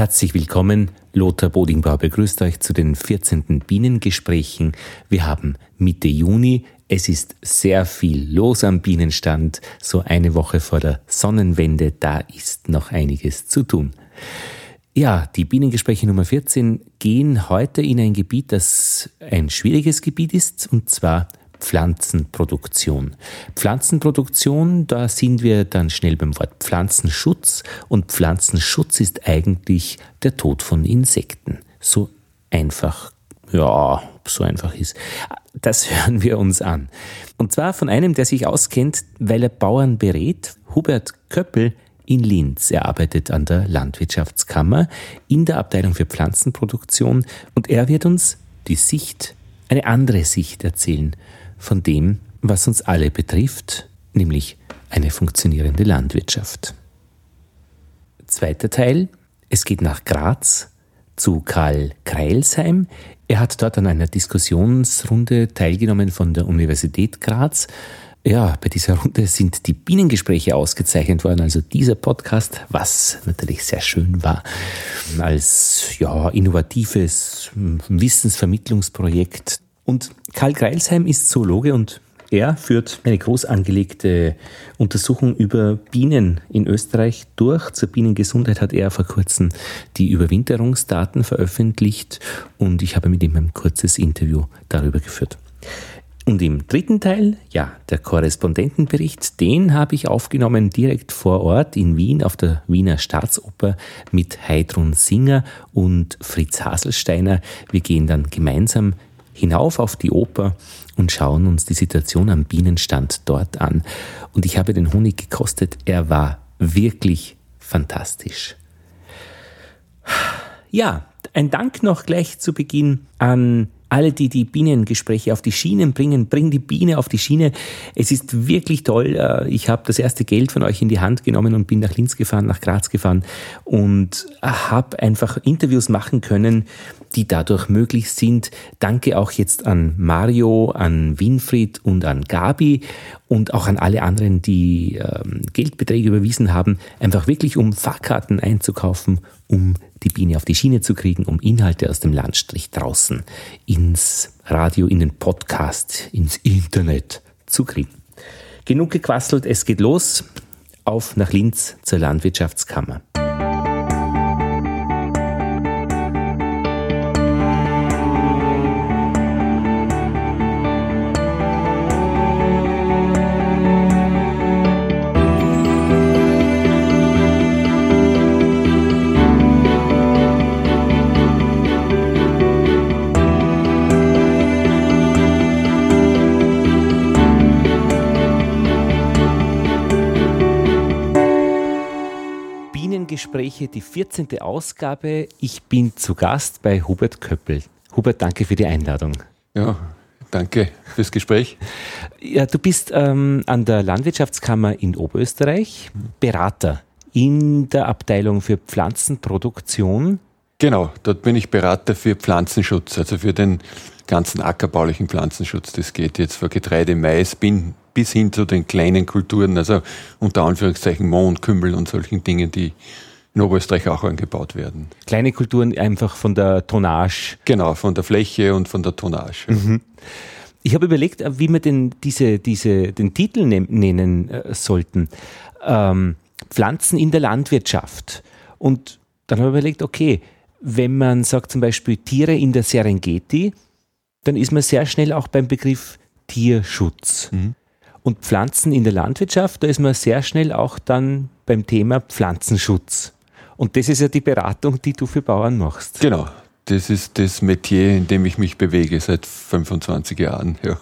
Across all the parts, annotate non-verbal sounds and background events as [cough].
Herzlich willkommen. Lothar Bodingbauer begrüßt euch zu den 14. Bienengesprächen. Wir haben Mitte Juni. Es ist sehr viel los am Bienenstand. So eine Woche vor der Sonnenwende, da ist noch einiges zu tun. Ja, die Bienengespräche Nummer 14 gehen heute in ein Gebiet, das ein schwieriges Gebiet ist, und zwar Pflanzenproduktion. Pflanzenproduktion, da sind wir dann schnell beim Wort Pflanzenschutz und Pflanzenschutz ist eigentlich der Tod von Insekten. So einfach, ja, so einfach ist. Das [laughs] hören wir uns an. Und zwar von einem, der sich auskennt, weil er Bauern berät, Hubert Köppel in Linz. Er arbeitet an der Landwirtschaftskammer in der Abteilung für Pflanzenproduktion und er wird uns die Sicht, eine andere Sicht erzählen von dem, was uns alle betrifft, nämlich eine funktionierende Landwirtschaft. Zweiter Teil, es geht nach Graz zu Karl Kreilsheim. Er hat dort an einer Diskussionsrunde teilgenommen von der Universität Graz. Ja, bei dieser Runde sind die Bienengespräche ausgezeichnet worden, also dieser Podcast, was natürlich sehr schön war, als ja, innovatives Wissensvermittlungsprojekt und Karl Greilsheim ist Zoologe und er führt eine groß angelegte Untersuchung über Bienen in Österreich durch. Zur Bienengesundheit hat er vor kurzem die Überwinterungsdaten veröffentlicht und ich habe mit ihm ein kurzes Interview darüber geführt. Und im dritten Teil, ja, der Korrespondentenbericht, den habe ich aufgenommen direkt vor Ort in Wien auf der Wiener Staatsoper mit Heidrun Singer und Fritz Haselsteiner. Wir gehen dann gemeinsam hinauf auf die Oper und schauen uns die Situation am Bienenstand dort an. Und ich habe den Honig gekostet. Er war wirklich fantastisch. Ja, ein Dank noch gleich zu Beginn an alle, die die Bienengespräche auf die Schienen bringen, bringen die Biene auf die Schiene. Es ist wirklich toll. Äh, ich habe das erste Geld von euch in die Hand genommen und bin nach Linz gefahren, nach Graz gefahren und habe einfach Interviews machen können, die dadurch möglich sind. Danke auch jetzt an Mario, an Winfried und an Gabi und auch an alle anderen, die ähm, Geldbeträge überwiesen haben, einfach wirklich um Fahrkarten einzukaufen, um die Biene auf die Schiene zu kriegen, um Inhalte aus dem Landstrich draußen ins Radio, in den Podcast, ins Internet zu kriegen. Genug gequasselt, es geht los. Auf nach Linz zur Landwirtschaftskammer. Gespräche, die 14. Ausgabe. Ich bin zu Gast bei Hubert Köppel. Hubert, danke für die Einladung. Ja, danke fürs Gespräch. Ja, du bist ähm, an der Landwirtschaftskammer in Oberösterreich Berater in der Abteilung für Pflanzenproduktion. Genau, dort bin ich Berater für Pflanzenschutz, also für den ganzen ackerbaulichen Pflanzenschutz. Das geht jetzt von Getreide, Mais, bin bis hin zu den kleinen Kulturen, also unter Anführungszeichen Mohn, Kümmel und solchen Dingen, die in Oberösterreich auch angebaut werden. Kleine Kulturen einfach von der Tonnage. Genau, von der Fläche und von der Tonnage. Mhm. Ich habe überlegt, wie wir denn diese, diese, den Titel nennen äh, sollten. Ähm, Pflanzen in der Landwirtschaft. Und dann habe ich überlegt, okay, wenn man sagt zum Beispiel Tiere in der Serengeti, dann ist man sehr schnell auch beim Begriff Tierschutz. Mhm. Und Pflanzen in der Landwirtschaft, da ist man sehr schnell auch dann beim Thema Pflanzenschutz. Und das ist ja die Beratung, die du für Bauern machst. Genau, das ist das Metier, in dem ich mich bewege seit 25 Jahren. Ja.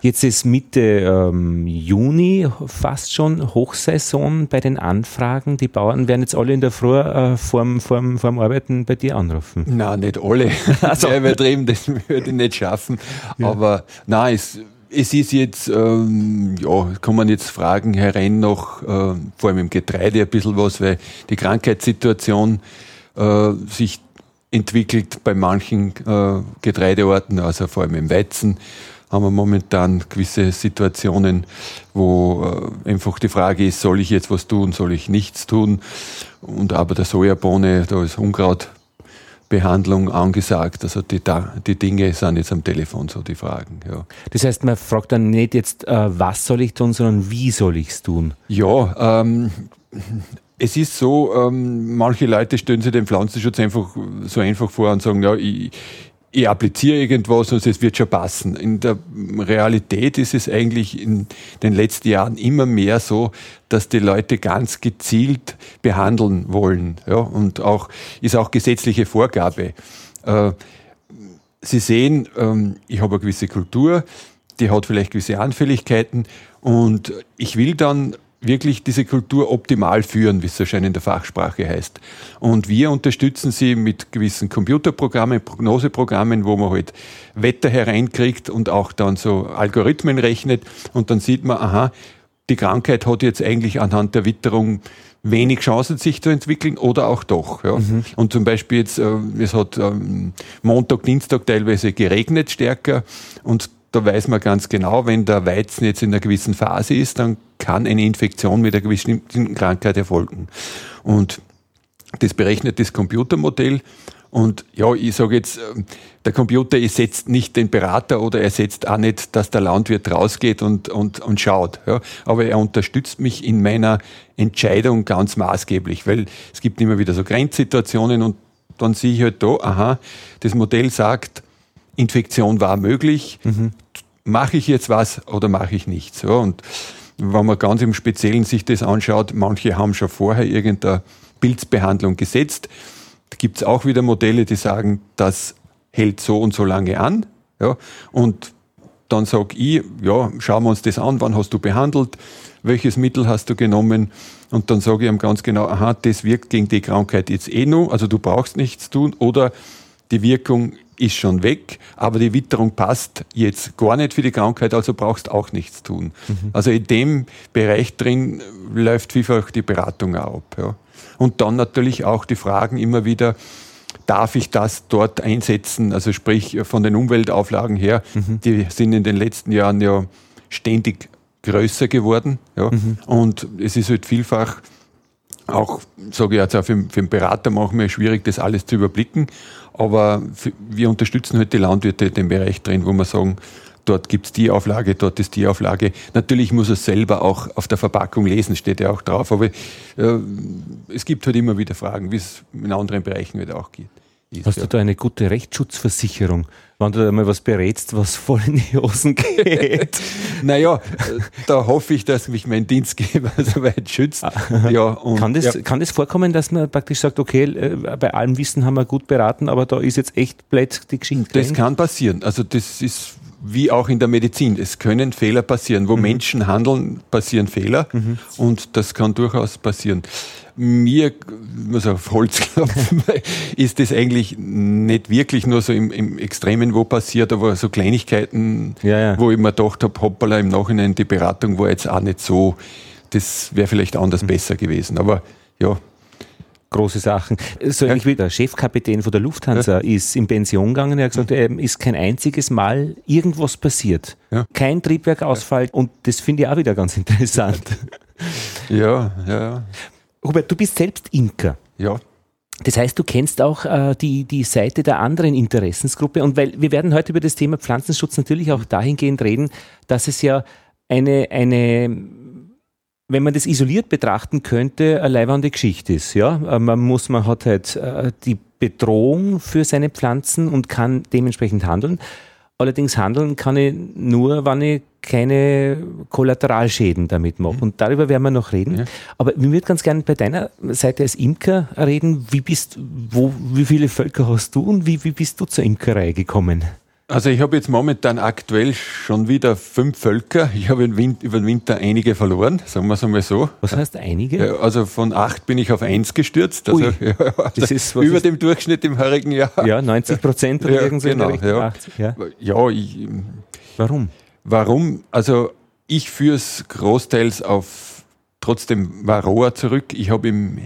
Jetzt ist Mitte ähm, Juni fast schon Hochsaison bei den Anfragen. Die Bauern werden jetzt alle in der Früh äh, vorm, vorm, vorm Arbeiten bei dir anrufen. Nein, nicht alle. [laughs] Also. Übertrieben, das würde ich nicht schaffen. Ja. Aber nein, es es ist jetzt, ähm, ja, kommen jetzt Fragen herein noch, äh, vor allem im Getreide ein bisschen was, weil die Krankheitssituation äh, sich entwickelt bei manchen äh, Getreideorten, also vor allem im Weizen, haben wir momentan gewisse Situationen, wo äh, einfach die Frage ist, soll ich jetzt was tun, soll ich nichts tun? Und aber der Sojabohne, da ist Unkrautbehandlung angesagt. Also die, die Dinge sind jetzt am Telefon so die Fragen. Ja. Das heißt, man fragt dann nicht jetzt, äh, was soll ich tun, sondern wie soll ich es tun? Ja, ähm, es ist so, ähm, manche Leute stellen sich den Pflanzenschutz einfach so einfach vor und sagen, ja, ich, ich appliziere irgendwas und es wird schon passen. In der Realität ist es eigentlich in den letzten Jahren immer mehr so, dass die Leute ganz gezielt behandeln wollen. Ja, und auch, ist auch gesetzliche Vorgabe. Äh, Sie sehen, ähm, ich habe eine gewisse Kultur, die hat vielleicht gewisse Anfälligkeiten und ich will dann wirklich diese Kultur optimal führen, wie es so schön in der Fachsprache heißt. Und wir unterstützen sie mit gewissen Computerprogrammen, Prognoseprogrammen, wo man halt Wetter hereinkriegt und auch dann so Algorithmen rechnet und dann sieht man, aha, die Krankheit hat jetzt eigentlich anhand der Witterung wenig Chancen, sich zu entwickeln oder auch doch. Ja. Mhm. Und zum Beispiel jetzt, äh, es hat ähm, Montag, Dienstag teilweise geregnet stärker und da weiß man ganz genau, wenn der Weizen jetzt in einer gewissen Phase ist, dann kann eine Infektion mit einer gewissen Krankheit erfolgen. Und das berechnet das Computermodell. Und ja, ich sage jetzt, der Computer ersetzt nicht den Berater oder ersetzt auch nicht, dass der Landwirt rausgeht und, und, und schaut. Ja. Aber er unterstützt mich in meiner Entscheidung ganz maßgeblich, weil es gibt immer wieder so Grenzsituationen und dann sehe ich halt da, aha, das Modell sagt, Infektion war möglich, mhm mache ich jetzt was oder mache ich nichts. Ja, und wenn man ganz im Speziellen sich das anschaut, manche haben schon vorher irgendeine Pilzbehandlung gesetzt. Da gibt es auch wieder Modelle, die sagen, das hält so und so lange an. Ja, und dann sage ich, ja, schauen wir uns das an, wann hast du behandelt, welches Mittel hast du genommen und dann sage ich ihm ganz genau, aha, das wirkt gegen die Krankheit jetzt eh nur, also du brauchst nichts tun oder die Wirkung ist schon weg, aber die Witterung passt jetzt gar nicht für die Krankheit, also brauchst auch nichts tun. Mhm. Also in dem Bereich drin läuft vielfach die Beratung auch ab. Ja. Und dann natürlich auch die Fragen immer wieder, darf ich das dort einsetzen? Also sprich von den Umweltauflagen her, mhm. die sind in den letzten Jahren ja ständig größer geworden. Ja. Mhm. Und es ist halt vielfach auch, sage ich jetzt auch für, für den Berater manchmal schwierig, das alles zu überblicken. Aber wir unterstützen halt die Landwirte in dem Bereich drin, wo wir sagen, dort gibt's die Auflage, dort ist die Auflage. Natürlich muss er selber auch auf der Verpackung lesen, steht ja auch drauf. Aber äh, es gibt halt immer wieder Fragen, wie es in anderen Bereichen halt auch geht. Hast ja. du da eine gute Rechtsschutzversicherung, wenn du da mal was berätst, was voll in die Hosen geht? [laughs] naja, da hoffe ich, dass mich mein Dienstgeber [laughs] soweit schützt. Ja, und, kann, das, ja. kann das vorkommen, dass man praktisch sagt, okay, äh, bei allem Wissen haben wir gut beraten, aber da ist jetzt echt blöd die Geschichte? Das kann passieren. Also das ist wie auch in der Medizin. Es können Fehler passieren. Wo mhm. Menschen handeln, passieren Fehler mhm. und das kann durchaus passieren. Mir, ich muss auf Holz klopfen, [laughs] ist das eigentlich nicht wirklich nur so im, im Extremen wo passiert, aber so Kleinigkeiten, ja, ja. wo ich mir gedacht habe, hoppala, im Nachhinein die Beratung war jetzt auch nicht so, das wäre vielleicht anders mhm. besser gewesen. Aber ja, große Sachen. So ähnlich wie der Chefkapitän von der Lufthansa ja. ist in Pension gegangen. Er hat gesagt, er ist kein einziges Mal irgendwas passiert. Ja. Kein Triebwerkausfall. Und das finde ich auch wieder ganz interessant. Ja, ja. Hubert, du bist selbst Imker. Ja. Das heißt, du kennst auch äh, die, die Seite der anderen Interessensgruppe. Und weil wir werden heute über das Thema Pflanzenschutz natürlich auch dahingehend reden, dass es ja eine, eine wenn man das isoliert betrachten könnte, eine leibende Geschichte ist. Ja? Äh, man muss, man hat halt äh, die Bedrohung für seine Pflanzen und kann dementsprechend handeln. Allerdings handeln kann ich nur, wenn ich keine Kollateralschäden damit mache. Und darüber werden wir noch reden. Ja. Aber wir würden ganz gerne bei deiner Seite als Imker reden. Wie bist, wo, wie viele Völker hast du und wie, wie bist du zur Imkerei gekommen? Also ich habe jetzt momentan aktuell schon wieder fünf Völker. Ich habe über den Winter einige verloren, sagen wir es einmal so. Was heißt einige? Also von acht bin ich auf eins gestürzt. Also, [laughs] ja, also das ist, über ist dem Durchschnitt im heurigen Jahr. Ja, 90 Prozent oder ja, irgendwie genau, ja. 80, ja. ja ich, Warum? Warum? Also ich führe es großteils auf trotzdem Varroa zurück. Ich habe im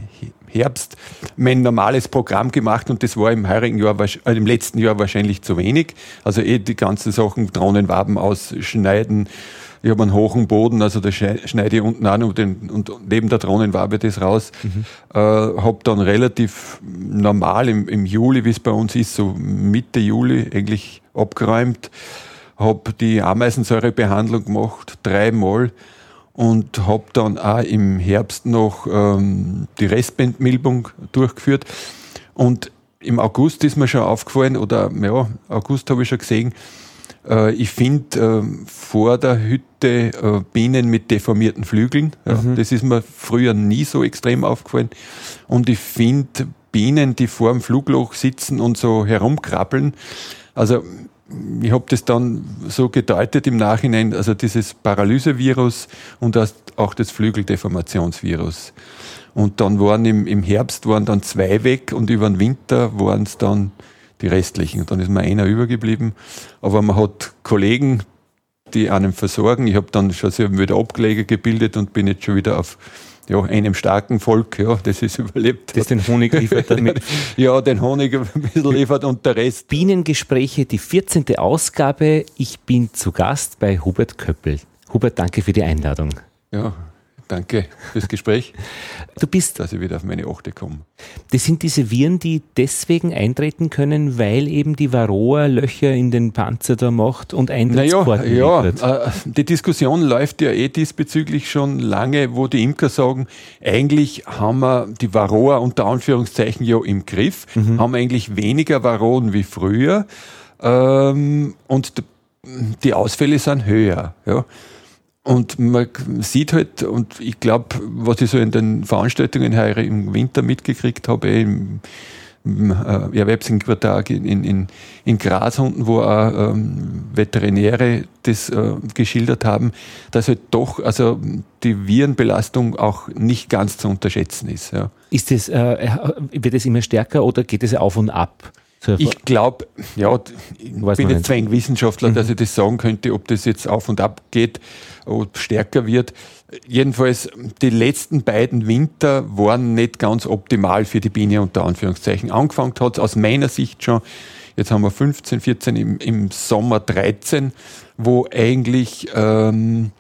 Herbst mein normales Programm gemacht und das war im heurigen Jahr, äh, im letzten Jahr wahrscheinlich zu wenig. Also eh die ganzen Sachen, Drohnenwaben ausschneiden. Ich habe einen hohen Boden, also da schneide ich unten an und, den, und neben der Drohnenwabe das raus. Mhm. Äh, habe dann relativ normal im, im Juli, wie es bei uns ist, so Mitte Juli eigentlich abgeräumt. Habe die Ameisensäurebehandlung gemacht, dreimal und habe dann auch im Herbst noch ähm, die Restbandmilbung durchgeführt. Und im August ist mir schon aufgefallen, oder ja, August habe ich schon gesehen, äh, ich finde äh, vor der Hütte äh, Bienen mit deformierten Flügeln. Ja, mhm. Das ist mir früher nie so extrem aufgefallen. Und ich finde Bienen, die vor dem Flugloch sitzen und so herumkrabbeln. Also ich habe das dann so gedeutet im Nachhinein, also dieses Paralysevirus und auch das Flügeldeformationsvirus. Und dann waren im, im Herbst waren dann zwei weg und über den Winter waren es dann die restlichen. Und dann ist mir einer übergeblieben. Aber man hat Kollegen, die einem versorgen. Ich habe dann schon wieder Ableger gebildet und bin jetzt schon wieder auf ja, einem starken Volk, ja, das ist [laughs] überlebt. Das den Honig liefert damit. [laughs] ja, den Honig ein bisschen liefert und der Rest. Bienengespräche, die 14. Ausgabe. Ich bin zu Gast bei Hubert Köppel. Hubert, danke für die Einladung. Ja, Danke fürs Gespräch. Du bist. Dass ich wieder auf meine Achte komme. Das sind diese Viren, die deswegen eintreten können, weil eben die Varroa Löcher in den Panzer da macht und Eintrittskarten naja, ja, äh, die Diskussion läuft ja eh diesbezüglich schon lange, wo die Imker sagen, eigentlich haben wir die Varroa unter Anführungszeichen ja im Griff, mhm. haben eigentlich weniger Varroen wie früher ähm, und die Ausfälle sind höher. Ja. Und man sieht halt, und ich glaube, was ich so in den Veranstaltungen heuer im Winter mitgekriegt habe, im, im äh, Erwerbsinquartag in, in, in Graz unten, wo auch ähm, Veterinäre das äh, geschildert haben, dass halt doch also die Virenbelastung auch nicht ganz zu unterschätzen ist. Ja. Ist das, äh, wird es immer stärker oder geht es auf und ab? Ich glaube, ja, ich Weiß bin jetzt zwar Wissenschaftler, mhm. dass ich das sagen könnte, ob das jetzt auf und ab geht, ob stärker wird. Jedenfalls, die letzten beiden Winter waren nicht ganz optimal für die Biene unter Anführungszeichen. Angefangen hat es aus meiner Sicht schon, jetzt haben wir 15, 14, im, im Sommer 13, wo eigentlich ähm,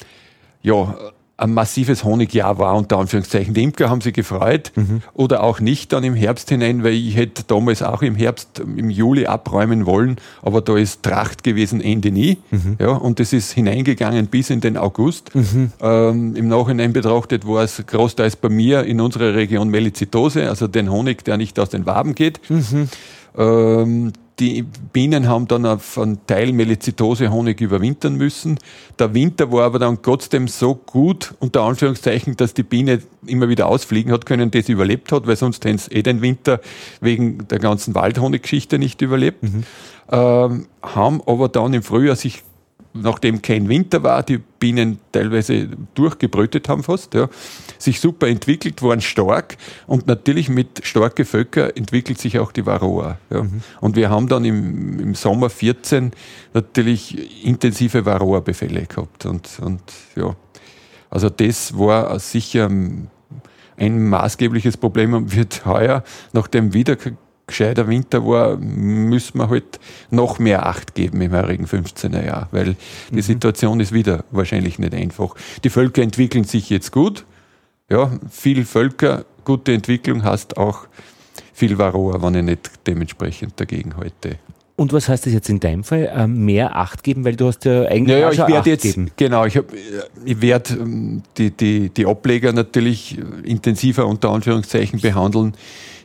ja, ein massives Honigjahr war, unter Anführungszeichen. Die Imker haben sich gefreut mhm. oder auch nicht dann im Herbst hinein, weil ich hätte damals auch im Herbst, im Juli abräumen wollen, aber da ist Tracht gewesen, Ende nie. Mhm. Ja, und das ist hineingegangen bis in den August. Mhm. Ähm, Im Nachhinein betrachtet war es großteils bei mir in unserer Region Melizitose, also den Honig, der nicht aus den Waben geht. Mhm. Ähm, die Bienen haben dann auf einen Teil Melizitose-Honig überwintern müssen. Der Winter war aber dann trotzdem so gut, unter Anführungszeichen, dass die Biene immer wieder ausfliegen hat können, das überlebt hat, weil sonst hätten sie eh den Winter wegen der ganzen Waldhoniggeschichte nicht überlebt. Mhm. Ähm, haben aber dann im Frühjahr sich nachdem kein Winter war, die Bienen teilweise durchgebrütet haben fast, ja, sich super entwickelt, waren stark und natürlich mit starken Völkern entwickelt sich auch die Varroa. Ja. Mhm. Und wir haben dann im, im Sommer 14 natürlich intensive Varroa-Befälle gehabt und, und ja, also das war sicher ein maßgebliches Problem und wird heuer, nachdem wieder gescheiter Winter war, müssen wir halt noch mehr Acht geben im heurigen 15er Jahr, weil die mhm. Situation ist wieder wahrscheinlich nicht einfach. Die Völker entwickeln sich jetzt gut. Ja, viel Völker, gute Entwicklung heißt auch viel Varroa, wenn ich nicht dementsprechend dagegen halte. Und was heißt das jetzt in deinem Fall? Ähm, mehr Acht geben, weil du hast ja eigentlich ja, ja, ich werde jetzt, geben. Genau, ich, ich werde ähm, die, die, die Ableger natürlich intensiver unter Anführungszeichen behandeln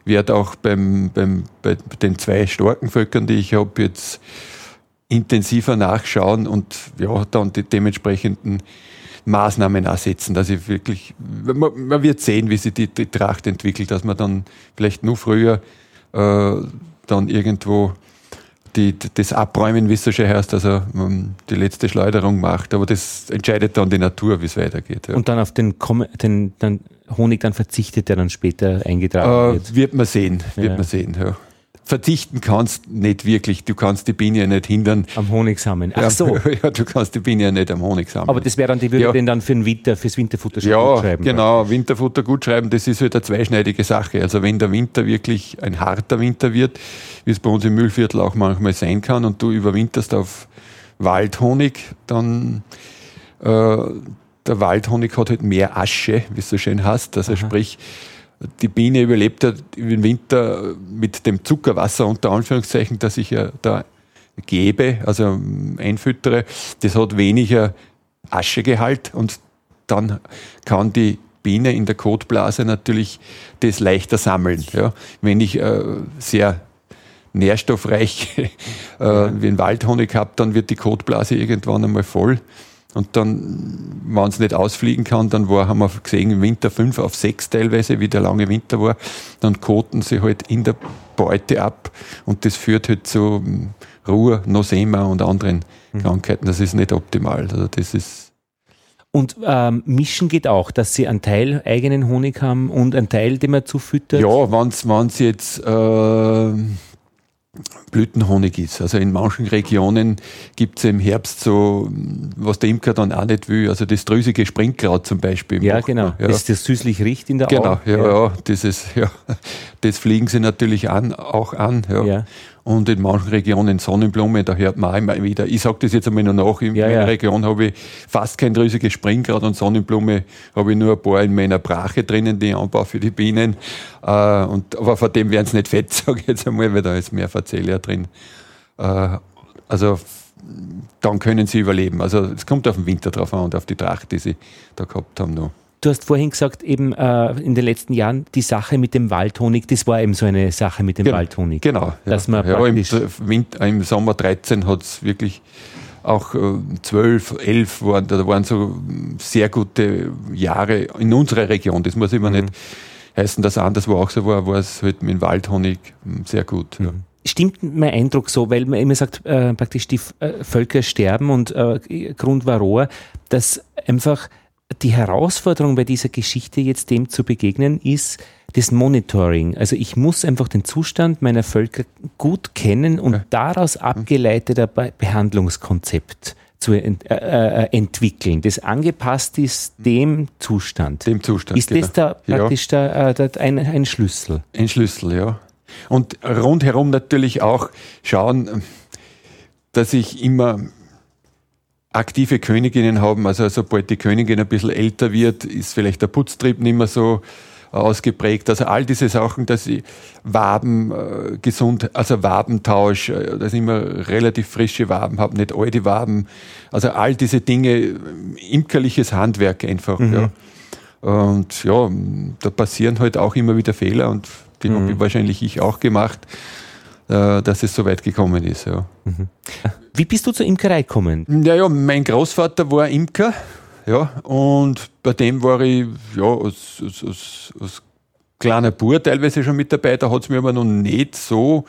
werde auch beim, beim, bei den zwei starken Völkern, die ich habe, jetzt intensiver nachschauen und ja, dann die dementsprechenden Maßnahmen ersetzen, dass ich wirklich, man, man wird sehen, wie sich die, die, Tracht entwickelt, dass man dann vielleicht nur früher äh, dann irgendwo die, das Abräumen, wie es so schön heißt, also um, die letzte Schleuderung macht. Aber das entscheidet dann die Natur, wie es weitergeht. Ja. Und dann auf den, den, den Honig dann verzichtet, der dann später eingetragen äh, wird. Wird man sehen, wird ja. man sehen, ja. Verzichten kannst nicht wirklich. Du kannst die Biene ja nicht hindern. Am Honigsamen. Ach so. [laughs] Ja, du kannst die Biene ja nicht am Honigsamen. Aber das wäre dann, die würde ja. den dann für den Winter, fürs Winterfutter schon ja, gut schreiben. Genau. Winterfutter gut schreiben, das ist halt eine zweischneidige Sache. Also wenn der Winter wirklich ein harter Winter wird, wie es bei uns im Müllviertel auch manchmal sein kann und du überwinterst auf Waldhonig, dann äh, der Waldhonig hat halt mehr Asche, wie es so schön heißt. Also Aha. sprich, die Biene überlebt ja im Winter mit dem Zuckerwasser unter Anführungszeichen, das ich ja da gebe, also einfüttere. Das hat weniger Aschegehalt und dann kann die Biene in der Kotblase natürlich das leichter sammeln. Ja. Wenn ich äh, sehr nährstoffreich [laughs] äh, wie ein Waldhonig habe, dann wird die Kotblase irgendwann einmal voll und dann, wenn es nicht ausfliegen kann, dann war, haben wir gesehen, im Winter 5 auf 6 teilweise, wie der lange Winter war, dann koten sie halt in der Beute ab und das führt halt zu hm, Ruhr, Nosema und anderen mhm. Krankheiten. Das ist nicht optimal. Also das ist und ähm, mischen geht auch, dass sie einen Teil eigenen Honig haben und einen Teil, den man zufüttert? Ja, wenn es jetzt äh, Blütenhonig ist. Also in manchen Regionen gibt es im Herbst so, was der Imker dann auch nicht will, also das drüsige Springkraut zum Beispiel. Ja, genau. Ja. Das, das süßlich riecht in der Genau, Augen. ja, ja. ja, das, ist, ja, [laughs] das fliegen sie natürlich an, auch an. Ja. ja. Und in manchen Regionen Sonnenblume, da hört man auch immer wieder. Ich sage das jetzt einmal noch nach, in ja, meiner ja. Region habe ich fast kein riesiges Springkraut und Sonnenblume habe ich nur ein paar in meiner Brache drinnen, die ich anbaue für die Bienen. Äh, und, aber von dem werden sie nicht fett, [laughs] sage ich jetzt einmal, weil da ist mehr Facelia drin. Äh, also dann können sie überleben. Also es kommt auf den Winter drauf an und auf die Tracht, die sie da gehabt haben noch. Du hast vorhin gesagt, eben äh, in den letzten Jahren die Sache mit dem Waldhonig, das war eben so eine Sache mit dem genau, Waldhonig. Genau. Dass man ja, im, Winter, im Sommer 13 hat es wirklich auch äh, 12, 11 waren, da waren so sehr gute Jahre in unserer Region. Das muss immer mhm. nicht heißen, dass anders wo auch so war, war es halt mit dem Waldhonig hm, sehr gut. Mhm. Ja stimmt mein Eindruck so, weil man immer sagt, äh, praktisch die äh, Völker sterben und äh, Grund war Rohr, dass einfach die Herausforderung bei dieser Geschichte jetzt dem zu begegnen ist das Monitoring. Also ich muss einfach den Zustand meiner Völker gut kennen und ja. daraus abgeleitet ein Behandlungskonzept zu ent äh, äh, entwickeln, das angepasst ist dem Zustand. Dem Zustand. Ist genau. das da praktisch ja. da, da ein, ein Schlüssel? Ein Schlüssel, ja. Und rundherum natürlich auch schauen, dass ich immer aktive Königinnen haben. Also sobald die Königin ein bisschen älter wird, ist vielleicht der Putztrieb nicht mehr so ausgeprägt. Also all diese Sachen, dass ich Waben äh, gesund, also Wabentausch, äh, dass ich immer relativ frische Waben habe, nicht alte Waben. Also all diese Dinge, imkerliches Handwerk einfach. Mhm. Ja. Und ja, da passieren halt auch immer wieder Fehler und die mhm. habe ich wahrscheinlich ich auch gemacht. Äh, dass es so weit gekommen ist. Ja. Mhm. [laughs] Wie bist du zur Imkerei gekommen? Naja, mein Großvater war Imker. Ja, und bei dem war ich ja, als, als, als, als kleiner Bur teilweise schon mit dabei. Da hat es mir aber noch nicht so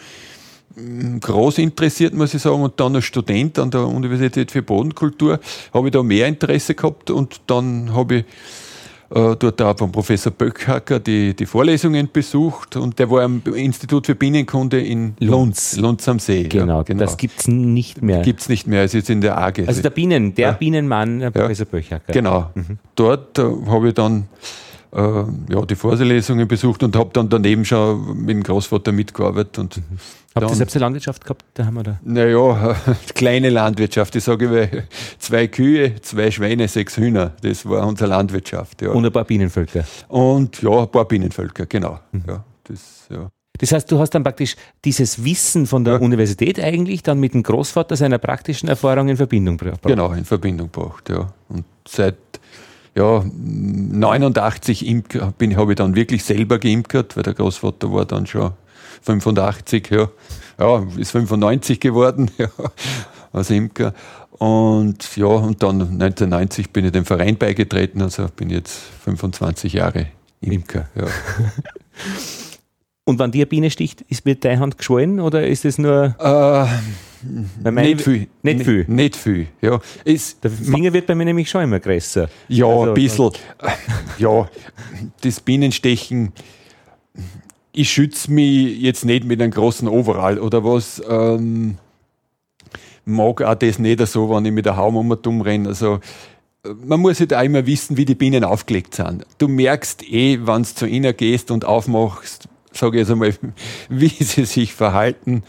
mm, groß interessiert, muss ich sagen. Und dann als Student an der Universität für Bodenkultur habe ich da mehr Interesse gehabt und dann habe ich äh, dort auch vom Professor Böckhacker die, die Vorlesungen besucht und der war am Institut für Bienenkunde in Lunz, Lunz am See. Genau, ja, genau. das gibt es nicht mehr. Gibt es nicht mehr, es ist in der AGE. Also der Bienen, der ja. Bienenmann, Professor ja. Böckhacker. Genau. Mhm. Dort äh, habe ich dann äh, ja, die Vorlesungen besucht und habe dann daneben schon mit dem Großvater mitgearbeitet und mhm. Habt ihr selbst eine Landwirtschaft gehabt daheim, oder? Naja, [laughs] kleine Landwirtschaft. Ich sage immer, zwei Kühe, zwei Schweine, sechs Hühner. Das war unsere Landwirtschaft. Ja. Und ein paar Bienenvölker. Und ja, ein paar Bienenvölker, genau. Mhm. Ja, das, ja. das heißt, du hast dann praktisch dieses Wissen von der ja. Universität eigentlich dann mit dem Großvater seiner praktischen Erfahrung in Verbindung gebracht. Genau, in Verbindung gebracht, ja. Und seit ja, 89 habe ich dann wirklich selber geimkert, weil der Großvater war dann schon 85, ja, ja ist 95 geworden, [laughs] ja, als Imker. Und ja, und dann 1990 bin ich dem Verein beigetreten, also bin jetzt 25 Jahre Imker. Ja. [laughs] Und wenn die eine Biene sticht, ist mit deiner Hand geschwollen oder ist es nur. Äh, nicht viel. Nicht viel. Nicht viel, ja. Ist, Der Finger wird bei mir nämlich schon immer größer. Ja, also, ein bisschen. Ja, das Bienenstechen ich schütze mich jetzt nicht mit einem großen Overall oder was. Ähm, mag auch das nicht so, wenn ich mit der Haum um dumm renne. Also, man muss halt auch immer wissen, wie die Bienen aufgelegt sind. Du merkst eh, wenn du zu ihnen gehst und aufmachst, sage ich jetzt einmal, [laughs] wie sie sich verhalten.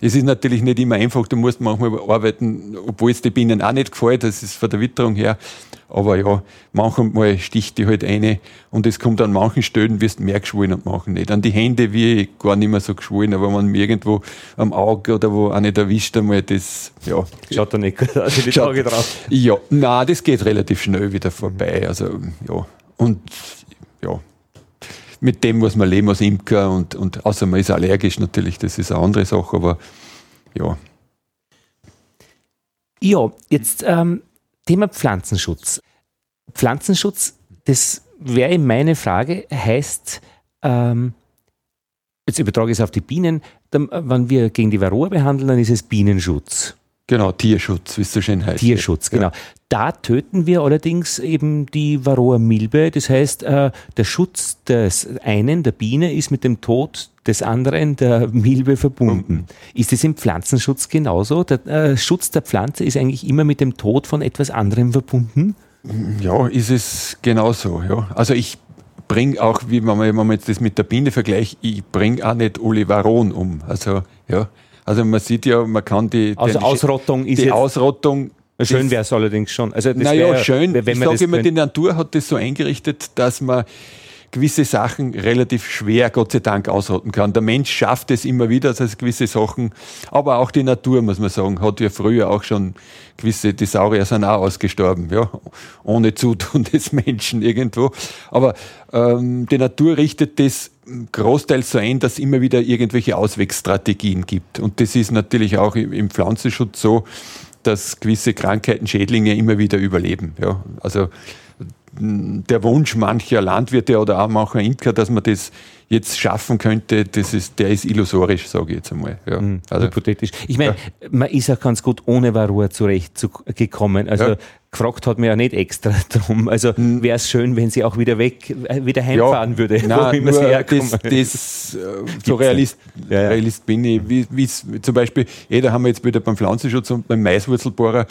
Es ist natürlich nicht immer einfach, du musst manchmal arbeiten, obwohl es den Bienen auch nicht gefällt, das ist von der Witterung her. Aber ja, manchmal sticht die halt eine und es kommt an manchen Stellen, wirst du mehr geschwollen und manchen nicht. An die Hände wie ich gar nicht mehr so geschwollen, aber wenn man irgendwo am Auge oder wo auch nicht erwischt einmal, das, ja. Schaut da nicht gut aus, die Tage drauf. Ja, na, das geht relativ schnell wieder vorbei. Also, ja. Und, ja. Mit dem muss man leben als Imker und, und außer man ist allergisch natürlich, das ist eine andere Sache, aber ja. Ja, jetzt ähm, Thema Pflanzenschutz. Pflanzenschutz, das wäre meine Frage, heißt, ähm, jetzt übertrage ich es auf die Bienen, dann, wenn wir gegen die Varroa behandeln, dann ist es Bienenschutz. Genau, Tierschutz, wie es so schön heißt. Tierschutz, genau. Ja. Da töten wir allerdings eben die Varroa-Milbe. Das heißt, äh, der Schutz des einen, der Biene, ist mit dem Tod des anderen, der Milbe, verbunden. Mhm. Ist es im Pflanzenschutz genauso? Der äh, Schutz der Pflanze ist eigentlich immer mit dem Tod von etwas anderem verbunden? Ja, ist es genauso. Ja. Also ich bringe auch, wie man, wenn man jetzt das mit der Biene vergleicht, ich bringe auch nicht Olivaron um. Also ja, also man sieht ja, man kann die also den, Ausrottung ist die Ausrottung Schön wäre es allerdings schon. Also naja, schön. Wenn ich sage immer, die Natur hat das so eingerichtet, dass man gewisse Sachen relativ schwer, Gott sei Dank, ausrotten kann. Der Mensch schafft es immer wieder, dass gewisse Sachen, aber auch die Natur, muss man sagen, hat ja früher auch schon gewisse, die Saurier sind auch ausgestorben, ja, ohne Zutun [laughs] des Menschen irgendwo. Aber ähm, die Natur richtet das großteils so ein, dass es immer wieder irgendwelche Auswegstrategien gibt. Und das ist natürlich auch im Pflanzenschutz so, dass gewisse Krankheiten, Schädlinge immer wieder überleben. Ja, also der Wunsch mancher Landwirte oder auch mancher Imker, dass man das jetzt schaffen könnte, das ist, der ist illusorisch, sage ich jetzt einmal. Ja. Mhm, also, hypothetisch. Ich meine, ja. man ist auch ganz gut ohne Varroa zurechtgekommen. Also ja. gefragt hat man ja nicht extra [laughs] drum. Also mhm. wäre es schön, wenn sie auch wieder weg, äh, wieder heimfahren würde, [laughs] Nein, wo immer sie herkommen. Das, das äh, [laughs] so Realist, Realist bin ich, wie, zum Beispiel, jeder haben wir jetzt wieder beim Pflanzenschutz und beim Maiswurzelbohrer,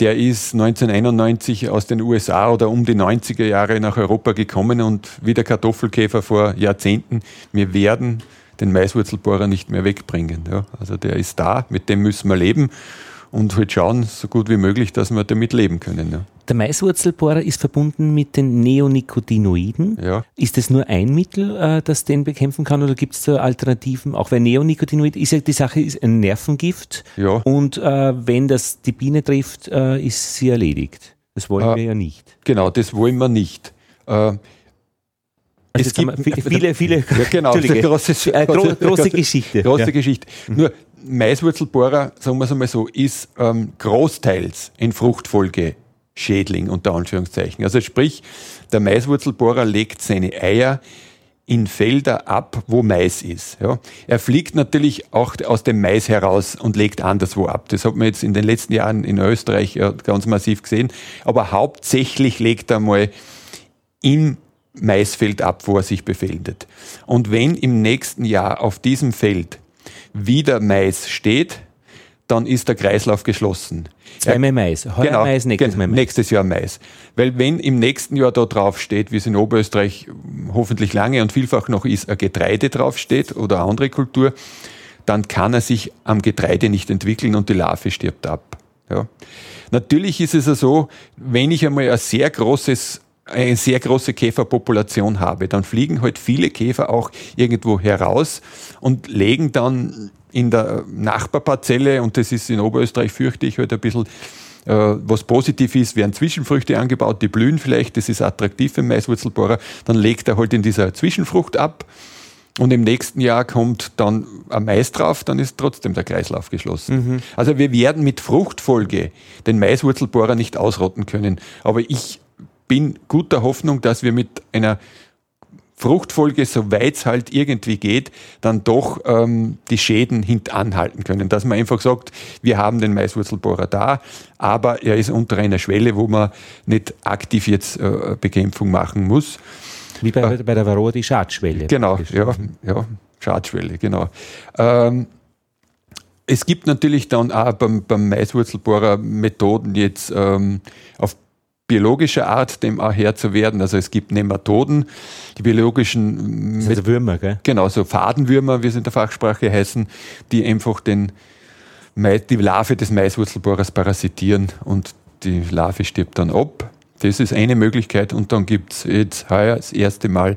der ist 1991 aus den USA oder um die 90er Jahre nach Europa gekommen und wie der Kartoffelkäfer vor Jahrzehnten, wir werden den Maiswurzelbohrer nicht mehr wegbringen. Ja, also der ist da, mit dem müssen wir leben und halt schauen, so gut wie möglich, dass wir damit leben können. Ja. Der Maiswurzelbohrer ist verbunden mit den Neonicotinoiden. Ja. Ist das nur ein Mittel, äh, das den bekämpfen kann oder gibt es da Alternativen? Auch weil Neonicotinoid ist ja die Sache, ist ein Nervengift. Ja. Und äh, wenn das die Biene trifft, äh, ist sie erledigt. Das wollen äh, wir ja nicht. Genau, das wollen wir nicht. Äh, also es gibt viele, viele, ja, genau, große, äh, gro große Geschichte. Große ja. Geschichte. Nur Maiswurzelbohrer, sagen wir es einmal so, ist ähm, großteils in Fruchtfolge Schädling unter Anführungszeichen. Also sprich, der Maiswurzelbohrer legt seine Eier in Felder ab, wo Mais ist. Ja. Er fliegt natürlich auch aus dem Mais heraus und legt anderswo ab. Das hat man jetzt in den letzten Jahren in Österreich ganz massiv gesehen. Aber hauptsächlich legt er mal im Maisfeld ab, wo er sich befindet. Und wenn im nächsten Jahr auf diesem Feld wieder Mais steht, dann ist der Kreislauf geschlossen. Zweimal Mais. Heuer genau, Mais, nächstes genau, Mal Mais. Nächstes Jahr Mais. Weil wenn im nächsten Jahr da drauf steht, wie es in Oberösterreich hoffentlich lange und vielfach noch ist, ein Getreide draufsteht oder eine andere Kultur, dann kann er sich am Getreide nicht entwickeln und die Larve stirbt ab. Ja. Natürlich ist es ja so, wenn ich einmal ein sehr großes eine sehr große Käferpopulation habe, dann fliegen halt viele Käfer auch irgendwo heraus und legen dann in der Nachbarparzelle, und das ist in Oberösterreich, fürchte ich, halt ein bisschen äh, was positiv ist, werden Zwischenfrüchte angebaut, die blühen vielleicht, das ist attraktiv für Maiswurzelbohrer, dann legt er halt in dieser Zwischenfrucht ab und im nächsten Jahr kommt dann ein Mais drauf, dann ist trotzdem der Kreislauf geschlossen. Mhm. Also wir werden mit Fruchtfolge den Maiswurzelbohrer nicht ausrotten können, aber ich bin guter Hoffnung, dass wir mit einer Fruchtfolge, soweit es halt irgendwie geht, dann doch ähm, die Schäden hintanhalten können. Dass man einfach sagt, wir haben den Maiswurzelbohrer da, aber er ist unter einer Schwelle, wo man nicht aktiv jetzt äh, Bekämpfung machen muss. Wie bei, äh, bei der Varroa die Schadschwelle. Genau, ja, ja, Schadschwelle, genau. Ähm, es gibt natürlich dann auch beim, beim Maiswurzelbohrer Methoden jetzt ähm, auf biologischer Art dem auch Herr zu werden. Also es gibt Nematoden, die biologischen das also Würmer, gell? Genau, so Fadenwürmer, wie sie in der Fachsprache heißen, die einfach den die Larve des Maiswurzelbohrers parasitieren und die Larve stirbt dann ab. Das ist eine Möglichkeit und dann gibt es jetzt heuer das erste Mal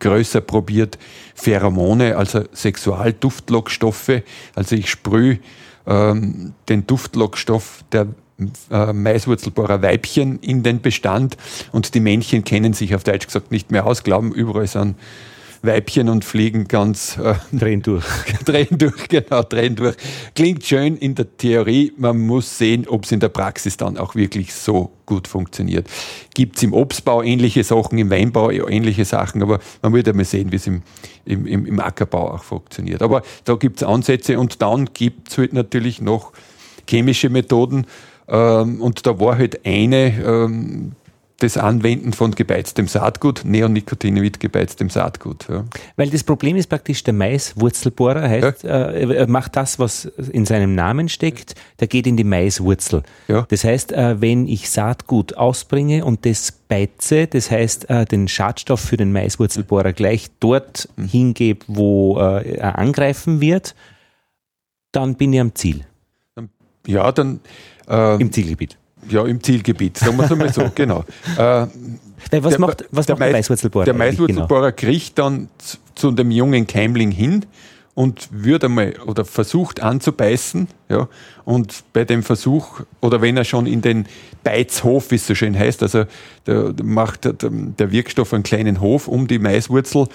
größer probiert Pheromone, also Sexualduftlockstoffe. Also ich sprühe ähm, den Duftlockstoff der äh, Maiswurzelbohrer Weibchen in den Bestand und die Männchen kennen sich auf Deutsch gesagt nicht mehr aus, glauben überall sind Weibchen und fliegen ganz äh, drehen durch. [laughs] drehen durch, genau, drehen durch. Klingt schön in der Theorie, man muss sehen, ob es in der Praxis dann auch wirklich so gut funktioniert. Gibt es im Obstbau ähnliche Sachen, im Weinbau ähnliche Sachen, aber man wird einmal sehen, wie es im, im, im, Ackerbau auch funktioniert. Aber da gibt es Ansätze und dann gibt es halt natürlich noch chemische Methoden, und da war halt eine, ähm, das Anwenden von gebeiztem Saatgut, Neonicotinoid gebeiztem Saatgut. Ja. Weil das Problem ist praktisch, der Maiswurzelbohrer heißt, ja. äh, er macht das, was in seinem Namen steckt, der geht in die Maiswurzel. Ja. Das heißt, äh, wenn ich Saatgut ausbringe und das beize, das heißt, äh, den Schadstoff für den Maiswurzelbohrer gleich dort mhm. hingebe, wo äh, er angreifen wird, dann bin ich am Ziel. Ja, dann. Äh, Im Zielgebiet. Ja, im Zielgebiet, sagen wir es einmal so, [laughs] genau. Äh, was der, macht, was der, macht der Maiswurzelbohrer? Der Maiswurzelbohrer genau? kriegt dann zu, zu dem jungen Keimling hin und wird einmal oder versucht anzubeißen, ja, und bei dem Versuch, oder wenn er schon in den Beizhof, wie es so schön heißt, also der, macht der, der Wirkstoff einen kleinen Hof um die Maiswurzel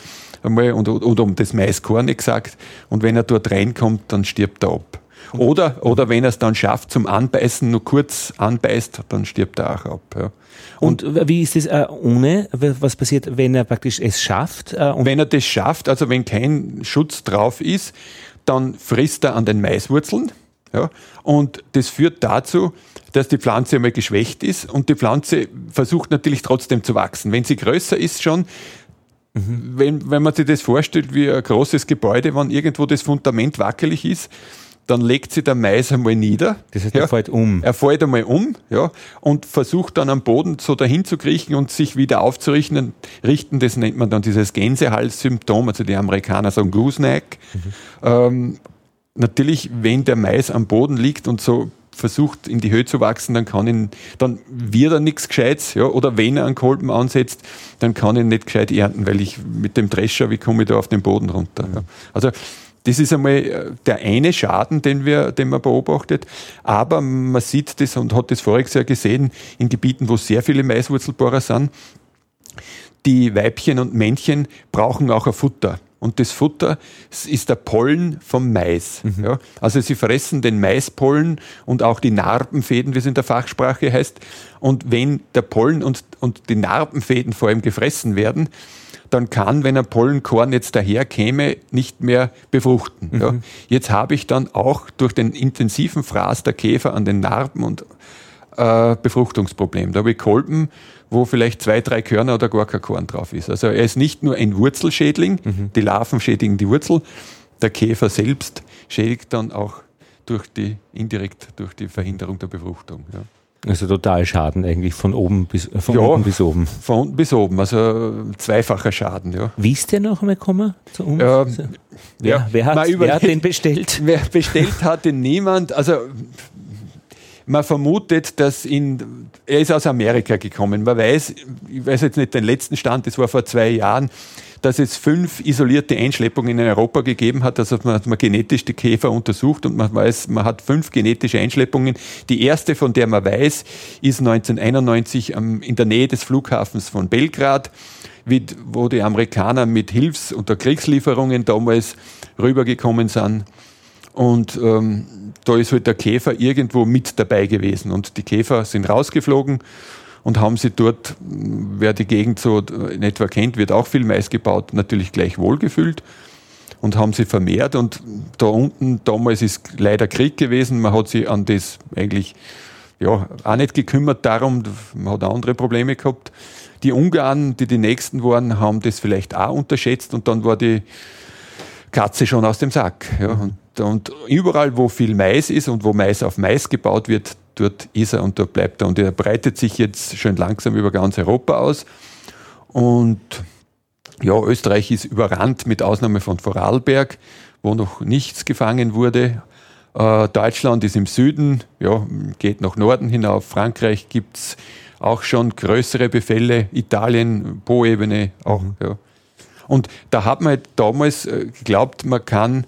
einmal und, oder um das Maiskorn exakt, und wenn er dort reinkommt, dann stirbt er ab. Oder, oder wenn er es dann schafft zum Anbeißen, nur kurz anbeißt, dann stirbt er auch ab. Ja. Und, und, wie ist das äh, ohne? Was passiert, wenn er praktisch es schafft? Äh, wenn er das schafft, also wenn kein Schutz drauf ist, dann frisst er an den Maiswurzeln. Ja, und das führt dazu, dass die Pflanze einmal geschwächt ist und die Pflanze versucht natürlich trotzdem zu wachsen. Wenn sie größer ist schon, mhm. wenn, wenn man sich das vorstellt wie ein großes Gebäude, wenn irgendwo das Fundament wackelig ist, dann legt sich der Mais einmal nieder. Das heißt, er fällt um. Er fällt einmal um, ja, und versucht dann am Boden so dahin zu kriechen und sich wieder aufzurichten. Richten, das nennt man dann dieses Gänsehalssymptom, also die Amerikaner sagen Gooseneck. Mhm. Ähm, natürlich, wenn der Mais am Boden liegt und so versucht in die Höhe zu wachsen, dann kann ihn, dann wird er nichts Gescheites, ja, oder wenn er einen Kolben ansetzt, dann kann ich nicht gescheit ernten, weil ich mit dem Drescher, wie komme ich da auf den Boden runter? Ja. Also das ist einmal äh, der eine Schaden, den, wir, den man beobachtet. Aber man sieht das und hat das voriges Jahr gesehen in Gebieten, wo sehr viele Maiswurzelbohrer sind. Die Weibchen und Männchen brauchen auch ein Futter. Und das Futter ist der Pollen vom Mais. Mhm. Ja, also sie fressen den Maispollen und auch die Narbenfäden, wie es in der Fachsprache heißt. Und wenn der Pollen und, und die Narbenfäden vor allem gefressen werden, dann kann, wenn ein Pollenkorn jetzt daherkäme, nicht mehr befruchten. Mhm. Ja. Jetzt habe ich dann auch durch den intensiven Fraß der Käfer an den Narben und äh, Befruchtungsproblem. Da habe ich Kolben, wo vielleicht zwei, drei Körner oder gar kein Korn drauf ist. Also er ist nicht nur ein Wurzelschädling, mhm. die Larven schädigen die Wurzel, der Käfer selbst schädigt dann auch durch die, indirekt durch die Verhinderung der Befruchtung. Ja. Also total Schaden eigentlich von oben bis von ja, unten bis oben. Von unten bis oben, also zweifacher Schaden, ja. Wie ist der noch einmal gekommen zu uns? Ähm, wer, ja, wer, hat, wer hat den bestellt? [laughs] Wer bestellt hat den niemand. Also man vermutet, dass in, er ist aus Amerika gekommen. Man weiß, ich weiß jetzt nicht den letzten Stand, das war vor zwei Jahren, dass es fünf isolierte Einschleppungen in Europa gegeben hat. Also man hat man genetisch die Käfer untersucht und man weiß, man hat fünf genetische Einschleppungen. Die erste, von der man weiß, ist 1991 in der Nähe des Flughafens von Belgrad, wo die Amerikaner mit Hilfs- und Kriegslieferungen damals rübergekommen sind. Und ähm, da ist halt der Käfer irgendwo mit dabei gewesen. Und die Käfer sind rausgeflogen und haben sie dort, wer die Gegend so in etwa kennt, wird auch viel Mais gebaut, natürlich gleich wohlgefühlt und haben sie vermehrt. Und da unten, damals ist leider Krieg gewesen, man hat sie an das eigentlich ja, auch nicht gekümmert darum, man hat andere Probleme gehabt. Die Ungarn, die die nächsten waren, haben das vielleicht auch unterschätzt und dann war die Katze schon aus dem Sack. Ja. Und, und überall, wo viel Mais ist und wo Mais auf Mais gebaut wird, dort ist er und dort bleibt er. Und er breitet sich jetzt schön langsam über ganz Europa aus. Und ja, Österreich ist überrannt mit Ausnahme von Vorarlberg, wo noch nichts gefangen wurde. Äh, Deutschland ist im Süden, ja, geht nach Norden hinauf. Frankreich gibt es auch schon größere Befälle. Italien, Po-Ebene auch. Mhm. Ja. Und da hat man halt damals äh, geglaubt, man kann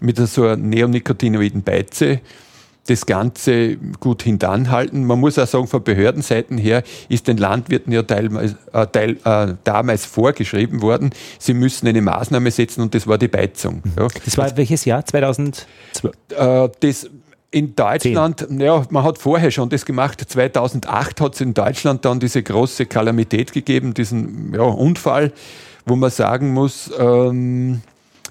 mit so einer neonicotinoiden Beize das Ganze gut hintanhalten. Man muss auch sagen, von Behördenseiten her ist den Landwirten ja teilweise, äh, teil, äh, damals vorgeschrieben worden, sie müssen eine Maßnahme setzen und das war die Beizung. Ja. Das war welches Jahr? 2012? Äh, das in Deutschland, Zehn. ja, man hat vorher schon das gemacht. 2008 hat es in Deutschland dann diese große Kalamität gegeben, diesen ja, Unfall, wo man sagen muss, ähm,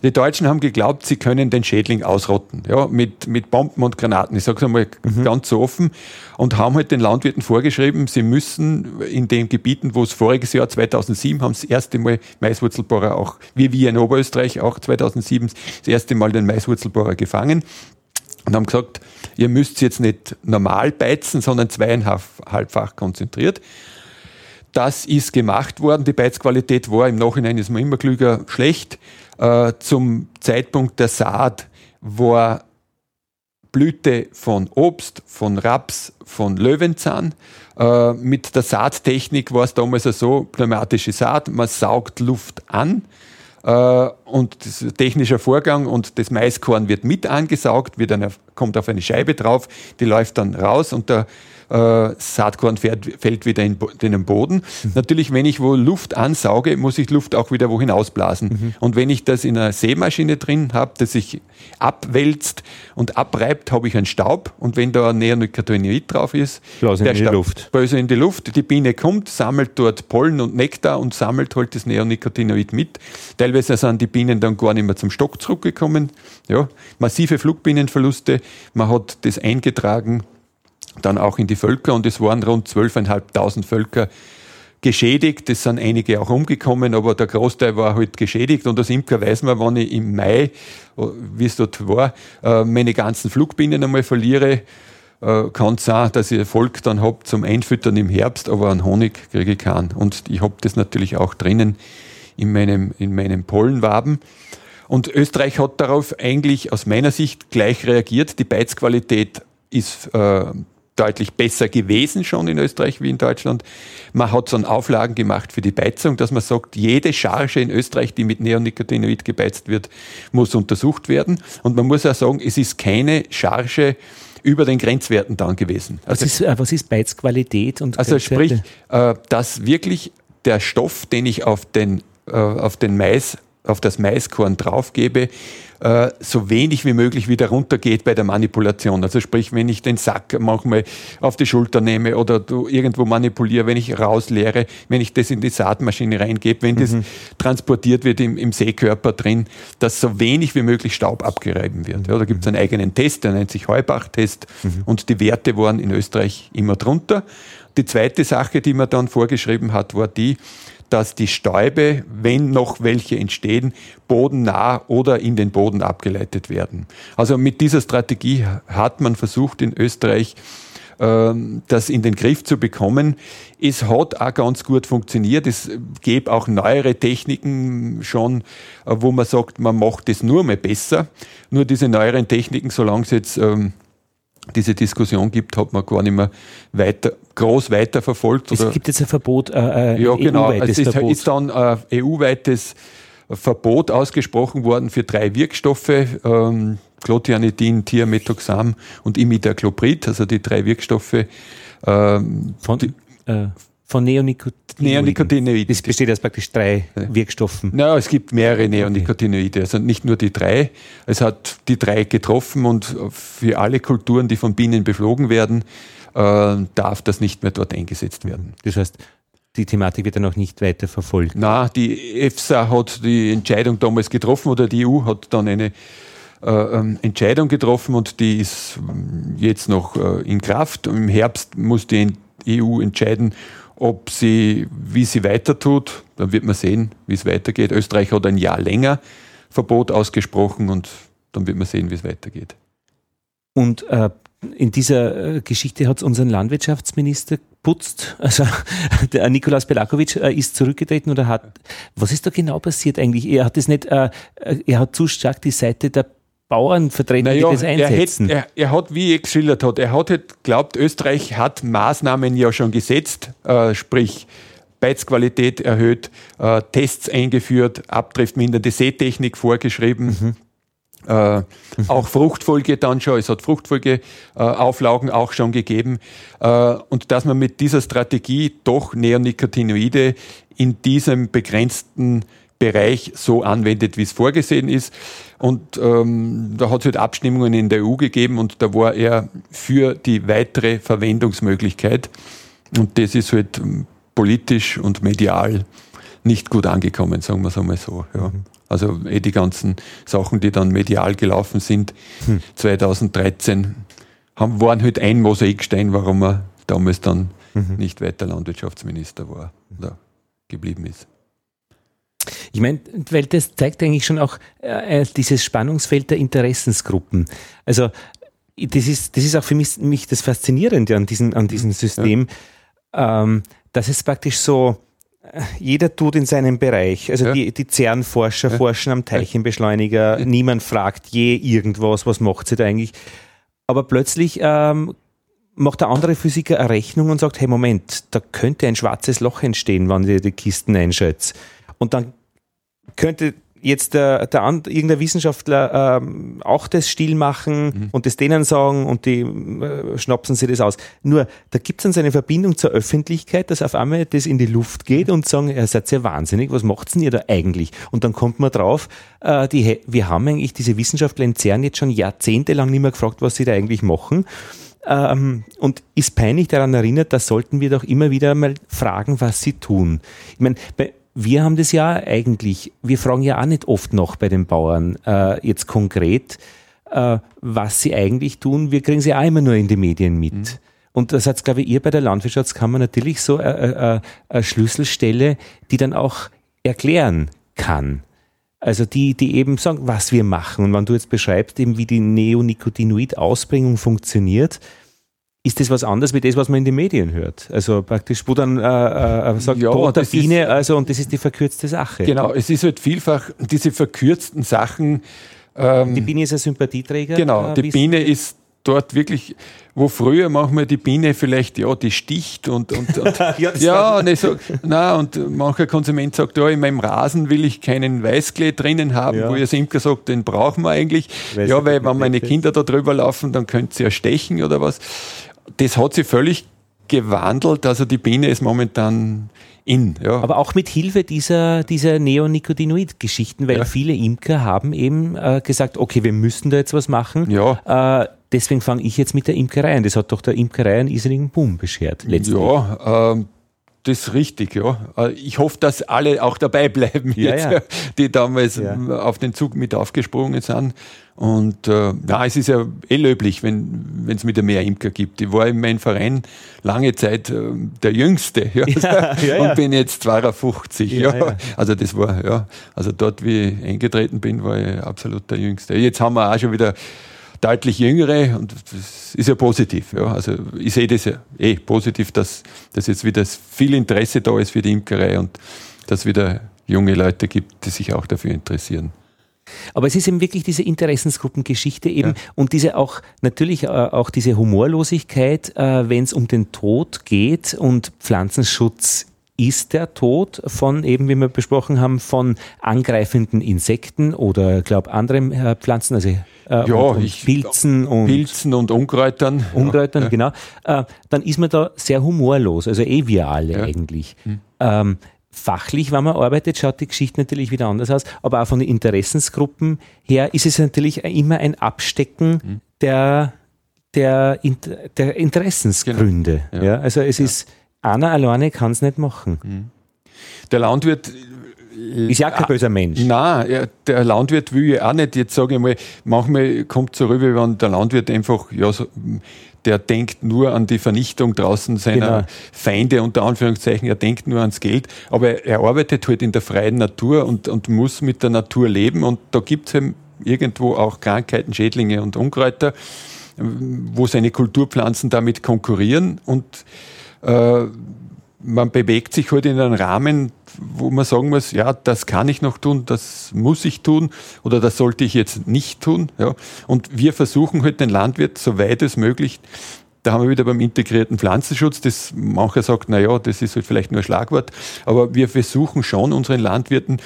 die Deutschen haben geglaubt, sie können den Schädling ausrotten, ja, mit, mit Bomben und Granaten. Ich sage es einmal mhm. ganz so offen und haben halt den Landwirten vorgeschrieben, sie müssen in den Gebieten, wo es voriges Jahr 2007 haben das erste Mal Maiswurzelbohrer auch, wie wir in Oberösterreich auch 2007 das erste Mal den Maiswurzelbohrer gefangen und haben gesagt, ihr müsst jetzt nicht normal beizen, sondern zweieinhalbfach konzentriert. Das ist gemacht worden. Die Beizqualität war im Nachhinein, ist man immer klüger, schlecht. Äh, zum Zeitpunkt der Saat war Blüte von Obst, von Raps, von Löwenzahn. Äh, mit der Saattechnik war es damals so, pneumatische Saat, man saugt Luft an äh, und das ist ein technischer Vorgang und das Maiskorn wird mit angesaugt, wird eine, kommt auf eine Scheibe drauf, die läuft dann raus und der äh, Saatkorn fährt, fällt wieder in, in, den Boden. Mhm. Natürlich, wenn ich wo Luft ansauge, muss ich Luft auch wieder wo hinausblasen. Mhm. Und wenn ich das in einer Sämaschine drin habe, das sich abwälzt und abreibt, habe ich einen Staub. Und wenn da ein Neonicotinoid drauf ist, Blasen der in Staub, die Luft. Böse in die Luft. Die Biene kommt, sammelt dort Pollen und Nektar und sammelt halt das Neonicotinoid mit. Teilweise sind die Bienen dann gar nicht mehr zum Stock zurückgekommen. Ja, massive Flugbienenverluste. Man hat das eingetragen dann auch in die Völker und es waren rund 12.500 Völker geschädigt. Es sind einige auch umgekommen, aber der Großteil war halt geschädigt. Und als Imker weiß man, wenn ich im Mai, wie es dort war, äh, meine ganzen Flugbienen einmal verliere, äh, kann es sein, dass ich Erfolg dann habe zum Einfüttern im Herbst, aber an Honig kriege ich keinen. Und ich habe das natürlich auch drinnen in meinem, in meinem Pollenwaben. Und Österreich hat darauf eigentlich aus meiner Sicht gleich reagiert. Die Beizqualität ist äh, deutlich besser gewesen schon in Österreich wie in Deutschland. Man hat so Auflagen gemacht für die Beizung, dass man sagt, jede Charge in Österreich, die mit Neonicotinoid gebeizt wird, muss untersucht werden. Und man muss auch sagen, es ist keine Charge über den Grenzwerten dann gewesen. Also, was, ist, äh, was ist Beizqualität? Und also sprich, äh, dass wirklich der Stoff, den ich auf den, äh, auf den Mais, auf das Maiskorn draufgebe, äh, so wenig wie möglich wieder runtergeht bei der Manipulation. Also sprich, wenn ich den Sack manchmal auf die Schulter nehme oder irgendwo manipuliere, wenn ich rausleere, wenn ich das in die Saatmaschine reingebe, wenn mhm. das transportiert wird im, im Seekörper drin, dass so wenig wie möglich Staub abgereiben wird. Ja, da gibt es einen eigenen Test, der nennt sich Heubach-Test mhm. und die Werte waren in Österreich immer drunter. Die zweite Sache, die man dann vorgeschrieben hat, war die, dass die Stäube, wenn noch welche entstehen, bodennah oder in den Boden abgeleitet werden. Also mit dieser Strategie hat man versucht in Österreich, ähm, das in den Griff zu bekommen. Es hat auch ganz gut funktioniert. Es gäbe auch neuere Techniken schon, äh, wo man sagt, man macht es nur mehr besser. Nur diese neueren Techniken, solange es jetzt ähm, diese Diskussion gibt, hat man gar nicht mehr weiter, groß weiterverfolgt. Es gibt jetzt ein Verbot, äh, äh ja, genau. Es ist, Verbot. ist dann äh, EU-weites Verbot ausgesprochen worden für drei Wirkstoffe, ähm, Clothianidin, Thiamethoxam und Imidacloprid, also die drei Wirkstoffe. Ähm, Von, die, äh, von Neonicotinoiden. Neonicotinoiden. Das besteht aus praktisch drei Wirkstoffen. Na, es gibt mehrere Neonicotinoide, also nicht nur die drei. Es hat die drei getroffen und für alle Kulturen, die von Bienen beflogen werden, äh, darf das nicht mehr dort eingesetzt werden. Das heißt, die Thematik wird dann auch nicht weiter verfolgt. Na, die EFSA hat die Entscheidung damals getroffen oder die EU hat dann eine äh, ähm, Entscheidung getroffen und die ist ähm, jetzt noch äh, in Kraft. Im Herbst muss die EU entscheiden, ob sie, wie sie weiter tut. Dann wird man sehen, wie es weitergeht. Österreich hat ein Jahr länger Verbot ausgesprochen und dann wird man sehen, wie es weitergeht. Und äh, in dieser äh, Geschichte hat es unseren Landwirtschaftsminister putzt. Also [laughs] der Nikolaus Belakovic äh, ist zurückgetreten oder hat. Was ist da genau passiert eigentlich? Er hat es nicht, äh, er hat zu stark die Seite der Bauern vertreten, naja, die das einsetzen. Er, hat, er, er hat, wie ich geschildert hat, er hat halt glaubt, Österreich hat Maßnahmen ja schon gesetzt, äh, sprich Beizqualität erhöht, äh, Tests eingeführt, abdriftmindernde Seetechnik vorgeschrieben. Mhm. Äh. Auch Fruchtfolge dann schon, es hat Fruchtfolgeauflagen äh, auch schon gegeben. Äh, und dass man mit dieser Strategie doch Neonicotinoide in diesem begrenzten Bereich so anwendet, wie es vorgesehen ist. Und ähm, da hat es halt Abstimmungen in der EU gegeben und da war er für die weitere Verwendungsmöglichkeit. Und das ist halt ähm, politisch und medial nicht gut angekommen, sagen wir es einmal so. Ja. Mhm. Also eh die ganzen Sachen, die dann medial gelaufen sind, hm. 2013, haben, waren halt ein Mosaikstein, warum er damals dann mhm. nicht weiter Landwirtschaftsminister war oder geblieben ist. Ich meine, weil das zeigt eigentlich schon auch äh, dieses Spannungsfeld der Interessensgruppen. Also das ist, das ist auch für mich, mich das Faszinierende an diesem, an diesem System, ja. ähm, dass es praktisch so, äh, jeder tut in seinem Bereich. Also ja. die, die CERN-Forscher ja. forschen am Teilchenbeschleuniger, niemand fragt je irgendwas, was macht sie da eigentlich. Aber plötzlich ähm, macht der andere Physiker eine Rechnung und sagt, hey Moment, da könnte ein schwarzes Loch entstehen, wenn ihr die Kisten einschätzt. Und dann könnte jetzt der, der irgendein Wissenschaftler ähm, auch das still machen mhm. und das denen sagen und die äh, schnapsen sich das aus. Nur, da gibt es dann so eine Verbindung zur Öffentlichkeit, dass auf einmal das in die Luft geht und sagen, ihr seid ja wahnsinnig, was macht's denn ihr da eigentlich? Und dann kommt man drauf, äh, die, wir haben eigentlich diese Wissenschaftler in CERN jetzt schon jahrzehntelang nicht mehr gefragt, was sie da eigentlich machen. Ähm, und ist peinlich daran erinnert, da sollten wir doch immer wieder mal fragen, was sie tun. Ich meine, bei, wir haben das ja eigentlich, wir fragen ja auch nicht oft noch bei den Bauern äh, jetzt konkret, äh, was sie eigentlich tun. Wir kriegen sie auch immer nur in die Medien mit. Mhm. Und das hat, glaube ich, ihr bei der Landwirtschaftskammer natürlich so eine, eine Schlüsselstelle, die dann auch erklären kann. Also die, die eben sagen, was wir machen. Und wenn du jetzt beschreibst, eben wie die Neonicotinoid-Ausbringung funktioniert, ist das was anderes wie das, was man in den Medien hört. Also praktisch, wo dann äh, äh, sagt, ja, boah, der Biene, also und das ist die verkürzte Sache. Genau, es ist halt vielfach diese verkürzten Sachen. Ähm, die Biene ist ein Sympathieträger. Genau, äh, die Biene ist dort wirklich, wo früher manchmal die Biene vielleicht, ja, die sticht und, und, und [laughs] ja, ja und ich sag, na, und mancher Konsument sagt, ja, in meinem Rasen will ich keinen Weißklee drinnen haben, ja. wo ihr Imker sagt, den brauchen wir eigentlich. Weiß ja, weil wenn meine Kinder da drüber laufen, dann könnt sie ja stechen oder was das hat sich völlig gewandelt. Also die Biene ist momentan in. Ja. Aber auch mit Hilfe dieser, dieser Neonicotinoid-Geschichten, weil ja. viele Imker haben eben äh, gesagt, okay, wir müssen da jetzt was machen. Ja. Äh, deswegen fange ich jetzt mit der Imkerei an. Das hat doch der Imkerei einen riesigen Boom beschert. Letztlich. Ja, ähm, das ist richtig, ja. Äh, ich hoffe, dass alle auch dabei [laughs] bleiben, ja, jetzt, ja. die damals ja. auf den Zug mit aufgesprungen sind. Und äh, na, es ist ja eh löblich, wenn es wieder mehr Imker gibt. Ich war in meinem Verein lange Zeit äh, der Jüngste [laughs] und bin jetzt 52. Ja, Also das war, ja, also dort, wie ich eingetreten bin, war ich absolut der Jüngste. Jetzt haben wir auch schon wieder deutlich Jüngere und das ist ja positiv. Ja. Also ich sehe das ja eh positiv, dass, dass jetzt wieder viel Interesse da ist für die Imkerei und dass es wieder junge Leute gibt, die sich auch dafür interessieren. Aber es ist eben wirklich diese Interessensgruppengeschichte eben ja. und diese auch natürlich äh, auch diese Humorlosigkeit, äh, wenn es um den Tod geht und Pflanzenschutz ist der Tod von eben, wie wir besprochen haben, von angreifenden Insekten oder glaube anderen äh, Pflanzen, also äh, ja, und, und ich, Pilzen und Pilzen und Unkräutern. Unkräutern, ja. genau. Äh, dann ist man da sehr humorlos, also eh wir alle ja. eigentlich. Hm. Ähm, fachlich, wenn man arbeitet, schaut die Geschichte natürlich wieder anders aus, aber auch von den Interessensgruppen her ist es natürlich immer ein Abstecken mhm. der, der, der Interessensgründe. Genau. Ja. ja. also es ja. ist, einer alleine kann es nicht machen. Mhm. Der Landwirt Ist ja kein böser Mensch. Nein, der Landwirt will ja auch nicht, jetzt sage ich mal, manchmal kommt es so rüber, wenn der Landwirt einfach, ja, so, der denkt nur an die Vernichtung draußen seiner genau. Feinde, unter Anführungszeichen, er denkt nur ans Geld, aber er arbeitet halt in der freien Natur und, und muss mit der Natur leben und da gibt es eben irgendwo auch Krankheiten, Schädlinge und Unkräuter, wo seine Kulturpflanzen damit konkurrieren und äh, man bewegt sich heute halt in einem Rahmen, wo man sagen muss, ja, das kann ich noch tun, das muss ich tun oder das sollte ich jetzt nicht tun. Ja. Und wir versuchen halt den Landwirt, soweit es möglich, da haben wir wieder beim integrierten Pflanzenschutz, das mancher sagt, na ja, das ist halt vielleicht nur ein Schlagwort, aber wir versuchen schon unseren Landwirten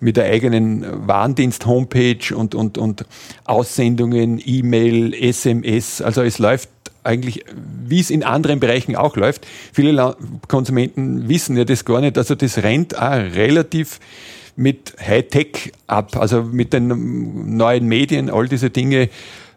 mit der eigenen Warendienst-Homepage und, und, und Aussendungen, E-Mail, SMS, also es läuft eigentlich, wie es in anderen Bereichen auch läuft. Viele Konsumenten wissen ja das gar nicht. Also das rennt auch relativ mit Hightech ab, also mit den neuen Medien, all diese Dinge.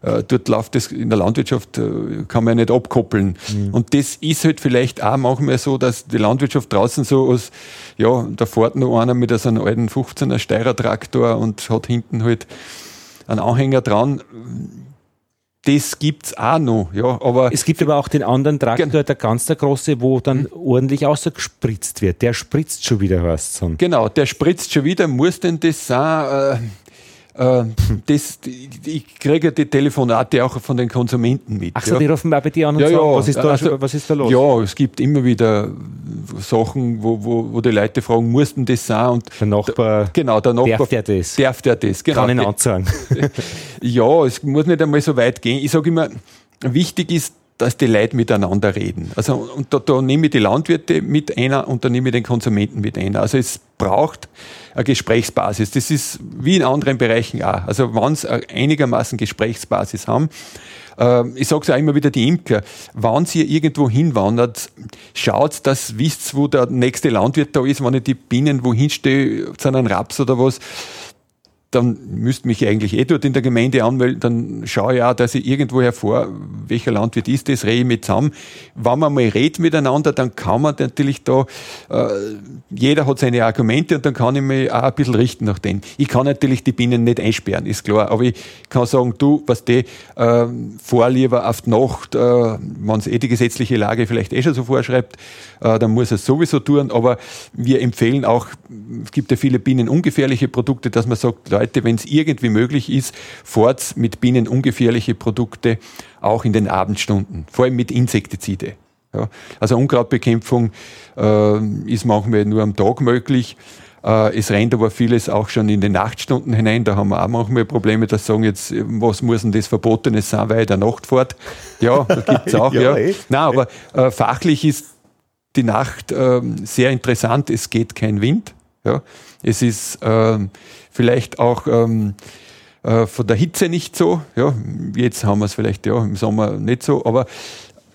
Äh, dort läuft es in der Landwirtschaft, äh, kann man ja nicht abkoppeln. Mhm. Und das ist halt vielleicht auch manchmal so, dass die Landwirtschaft draußen so aus, ja, da fährt noch einer mit so einem alten 15er Steirer-Traktor und hat hinten halt einen Anhänger dran das gibt's auch noch, ja, aber. Es gibt aber auch den anderen Traktor, der ganz der große, wo dann mhm. ordentlich außergespritzt wird. Der spritzt schon wieder, du. Genau, der spritzt schon wieder, muss denn das sein, äh, das, ich kriege die Telefonate auch von den Konsumenten mit. Ach so, ja. die rufen auch bei dir an und ja, sagen, ja, was, ist da, also, was ist da los? Ja, es gibt immer wieder Sachen, wo, wo, wo die Leute fragen, mussten das sein? Und der Nachbar, genau, der Nachbar, darf der das? Darf der das, genau. Kann ihn anzeigen. [laughs] ja, es muss nicht einmal so weit gehen. Ich sage immer, wichtig ist, dass die Leute miteinander reden. Also, und da, da nehme ich die Landwirte mit einer und da nehme ich den Konsumenten mit einer. Also es braucht eine Gesprächsbasis. Das ist wie in anderen Bereichen auch. Also wenn sie einigermaßen Gesprächsbasis haben, äh, ich sage es auch immer wieder die Imker, wenn sie irgendwo hinwandert, schaut, dass wisst, wo der nächste Landwirt da ist, wenn ich die Bienen wohin stehe, zu einem Raps oder was, dann müsste mich eigentlich eh dort in der Gemeinde anmelden, dann schaue ich auch, dass ich irgendwo hervor, welcher Landwirt ist das, rede ich mit zusammen. Wenn man mal redet miteinander, dann kann man natürlich da, äh, jeder hat seine Argumente und dann kann ich mich auch ein bisschen richten nach denen. Ich kann natürlich die Bienen nicht einsperren, ist klar, aber ich kann sagen, du, was die, äh, fahr lieber auf die Nacht, äh, wenn es eh die gesetzliche Lage vielleicht eh schon so vorschreibt, äh, dann muss es sowieso tun, aber wir empfehlen auch, es gibt ja viele bienenungefährliche Produkte, dass man sagt, Leute, wenn es irgendwie möglich ist, fort mit bienenungefährliche Produkte auch in den Abendstunden, vor allem mit Insektizide. Ja, also Unkrautbekämpfung äh, ist manchmal nur am Tag möglich. Äh, es rennt aber vieles auch schon in die Nachtstunden hinein. Da haben wir auch manchmal Probleme, dass sagen jetzt, was muss denn das Verbotenes sein, weil der Nacht fährt. Ja, da gibt es auch. [laughs] ja, ja. Nein, aber äh, fachlich ist die Nacht äh, sehr interessant. Es geht kein Wind. Ja. Es ist ähm, vielleicht auch ähm, äh, von der Hitze nicht so. Ja, jetzt haben wir es vielleicht ja, im Sommer nicht so, aber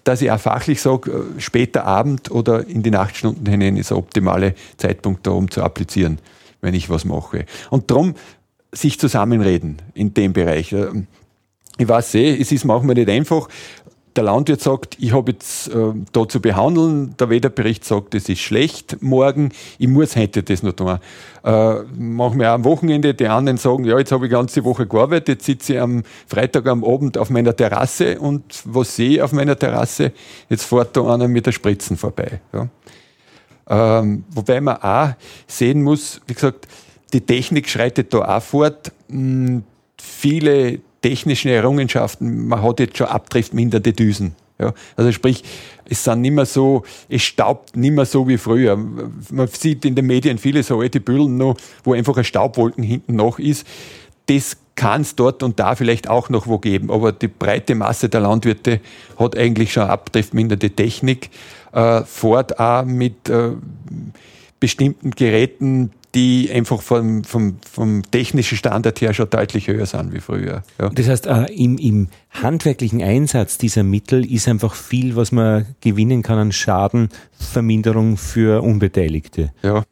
dass ich auch fachlich sage, äh, später Abend oder in die Nachtstunden hinein ist der optimale Zeitpunkt, da um zu applizieren, wenn ich was mache. Und darum sich zusammenreden in dem Bereich. Ich weiß eh, es ist manchmal nicht einfach der Landwirt sagt, ich habe jetzt äh, da zu behandeln, der Wetterbericht sagt, es ist schlecht morgen, ich muss heute das noch tun. Äh, machen wir auch am Wochenende, die anderen sagen, ja, jetzt habe ich ganze Woche gearbeitet, jetzt sitze ich am Freitag am Abend auf meiner Terrasse und was sehe ich auf meiner Terrasse? Jetzt fährt da einer mit der Spritzen vorbei. Ja. Ähm, wobei man auch sehen muss, wie gesagt, die Technik schreitet da auch fort. Hm, viele technischen Errungenschaften, man hat jetzt schon abdriftminderte Düsen. Ja, also sprich, es sind nicht mehr so, es staubt nicht mehr so wie früher. Man sieht in den Medien viele so alte Büllen noch, wo einfach eine Staubwolken hinten noch ist. Das kann es dort und da vielleicht auch noch wo geben, aber die breite Masse der Landwirte hat eigentlich schon abdriftminderte Technik, äh, fährt auch mit äh, bestimmten Geräten, die einfach vom, vom, vom technischen Standard her schon deutlich höher sind wie früher. Ja. Das heißt, äh, im, im handwerklichen Einsatz dieser Mittel ist einfach viel, was man gewinnen kann an Schadenverminderung für Unbeteiligte. Ja.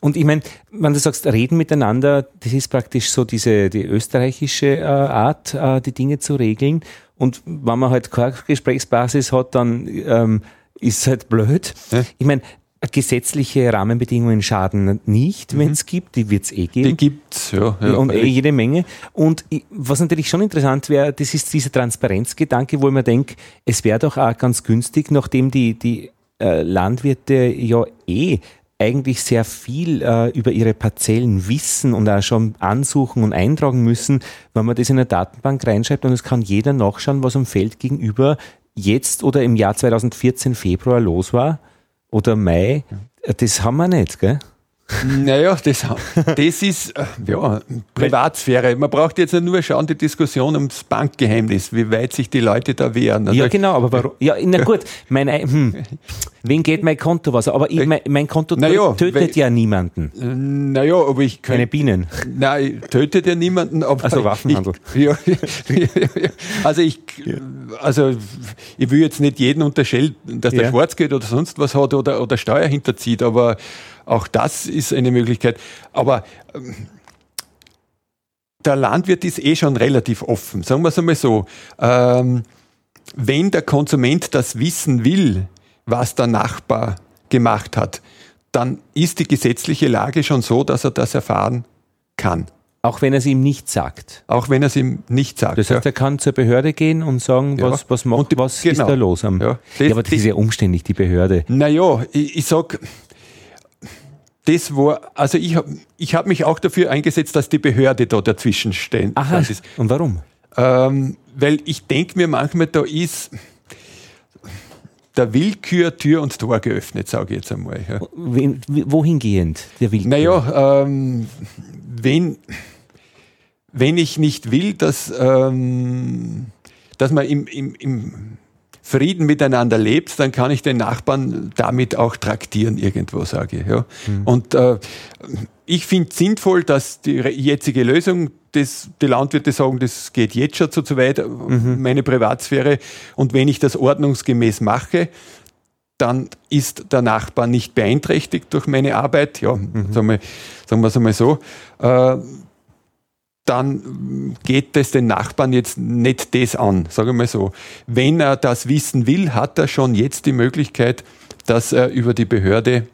Und ich meine, wenn du sagst, reden miteinander, das ist praktisch so diese die österreichische äh, Art, äh, die Dinge zu regeln. Und wenn man halt keine Gesprächsbasis hat, dann ähm, ist es halt blöd. Ich meine, gesetzliche Rahmenbedingungen schaden nicht, wenn es gibt, die wird es eh geben. Die gibt's, ja. ja und eh jede Menge. Und was natürlich schon interessant wäre, das ist dieser Transparenzgedanke, wo ich mir denke, es wäre doch auch ganz günstig, nachdem die, die äh, Landwirte ja eh eigentlich sehr viel äh, über ihre Parzellen wissen und auch schon ansuchen und eintragen müssen, wenn man das in eine Datenbank reinschreibt und es kann jeder nachschauen, was am Feld gegenüber jetzt oder im Jahr 2014 Februar los war oder Mai. Das haben wir nicht, gell? Naja, das, das ist äh, ja, Privatsphäre. Man braucht jetzt nur schauen, die Diskussion ums Bankgeheimnis, wie weit sich die Leute da wehren. Also ja, genau, aber warum? Ja, na [laughs] gut, mein, hm, wen geht mein Konto was? Aber ich, mein, mein, Konto naja, tötet weil, ja niemanden. Naja, aber ich kann. Keine Bienen. Nein, tötet ja niemanden. Aber also Waffenhandel. Ich, ja, [laughs] ja, ja, also ich, also ich will jetzt nicht jeden unterstellen, dass der schwarz geht oder sonst was hat oder, oder Steuer hinterzieht, aber auch das ist eine Möglichkeit. Aber ähm, der Landwirt ist eh schon relativ offen, sagen wir es einmal so. Ähm, wenn der Konsument das wissen will, was der Nachbar gemacht hat, dann ist die gesetzliche Lage schon so, dass er das erfahren kann. Auch wenn er es ihm nicht sagt. Auch wenn er es ihm nicht sagt. Das heißt, ja. er kann zur Behörde gehen und sagen, ja. was, was macht, die, was genau. ist da los? Am, ja. Das, ja, aber das, das ist ja umständlich, die Behörde. Naja, ich, ich sag, das war, also ich habe ich hab mich auch dafür eingesetzt, dass die Behörde da dazwischen stehen. Aha, und warum? Ähm, weil ich denke mir manchmal, da ist der Willkür Tür und Tor geöffnet, sage ich jetzt einmal. Ja. Wohingehend, der Willkür? Naja, ähm, wenn, wenn ich nicht will, dass, ähm, dass man im, im, im Frieden miteinander lebt, dann kann ich den Nachbarn damit auch traktieren, irgendwo sage ich. Ja. Mhm. Und äh, ich finde sinnvoll, dass die jetzige Lösung, das, die Landwirte sagen, das geht jetzt schon zu, zu weit, mhm. meine Privatsphäre. Und wenn ich das ordnungsgemäß mache, dann ist der Nachbar nicht beeinträchtigt durch meine Arbeit. Ja, mhm. sagen, wir, sagen wir es einmal so. Äh, dann geht es den Nachbarn jetzt nicht das an, sage ich mal so. Wenn er das wissen will, hat er schon jetzt die Möglichkeit, dass er über die Behörde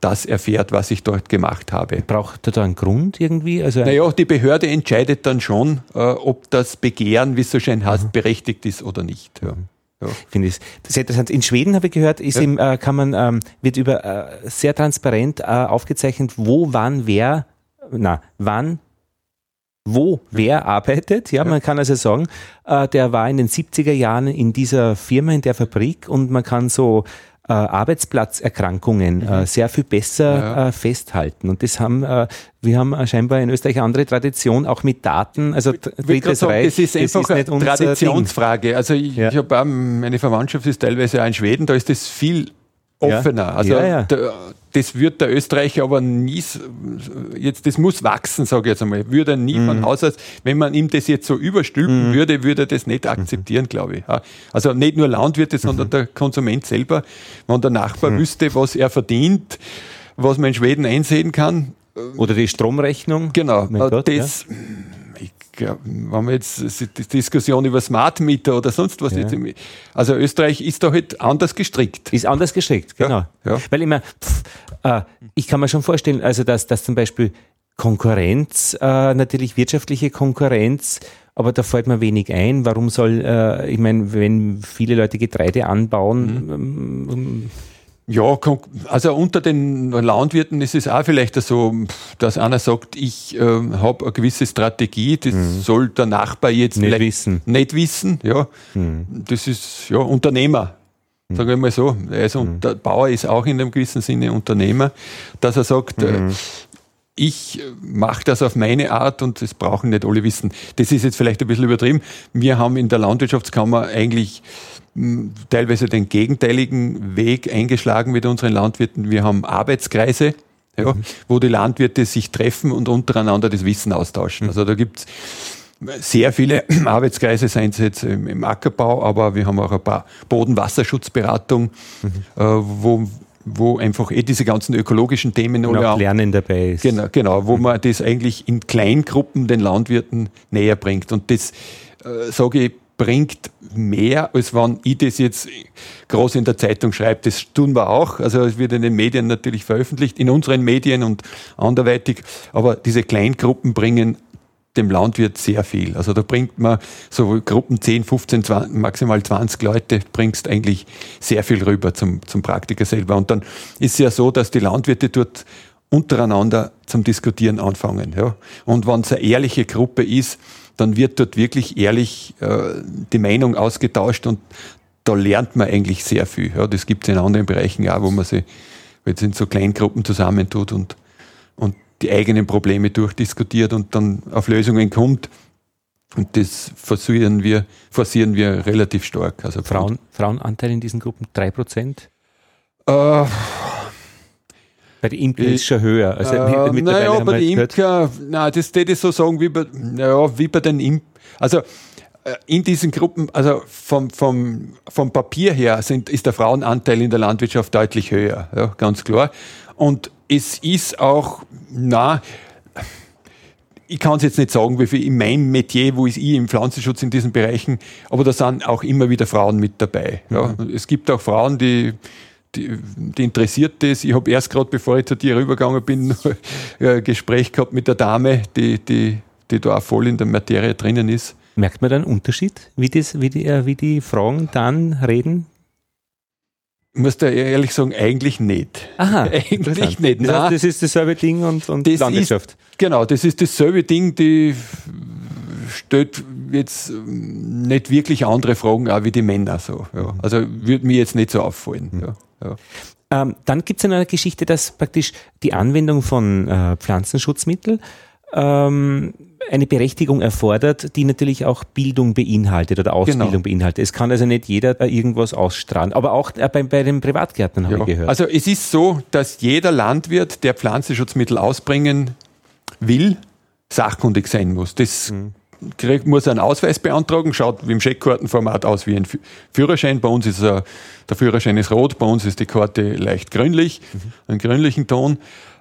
das erfährt, was ich dort gemacht habe. Braucht er da einen Grund irgendwie? Also naja, die Behörde entscheidet dann schon, äh, ob das Begehren, wie es so schön heißt, mhm. berechtigt ist oder nicht. Ja. Ja. Finde ich sehr interessant. In Schweden habe ich gehört, ist ja. im, äh, kann man, ähm, wird über äh, sehr transparent äh, aufgezeichnet, wo, wann, wer, na, wann, wo wer arbeitet. Ja, man kann also sagen, äh, der war in den 70er Jahren in dieser Firma, in der Fabrik und man kann so äh, Arbeitsplatzerkrankungen äh, mhm. sehr viel besser ja. äh, festhalten. Und das haben, wir haben scheinbar in Österreich eine andere Tradition, auch mit Daten. Also drittes sagen, Reich. Das ist einfach das ist eine Traditionsfrage. Also ich, ja. ich habe meine Verwandtschaft ist teilweise auch in Schweden, da ist das viel offener. Ja. Also ja, der, das wird der Österreicher aber nie, jetzt, das muss wachsen, sage ich jetzt einmal. Würde er nie mhm. von Haus aus, wenn man ihm das jetzt so überstülpen mhm. würde, würde er das nicht akzeptieren, glaube ich. Also nicht nur Landwirte, sondern mhm. der Konsument selber. Wenn der Nachbar mhm. wüsste, was er verdient, was man in Schweden einsehen kann. Oder die Stromrechnung. Genau. Gott, das, ja, wenn wir jetzt die Diskussion über Smart Meter oder sonst was ja. jetzt, also Österreich ist da halt anders gestrickt. Ist anders gestrickt, genau. Ja, ja. Weil immer, äh, ich kann mir schon vorstellen, also dass, dass zum Beispiel Konkurrenz, äh, natürlich wirtschaftliche Konkurrenz, aber da fällt mir wenig ein. Warum soll, äh, ich meine, wenn viele Leute Getreide anbauen, mhm. ähm, ja, also unter den Landwirten ist es auch vielleicht so, dass einer sagt, ich äh, habe eine gewisse Strategie, das mhm. soll der Nachbar jetzt nicht wissen. Nicht wissen, ja. Mhm. Das ist ja Unternehmer, mhm. sagen wir mal so. Also mhm. der Bauer ist auch in einem gewissen Sinne Unternehmer, dass er sagt, äh, mhm. Ich mache das auf meine Art und das brauchen nicht alle wissen. Das ist jetzt vielleicht ein bisschen übertrieben. Wir haben in der Landwirtschaftskammer eigentlich teilweise den gegenteiligen Weg eingeschlagen mit unseren Landwirten. Wir haben Arbeitskreise, ja, mhm. wo die Landwirte sich treffen und untereinander das Wissen austauschen. Mhm. Also da gibt es sehr viele [clears throat] Arbeitskreise, seien es jetzt im, Ackerbau, aber wir haben auch ein paar Bodenwasserschutzberatung, mhm. äh, wo wo einfach eh diese ganzen ökologischen Themen und auch Lernen dabei ist. Genau, genau wo mhm. man das eigentlich in Kleingruppen den Landwirten näher bringt. Und das, äh, sage ich, bringt mehr, als wenn ich das jetzt groß in der Zeitung schreibe. Das tun wir auch. Also es wird in den Medien natürlich veröffentlicht, in unseren Medien und anderweitig. Aber diese Kleingruppen bringen dem Landwirt sehr viel. Also da bringt man so Gruppen 10, 15, 20, maximal 20 Leute, bringst eigentlich sehr viel rüber zum, zum Praktiker selber. Und dann ist es ja so, dass die Landwirte dort untereinander zum Diskutieren anfangen. Ja. Und wenn es eine ehrliche Gruppe ist, dann wird dort wirklich ehrlich äh, die Meinung ausgetauscht und da lernt man eigentlich sehr viel. Ja. Das gibt es in anderen Bereichen auch, wo man sich jetzt in so Kleingruppen zusammentut und, die eigenen Probleme durchdiskutiert und dann auf Lösungen kommt. Und das forcieren wir, forcieren wir relativ stark. Also Frauen, Frauenanteil in diesen Gruppen 3%? Äh, bei den Imker ist es schon höher. Also äh, naja, bei den Imker, das würde ich so sagen, wie bei, naja, wie bei den Imker. Also äh, in diesen Gruppen, also vom, vom, vom Papier her sind, ist der Frauenanteil in der Landwirtschaft deutlich höher, ja, ganz klar. Und es ist auch, na, ich kann es jetzt nicht sagen, wie viel in meinem Metier, wo ist ich im Pflanzenschutz in diesen Bereichen, aber da sind auch immer wieder Frauen mit dabei. Ja. Mhm. Es gibt auch Frauen, die, die, die interessiert das. Ich habe erst gerade, bevor ich zu dir rübergegangen bin, [laughs] ein Gespräch gehabt mit der Dame, die, die, die da auch voll in der Materie drinnen ist. Merkt man da einen Unterschied, wie, das, wie, die, äh, wie die Frauen dann reden? Ich muss da ehrlich sagen, eigentlich nicht. Aha, [laughs] eigentlich nicht. Das, heißt, das ist dasselbe Ding und, und das Landwirtschaft. Ist, genau, das ist dasselbe Ding, die stellt jetzt nicht wirklich andere Fragen auch wie die Männer so. Ja. Also würde mir jetzt nicht so auffallen. Mhm. Ja. Ja. Ähm, dann gibt es eine Geschichte, dass praktisch die Anwendung von äh, Pflanzenschutzmitteln ähm, eine Berechtigung erfordert, die natürlich auch Bildung beinhaltet oder Ausbildung genau. beinhaltet. Es kann also nicht jeder irgendwas ausstrahlen, aber auch äh, bei, bei den Privatgärtnern habe ja. ich gehört. Also es ist so, dass jeder Landwirt, der Pflanzenschutzmittel ausbringen will, sachkundig sein muss. Das mhm kriegt, muss einen Ausweis beantragen, schaut wie im Scheckkartenformat aus wie ein Führerschein. Bei uns ist er, der Führerschein ist rot, bei uns ist die Karte leicht grünlich, mhm. einen grünlichen Ton.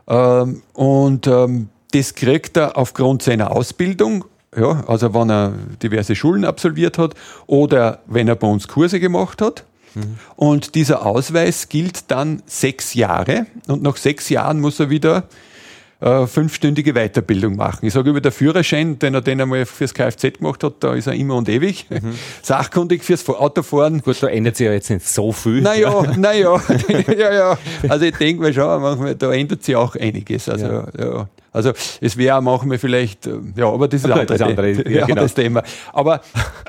Ähm, und ähm, das kriegt er aufgrund seiner Ausbildung, ja, also wenn er diverse Schulen absolviert hat oder wenn er bei uns Kurse gemacht hat. Mhm. Und dieser Ausweis gilt dann sechs Jahre und nach sechs Jahren muss er wieder äh, fünfstündige Weiterbildung machen. Ich sage über der Führerschein, den er den einmal fürs Kfz gemacht hat, da ist er immer und ewig. Mhm. [laughs] Sachkundig fürs Autofahren. Gut, da ändert sich ja jetzt nicht so viel. Naja, naja, [laughs] [laughs] ja, ja. Also ich denke mal schon, manchmal, da ändert sich auch einiges. Also, ja. ja. Also es wäre manchmal vielleicht, äh, ja, aber das ist, okay, andere, das andere, [laughs] ja, genau. das Thema. Aber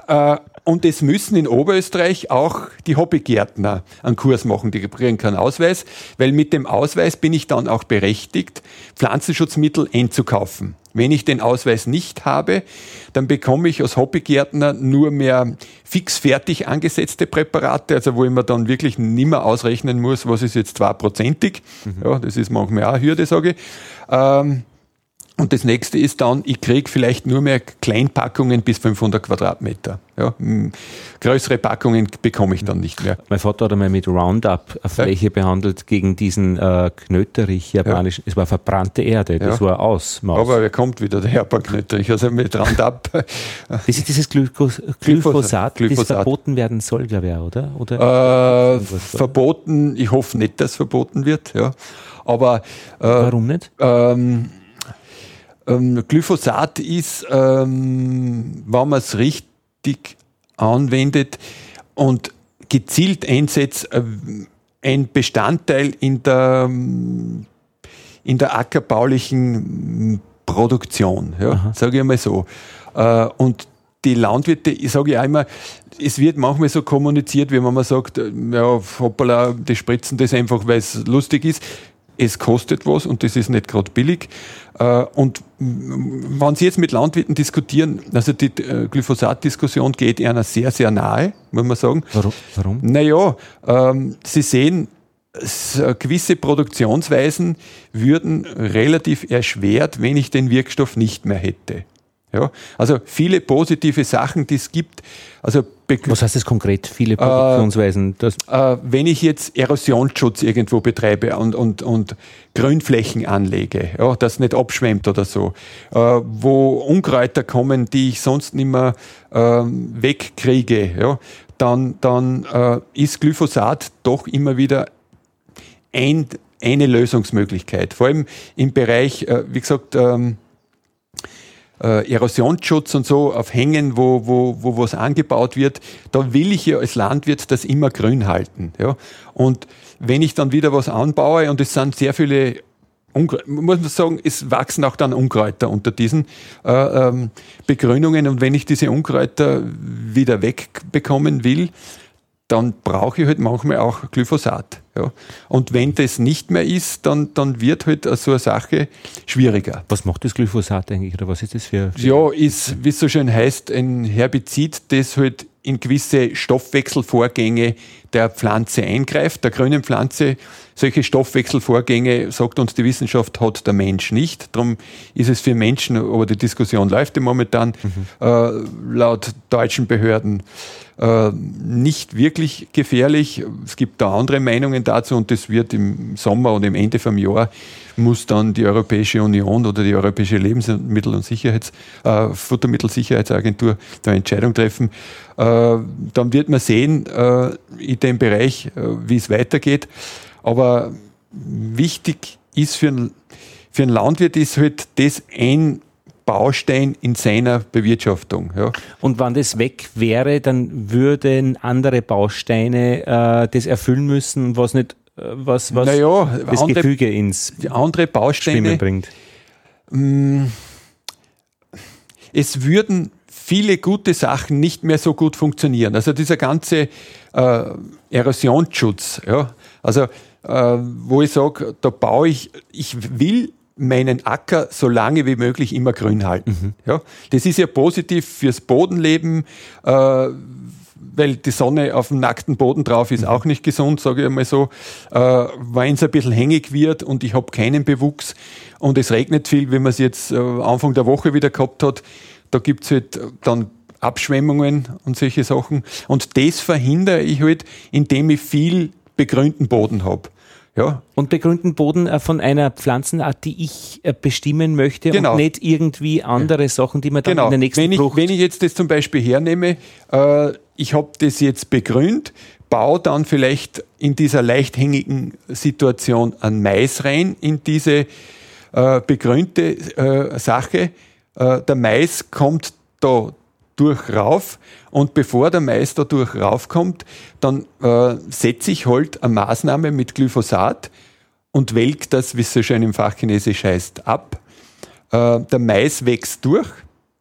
äh, und es müssen in Oberösterreich auch die Hobbygärtner einen Kurs machen, die kriegen keinen Ausweis, weil mit dem Ausweis bin ich dann auch berechtigt, Pflanzenschutzmittel einzukaufen. Wenn ich den Ausweis nicht habe, dann bekomme ich als Hobbygärtner nur mehr fix fertig angesetzte Präparate, also wo ich mir dann wirklich nimmer ausrechnen muss, was ist jetzt zweiprozentig. Mhm. Ja, das ist manchmal auch eine Hürde, sage ich. Ähm, und das nächste ist dann, ich kriege vielleicht nur mehr Kleinpackungen bis 500 Quadratmeter. Ja, größere Packungen bekomme ich dann nicht mehr. Mein Vater hat einmal mit Roundup eine Fläche ja. behandelt gegen diesen äh, Knöterich japanischen. Ja. Es war verbrannte Erde, das war aus. Maus. Aber er kommt wieder, der Japan-Knöterich. Also mit Roundup. [laughs] Das ist dieses Glykos Glyphosat, Glyphosat, das verboten werden soll, glaube ich, oder? oder äh, verboten, ich hoffe nicht, dass verboten wird. Ja. Aber, äh, Warum nicht? Ähm, ähm, Glyphosat ist, ähm, wenn man es richtig anwendet und gezielt einsetzt, äh, ein Bestandteil in der, in der ackerbaulichen Produktion, ja, sage ich einmal so. Äh, und die Landwirte, ich sage ja immer, es wird manchmal so kommuniziert, wie wenn man sagt, äh, ja, hoppala, die spritzen das einfach, weil es lustig ist es kostet was und das ist nicht gerade billig. Äh, und wenn Sie jetzt mit Landwirten diskutieren, also die äh, Glyphosat-Diskussion geht einer sehr, sehr nahe, muss man sagen. Warum? Warum? Naja, ähm, Sie sehen, gewisse Produktionsweisen würden relativ erschwert, wenn ich den Wirkstoff nicht mehr hätte. Ja, also viele positive Sachen, die es gibt. Also Was heißt das konkret? Viele Produktionsweisen? Äh, äh, wenn ich jetzt Erosionsschutz irgendwo betreibe und, und, und Grünflächen anlege, ja, das nicht abschwemmt oder so, äh, wo Unkräuter kommen, die ich sonst nicht mehr äh, wegkriege, ja, dann, dann äh, ist Glyphosat doch immer wieder ein, eine Lösungsmöglichkeit. Vor allem im Bereich, äh, wie gesagt, ähm, äh, Erosionsschutz und so auf Hängen, wo, wo, wo was angebaut wird, da will ich ja als Landwirt das immer grün halten. Ja? Und wenn ich dann wieder was anbaue und es sind sehr viele Unkräuter, muss man sagen, es wachsen auch dann Unkräuter unter diesen äh, ähm, Begrünungen und wenn ich diese Unkräuter wieder wegbekommen will, dann brauche ich halt manchmal auch Glyphosat. Ja. Und wenn das nicht mehr ist, dann, dann wird halt so eine Sache schwieriger. Was macht das Glyphosat eigentlich oder was ist das für? Ja, ist, wie es so schön heißt, ein Herbizid, das halt in gewisse Stoffwechselvorgänge der Pflanze eingreift, der grünen Pflanze. Solche Stoffwechselvorgänge, sagt uns die Wissenschaft, hat der Mensch nicht. Darum ist es für Menschen, aber die Diskussion läuft ja momentan, mhm. äh, laut deutschen Behörden äh, nicht wirklich gefährlich. Es gibt da andere Meinungen dazu und das wird im Sommer und im Ende vom Jahr muss dann die Europäische Union oder die Europäische Lebensmittel- und Sicherheits, äh, Futtermittelsicherheitsagentur da Entscheidung treffen. Äh, dann wird man sehen äh, in dem Bereich, äh, wie es weitergeht. Aber wichtig ist für, ein, für einen Landwirt ist halt das ein Baustein in seiner Bewirtschaftung. Ja. Und wenn das weg wäre, dann würden andere Bausteine äh, das erfüllen müssen, was nicht äh, was, was naja, das andere, Gefüge ins andere Bausteine, Schwimmen bringt. Mh, mm, es würden viele gute Sachen nicht mehr so gut funktionieren. Also dieser ganze äh, Erosionsschutz, ja, also äh, wo ich sage, da baue ich, ich will meinen Acker so lange wie möglich immer grün halten. Mhm. Ja, das ist ja positiv fürs Bodenleben, äh, weil die Sonne auf dem nackten Boden drauf ist mhm. auch nicht gesund, sage ich einmal so. Äh, Wenn es ein bisschen hängig wird und ich habe keinen Bewuchs und es regnet viel, wie man es jetzt äh, Anfang der Woche wieder gehabt hat, da gibt es halt dann Abschwemmungen und solche Sachen. Und das verhindere ich halt, indem ich viel begrünten Boden habe. Ja. Und begrünten Boden äh, von einer Pflanzenart, die ich äh, bestimmen möchte genau. und nicht irgendwie andere Sachen, die man dann genau. in der nächsten wenn ich, Frucht Wenn ich jetzt das zum Beispiel hernehme, äh, ich habe das jetzt begrünt, baue dann vielleicht in dieser leicht hängigen Situation ein Mais rein, in diese äh, begrünte äh, Sache. Äh, der Mais kommt da durch rauf und bevor der Mais da durch raufkommt, dann äh, setze ich halt eine Maßnahme mit Glyphosat und welk das, wie es so schön im Fachchinesisch heißt, ab. Äh, der Mais wächst durch,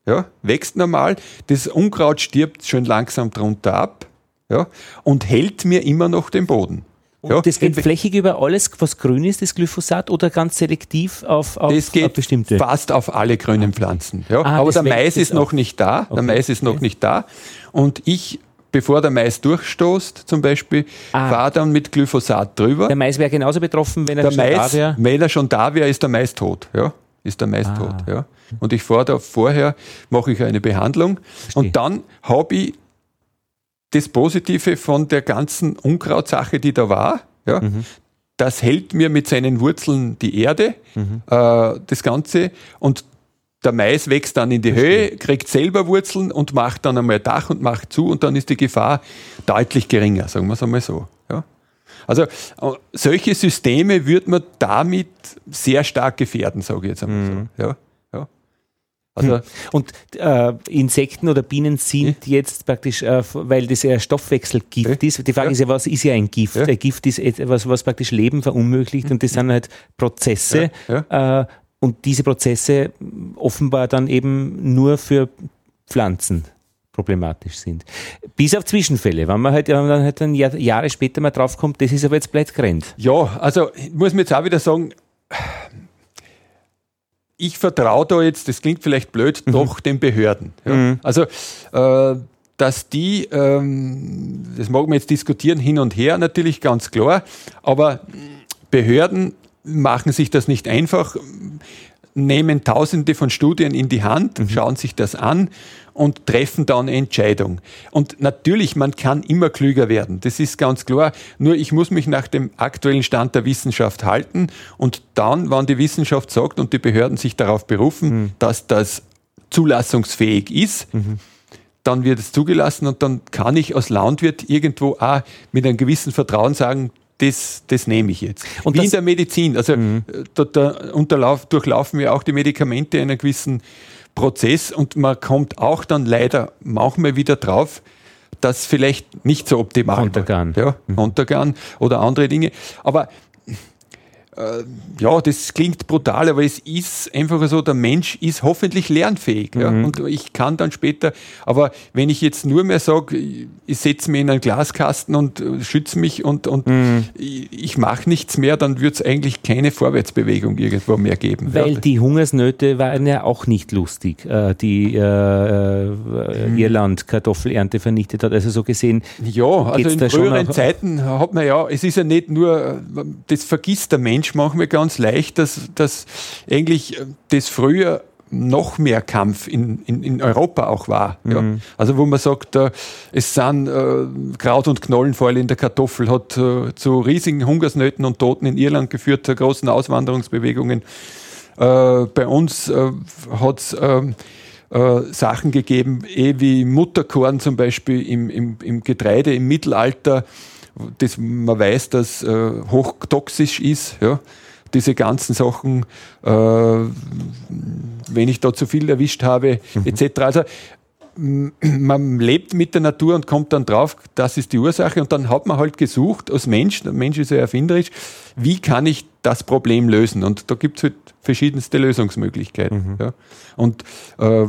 ja, wächst normal, das Unkraut stirbt schön langsam drunter ab ja, und hält mir immer noch den Boden. Und ja, das geht flächig über alles, was grün ist, das Glyphosat, oder ganz selektiv auf, auf, das geht auf bestimmte? Fast auf alle grünen Pflanzen. Ja. Ah, Aber der Mais ist noch nicht da. Okay. Der Mais ist noch okay. nicht da. Und ich bevor der Mais durchstoßt, zum Beispiel, ah. war dann mit Glyphosat drüber. Der Mais wäre genauso betroffen, wenn er der schon Mais, da wäre? Wenn er schon da wäre, ist der Mais tot. Ja? Ist der Mais ah. tot. Ja? Und ich fahre vorher, mache ich eine Behandlung Verstehe. und dann habe ich das Positive von der ganzen Unkrautsache, die da war, ja, mhm. das hält mir mit seinen Wurzeln die Erde, mhm. äh, das Ganze, und der Mais wächst dann in die Höhe, kriegt selber Wurzeln und macht dann einmal Dach und macht zu und dann ist die Gefahr deutlich geringer, sagen wir es einmal so. Ja. Also äh, solche Systeme würde man damit sehr stark gefährden, sage ich jetzt einmal mhm. so. Ja. Also hm. Und äh, Insekten oder Bienen sind ja. jetzt praktisch, äh, weil das ja Stoffwechselgift ja. ist. Die Frage ist ja, was ist ja ein Gift? Ein Gift ist etwas, was praktisch Leben verunmöglicht und das sind halt Prozesse. Äh, und diese Prozesse offenbar dann eben nur für Pflanzen problematisch sind. Bis auf Zwischenfälle, wenn man halt, wenn man dann halt dann Jahre später mal draufkommt, das ist aber jetzt Blättgrend. Ja, also muss man jetzt auch wieder sagen, ich vertraue da jetzt, das klingt vielleicht blöd, mhm. doch den Behörden. Ja. Mhm. Also, äh, dass die, ähm, das mag man jetzt diskutieren, hin und her natürlich ganz klar, aber Behörden machen sich das nicht einfach. Nehmen tausende von Studien in die Hand, mhm. schauen sich das an und treffen dann eine Entscheidung. Und natürlich, man kann immer klüger werden. Das ist ganz klar. Nur ich muss mich nach dem aktuellen Stand der Wissenschaft halten und dann, wann die Wissenschaft sagt und die Behörden sich darauf berufen, mhm. dass das zulassungsfähig ist, mhm. dann wird es zugelassen und dann kann ich als Landwirt irgendwo auch mit einem gewissen Vertrauen sagen, das, das nehme ich jetzt. Und Wie in der Medizin. Also mhm. da, da unterlauf, durchlaufen wir auch die Medikamente einen gewissen Prozess und man kommt auch dann leider manchmal wieder drauf, dass vielleicht nicht so optimal Untergan. Ja, mhm. Untergan oder andere Dinge. Aber ja, das klingt brutal, aber es ist einfach so, der Mensch ist hoffentlich lernfähig. Mhm. Ja, und ich kann dann später, aber wenn ich jetzt nur mehr sage, ich setze mich in einen Glaskasten und äh, schütze mich und, und mhm. ich, ich mache nichts mehr, dann wird es eigentlich keine Vorwärtsbewegung irgendwo mehr geben. Weil ja. die Hungersnöte waren ja auch nicht lustig, äh, die äh, mhm. Irland Kartoffelernte vernichtet hat. Also so gesehen. Ja, also in früheren Zeiten hat man ja, es ist ja nicht nur, das vergisst der Mensch, Mensch manchmal ganz leicht, dass, dass eigentlich das früher noch mehr Kampf in, in, in Europa auch war. Mhm. Ja. Also wo man sagt, äh, es sind äh, Kraut- und Knollenfäule in der Kartoffel, hat äh, zu riesigen Hungersnöten und Toten in Irland geführt, zu großen Auswanderungsbewegungen. Äh, bei uns hat es ähm, äh, Sachen gegeben, eh wie Mutterkorn zum Beispiel im, im, im Getreide im Mittelalter, das man weiß, dass äh, hochtoxisch ist. Ja. Diese ganzen Sachen, äh, wenn ich da zu viel erwischt habe, mhm. etc. Also man lebt mit der Natur und kommt dann drauf, das ist die Ursache. Und dann hat man halt gesucht als Mensch, der Mensch ist ja erfinderisch, wie kann ich das Problem lösen? Und da gibt es halt verschiedenste Lösungsmöglichkeiten. Mhm. Ja. Und äh,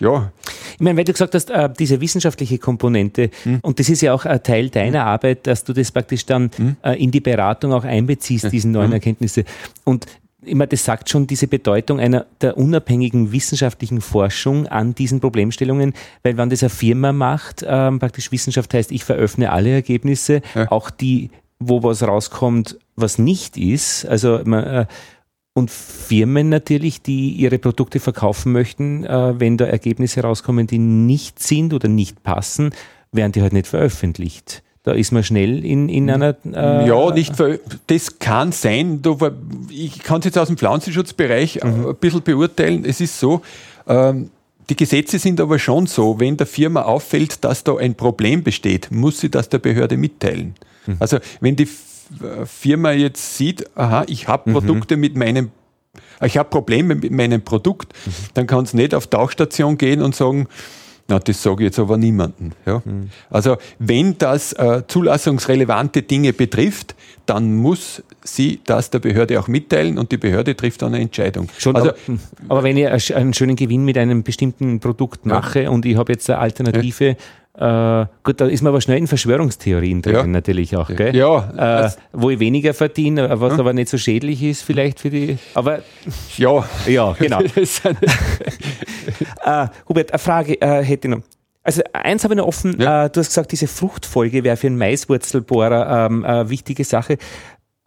ja. Ich meine, weil du gesagt hast, äh, diese wissenschaftliche Komponente, mhm. und das ist ja auch ein Teil deiner mhm. Arbeit, dass du das praktisch dann mhm. äh, in die Beratung auch einbeziehst, diese neuen hm. Erkenntnisse. Und immer das sagt schon diese Bedeutung einer der unabhängigen wissenschaftlichen Forschung an diesen Problemstellungen, weil wenn das eine Firma macht, ähm, praktisch Wissenschaft heißt, ich veröffne alle Ergebnisse, ja. auch die, wo was rauskommt, was nicht ist. Also man, äh, und Firmen natürlich, die ihre Produkte verkaufen möchten, äh, wenn da Ergebnisse rauskommen, die nicht sind oder nicht passen, werden die halt nicht veröffentlicht. Da ist man schnell in, in einer. Äh ja, nicht das kann sein. Ich kann es jetzt aus dem Pflanzenschutzbereich mhm. ein bisschen beurteilen. Es ist so, ähm, die Gesetze sind aber schon so, wenn der Firma auffällt, dass da ein Problem besteht, muss sie das der Behörde mitteilen. Mhm. Also wenn die Firma jetzt sieht, aha, ich habe mhm. Produkte mhm. mit meinem ich habe Probleme mit meinem Produkt, mhm. dann kann es nicht auf Tauchstation gehen und sagen, na, das sage ich jetzt aber niemandem. Ja? Mhm. Also wenn das äh, zulassungsrelevante Dinge betrifft, dann muss sie das der Behörde auch mitteilen und die Behörde trifft dann eine Entscheidung. Schon, also, aber, aber, wenn ich einen schönen Gewinn mit einem bestimmten Produkt mache ja. und ich habe jetzt eine Alternative, ja äh, gut, da ist man aber schnell in Verschwörungstheorien drin ja. natürlich auch, gell? Ja. Äh, wo ich weniger verdiene, was ja. aber nicht so schädlich ist vielleicht für die. Aber ja, ja, genau. [laughs] [laughs] äh, Hubert, eine Frage äh, hätte ich noch. Also eins habe ich noch offen. Ja. Äh, du hast gesagt, diese Fruchtfolge wäre für einen Maiswurzelbohrer ähm, eine wichtige Sache.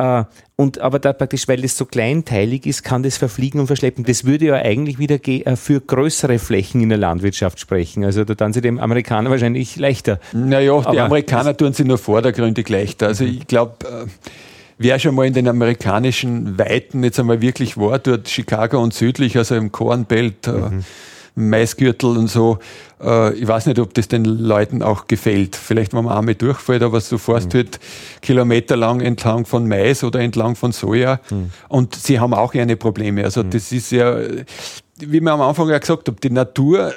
Äh, und aber da praktisch, weil das so kleinteilig ist, kann das verfliegen und verschleppen. Das würde ja eigentlich wieder äh, für größere Flächen in der Landwirtschaft sprechen. Also da tun sie dem Amerikaner wahrscheinlich leichter. Naja, die aber Amerikaner tun sie nur vordergründig leichter. Also ich glaube, äh, wer schon mal in den amerikanischen Weiten jetzt einmal wirklich war, dort Chicago und südlich, also im Corn Belt, mhm. Maisgürtel und so. Äh, ich weiß nicht, ob das den Leuten auch gefällt. Vielleicht, wenn man einmal durchfällt, aber du fährst mhm. halt kilometerlang entlang von Mais oder entlang von Soja mhm. und sie haben auch ihre Probleme. Also mhm. das ist ja, wie wir am Anfang ja gesagt haben, die Natur äh,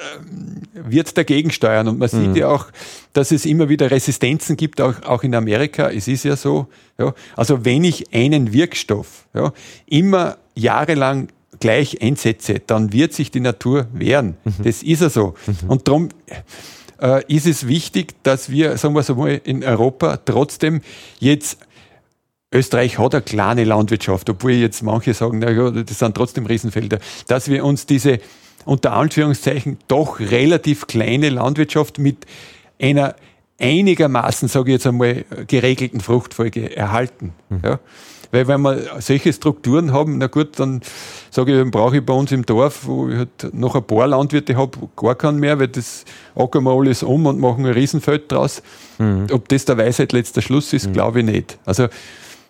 wird dagegen steuern und man sieht mhm. ja auch, dass es immer wieder Resistenzen gibt, auch, auch in Amerika. Es ist ja so. Ja. Also wenn ich einen Wirkstoff ja, immer jahrelang gleich einsetze, dann wird sich die Natur wehren. Mhm. Das ist ja so. Mhm. Und darum äh, ist es wichtig, dass wir, sagen wir so mal, in Europa trotzdem jetzt Österreich hat eine kleine Landwirtschaft, obwohl jetzt manche sagen, na ja, das sind trotzdem Riesenfelder, dass wir uns diese unter Anführungszeichen doch relativ kleine Landwirtschaft mit einer einigermaßen, sage ich jetzt einmal, geregelten Fruchtfolge erhalten. Mhm. Ja? Weil wenn wir solche Strukturen haben, na gut, dann sage ich, dann brauche ich bei uns im Dorf, wo ich halt noch ein paar Landwirte habe, gar keinen mehr, weil das ackern wir alles um und machen ein Riesenfeld draus. Mhm. Ob das der Weisheit letzter Schluss ist, mhm. glaube ich nicht. Also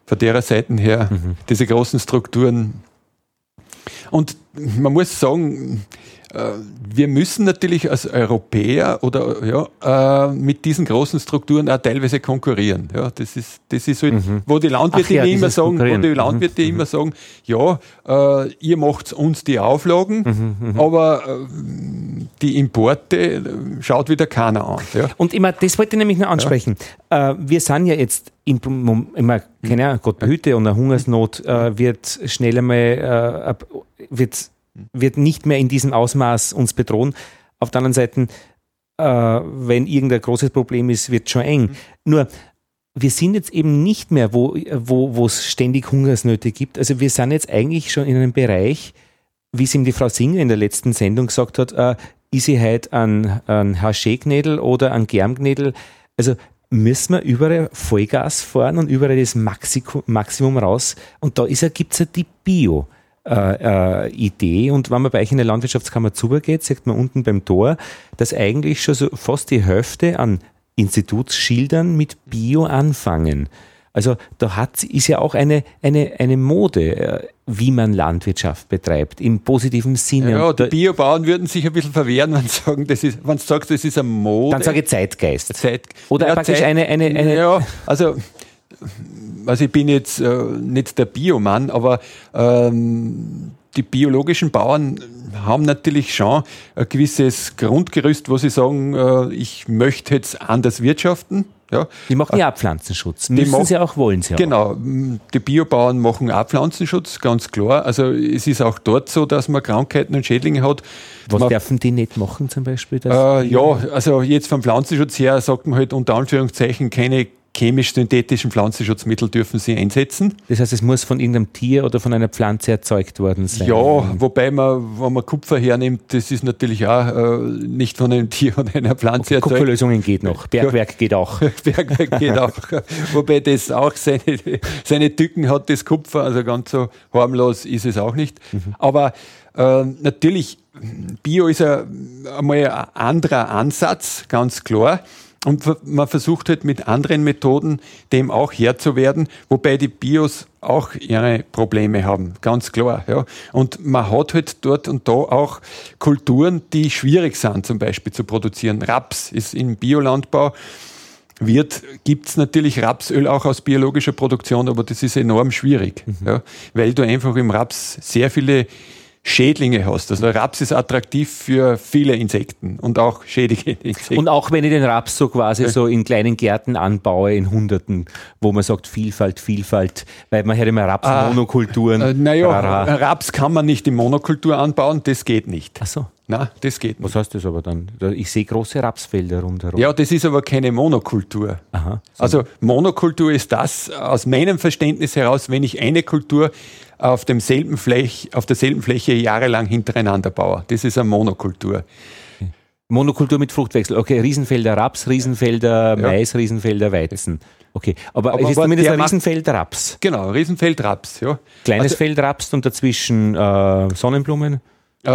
von der Seite her, mhm. diese großen Strukturen. Und man muss sagen, wir müssen natürlich als Europäer oder ja, äh, mit diesen großen Strukturen auch teilweise konkurrieren. Ja, das ist, das ist halt, mhm. wo die Landwirte ja, immer sagen, wo die Landwirte mhm. immer sagen, ja, äh, ihr macht uns die Auflagen, mhm, mhm. aber äh, die Importe äh, schaut wieder keiner an. Ja. Und immer, das wollte ich nämlich noch ansprechen. Ja. wir sind ja jetzt im, immer, keine Ahnung, Gott behüte und eine Hungersnot wird schnell einmal, wird wird nicht mehr in diesem Ausmaß uns bedrohen. Auf der anderen Seite, äh, wenn irgendein großes Problem ist, wird es schon eng. Mhm. Nur, wir sind jetzt eben nicht mehr, wo, wo, es ständig Hungersnöte gibt. Also wir sind jetzt eigentlich schon in einem Bereich, wie es ihm die Frau Singer in der letzten Sendung gesagt hat, äh, ist sie heute an, an Haché-Gnädel oder an Germgnädel? Also müssen wir überall Vollgas fahren und überall das Maximum raus. Und da gibt es ja die Bio äh, äh, Idee. Und wenn man bei euch in der Landwirtschaftskammer zugeht, sieht man unten beim Tor, dass eigentlich schon so fast die Hälfte an Institutsschildern mit Bio anfangen. Also da hat, ist ja auch eine, eine, eine Mode, äh, wie man Landwirtschaft betreibt, im positiven Sinne. Ja, die Biobauern würden sich ein bisschen verwehren, wenn sie sagen, das ist, wenn du sagst, das ist eine Mode. Dann sage ich Zeitgeist. Zeit, Oder ja, praktisch Zeit, eine, eine, eine. Ja, also also ich bin jetzt äh, nicht der Biomann, aber ähm, die biologischen Bauern haben natürlich schon ein gewisses Grundgerüst, wo sie sagen, äh, ich möchte jetzt anders wirtschaften. Ja. Die machen ja auch Pflanzenschutz. Müssen machen, sie auch, wollen sie auch. Genau. Die Biobauern machen auch Pflanzenschutz, ganz klar. Also es ist auch dort so, dass man Krankheiten und Schädlinge hat. Was man, dürfen die nicht machen zum Beispiel? Äh, ja, also jetzt vom Pflanzenschutz her sagt man halt unter Anführungszeichen keine chemisch-synthetischen Pflanzenschutzmittel dürfen sie einsetzen. Das heißt, es muss von irgendeinem Tier oder von einer Pflanze erzeugt worden sein. Ja, wobei man, wenn man Kupfer hernimmt, das ist natürlich auch äh, nicht von einem Tier oder einer Pflanze erzeugt. Kupferlösungen geht noch, Bergwerk geht auch. [laughs] Bergwerk geht auch, wobei das auch seine, seine Tücken hat, das Kupfer, also ganz so harmlos ist es auch nicht. Mhm. Aber äh, natürlich, Bio ist ein, einmal ein anderer Ansatz, ganz klar. Und man versucht halt mit anderen Methoden dem auch Herr zu werden, wobei die Bios auch ihre Probleme haben, ganz klar. Ja. Und man hat halt dort und da auch Kulturen, die schwierig sind, zum Beispiel zu produzieren. Raps ist im Biolandbau wird, gibt's natürlich Rapsöl auch aus biologischer Produktion, aber das ist enorm schwierig, mhm. ja, weil du einfach im Raps sehr viele Schädlinge hast. Also Raps ist attraktiv für viele Insekten und auch schädige Insekten. Und auch wenn ich den Raps so quasi so in kleinen Gärten anbaue, in Hunderten, wo man sagt Vielfalt, Vielfalt, weil man hört immer Raps-Monokulturen. Ah, äh, naja, Raps kann man nicht in Monokultur anbauen, das geht nicht. Ach so. Na, das geht nicht. Was heißt das aber dann? Ich sehe große Rapsfelder rundherum. Ja, das ist aber keine Monokultur. Aha, so. Also Monokultur ist das aus meinem Verständnis heraus, wenn ich eine Kultur auf, demselben Flech, auf derselben Fläche jahrelang hintereinander baue. Das ist eine Monokultur. Monokultur mit Fruchtwechsel. Okay, Riesenfelder Raps, Riesenfelder ja. Mais, Riesenfelder Weizen. Okay, aber, aber es ist zumindest ein Riesenfeld Raps. Genau, Riesenfeld Raps, ja. Kleines also, Feld Raps und dazwischen äh, Sonnenblumen. Äh,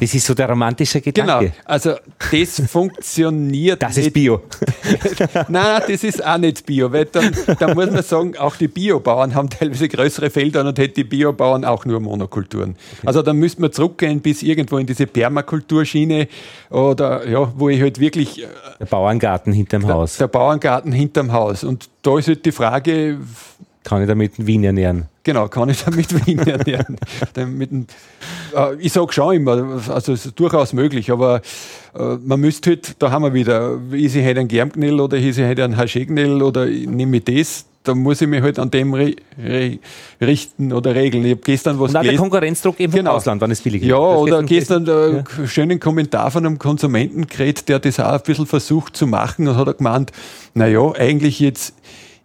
das ist so der romantische Gedanke. Genau, also das [laughs] funktioniert. Das nicht. ist Bio. [laughs] nein, nein, das ist auch nicht Bio, weil dann, dann muss man sagen, auch die Biobauern haben teilweise größere Felder und hätten die Biobauern auch nur Monokulturen. Okay. Also dann müsste man zurückgehen bis irgendwo in diese Permakulturschiene oder ja, wo ich halt wirklich. Äh, der Bauerngarten hinterm der, Haus. Der Bauerngarten hinterm Haus. Und da ist halt die Frage, kann ich damit Wien ernähren? Genau, kann ich damit [laughs] Wien ernähren. mit dem, äh, ich sage schon immer, also es ist durchaus möglich, aber äh, man müsste halt, da haben wir wieder, ist ich heute ein Germknell oder ist ich heute ein Haschegnell oder nehme ich das, da muss ich mich halt an dem re, re, richten oder regeln. Ich habe gestern was Und auch der Konkurrenzdruck eben genau. vom Ausland, wann es billig ist. Ja, oder gestern einen ja. schönen Kommentar von einem Konsumenten gekriegt, der das auch ein bisschen versucht zu machen und hat gemeint, naja, eigentlich jetzt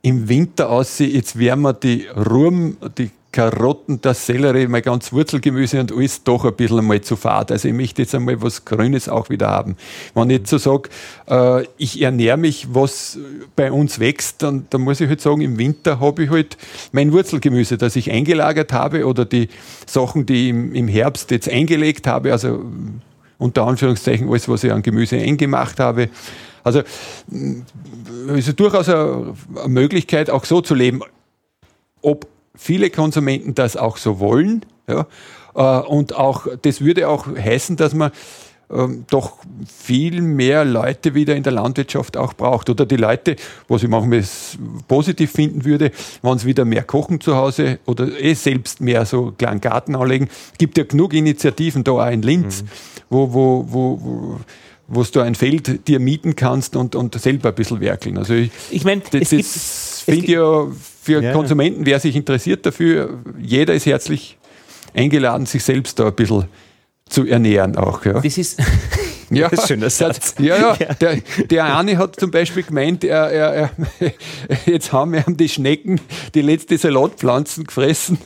im Winter aussieht, jetzt werden wir die Ruhm, die Karotten, das Sellerie, mein ganz Wurzelgemüse und alles doch ein bisschen einmal zu fad. Also ich möchte jetzt einmal was Grünes auch wieder haben. Wenn ich jetzt so sage, äh, ich ernähre mich, was bei uns wächst, dann, dann muss ich halt sagen, im Winter habe ich halt mein Wurzelgemüse, das ich eingelagert habe oder die Sachen, die ich im, im Herbst jetzt eingelegt habe, also unter Anführungszeichen alles, was ich an Gemüse eingemacht habe. Also es ist durchaus eine, Möglichkeit, auch so zu leben. Ob viele Konsumenten das auch so wollen. Ja, äh, und auch, das würde auch heißen, dass man ähm, doch viel mehr Leute wieder in der Landwirtschaft auch braucht. Oder die Leute, was ich manchmal positiv finden würde, wenn sie wieder mehr kochen zu Hause oder eh selbst mehr so einen kleinen Garten anlegen. Es gibt ja genug Initiativen da auch in Linz, mhm. wo, wo, wo, wo wo du ein Feld dir mieten kannst und, und selber ein bisschen werkeln. Also ich, ich meine, das, das finde ich ja für ja. Konsumenten, wer sich interessiert dafür, jeder ist herzlich eingeladen, sich selbst da ein bisschen zu ernähren auch. Ja. Das ist [laughs] ja, das ist ein schöner Satz. Ja, [laughs] ja. Der, der eine hat zum Beispiel gemeint, er, er, er, [laughs] jetzt haben wir die Schnecken die letzte Salatpflanzen gefressen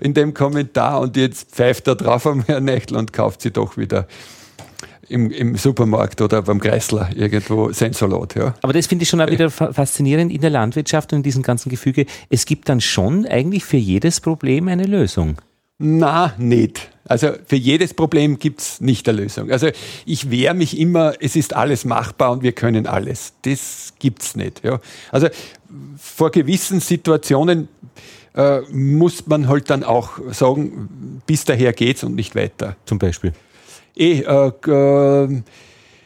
in dem Kommentar und jetzt pfeift er drauf am Herrn Nächtl und kauft sie doch wieder im, im Supermarkt oder beim Kreisler irgendwo sein Salat. Ja. Aber das finde ich schon auch wieder faszinierend in der Landwirtschaft und in diesem ganzen Gefüge. Es gibt dann schon eigentlich für jedes Problem eine Lösung. Na, nicht. Also für jedes Problem gibt es nicht eine Lösung. Also ich wehre mich immer, es ist alles machbar und wir können alles. Das gibt es nicht. Ja. Also vor gewissen Situationen äh, muss man halt dann auch sagen, bis daher geht's und nicht weiter. Zum Beispiel eh, äh, äh,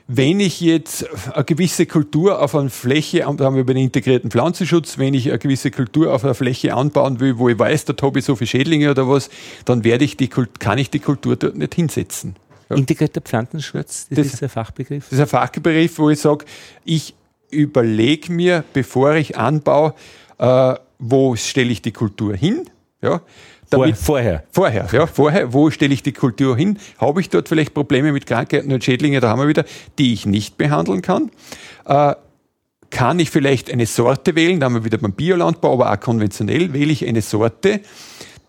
wenn ich jetzt eine gewisse Kultur auf einer Fläche, da haben wir über den integrierten Pflanzenschutz, wenn ich eine gewisse Kultur auf einer Fläche anbauen will, wo ich weiß, da habe ich so viele Schädlinge oder was, dann werde ich die, kann ich die Kultur dort nicht hinsetzen. Ja. Integrierter Pflanzenschutz, das, das, ist ein Fachbegriff? Das ist ein Fachbegriff, wo ich sage, ich überlege mir, bevor ich anbaue, äh, wo stelle ich die Kultur hin, ja, damit, vorher. Vorher, ja, vorher. Wo stelle ich die Kultur hin? Habe ich dort vielleicht Probleme mit Krankheiten und Schädlingen, da haben wir wieder, die ich nicht behandeln kann? Äh, kann ich vielleicht eine Sorte wählen, da haben wir wieder beim Biolandbau, aber auch konventionell wähle ich eine Sorte,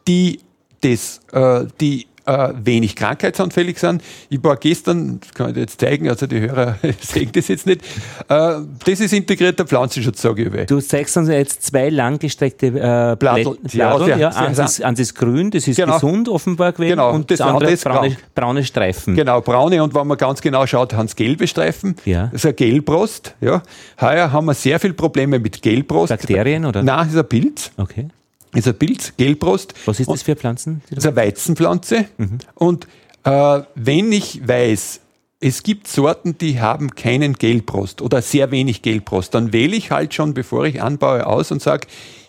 die das, äh, die äh, wenig krankheitsanfällig sind. Ich war gestern, das kann ich dir jetzt zeigen, also die Hörer [laughs] sehen das jetzt nicht, äh, das ist integrierter Pflanzenschutz, sage ich. Du zeigst uns jetzt zwei langgestreckte äh, Blattel, ja, ja, ja, eins, ist, eins ist grün, das ist genau. gesund offenbar gewesen genau. und das, das andere ist braune, braune, Streifen. Genau, braune und wenn man ganz genau schaut, haben es gelbe Streifen. Ja. Das ist ein Gelbrost. Ja. Heuer haben wir sehr viele Probleme mit Gelbrost. Bakterien oder? Nein, das ist ein Pilz. Okay ist ein Pilz, Gelbrost. Was ist das für Pflanzen? Das ist eine Weizenpflanze. Mhm. Und äh, wenn ich weiß, es gibt Sorten, die haben keinen Gelbrost oder sehr wenig Gelbrost, dann wähle ich halt schon, bevor ich anbaue, aus und sage,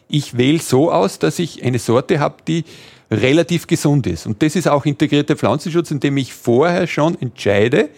ich wähle so aus, dass ich eine Sorte habe, die relativ gesund ist. Und das ist auch integrierter Pflanzenschutz, indem ich vorher schon entscheide,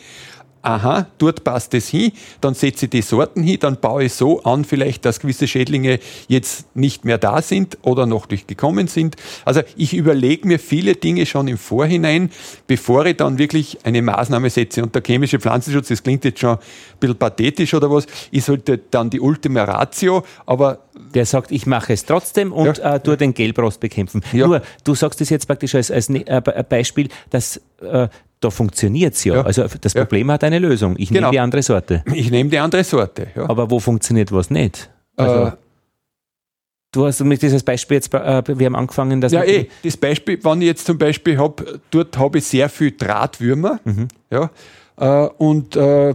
aha, dort passt es hin, dann setze ich die Sorten hin, dann baue ich so an, vielleicht, dass gewisse Schädlinge jetzt nicht mehr da sind oder noch durchgekommen sind. Also ich überlege mir viele Dinge schon im Vorhinein, bevor ich dann wirklich eine Maßnahme setze. Und der chemische Pflanzenschutz, das klingt jetzt schon ein bisschen pathetisch oder was, ist halt dann die Ultima Ratio, aber der sagt, ich mache es trotzdem und ja. äh, tue den Gelbrost bekämpfen. Ja. Nur, du sagst es jetzt praktisch als, als ne, äh, Beispiel, dass äh, da funktioniert es ja. ja. Also das Problem hat eine Lösung. Ich genau. nehme die andere Sorte. Ich nehme die andere Sorte. Ja. Aber wo funktioniert was nicht? Also, äh, du hast mit dieses Beispiel jetzt, äh, wir haben angefangen, dass. Ja, eh, das Beispiel, wenn ich jetzt zum Beispiel habe, dort habe ich sehr viel Drahtwürmer. Mhm. Ja, äh, und äh,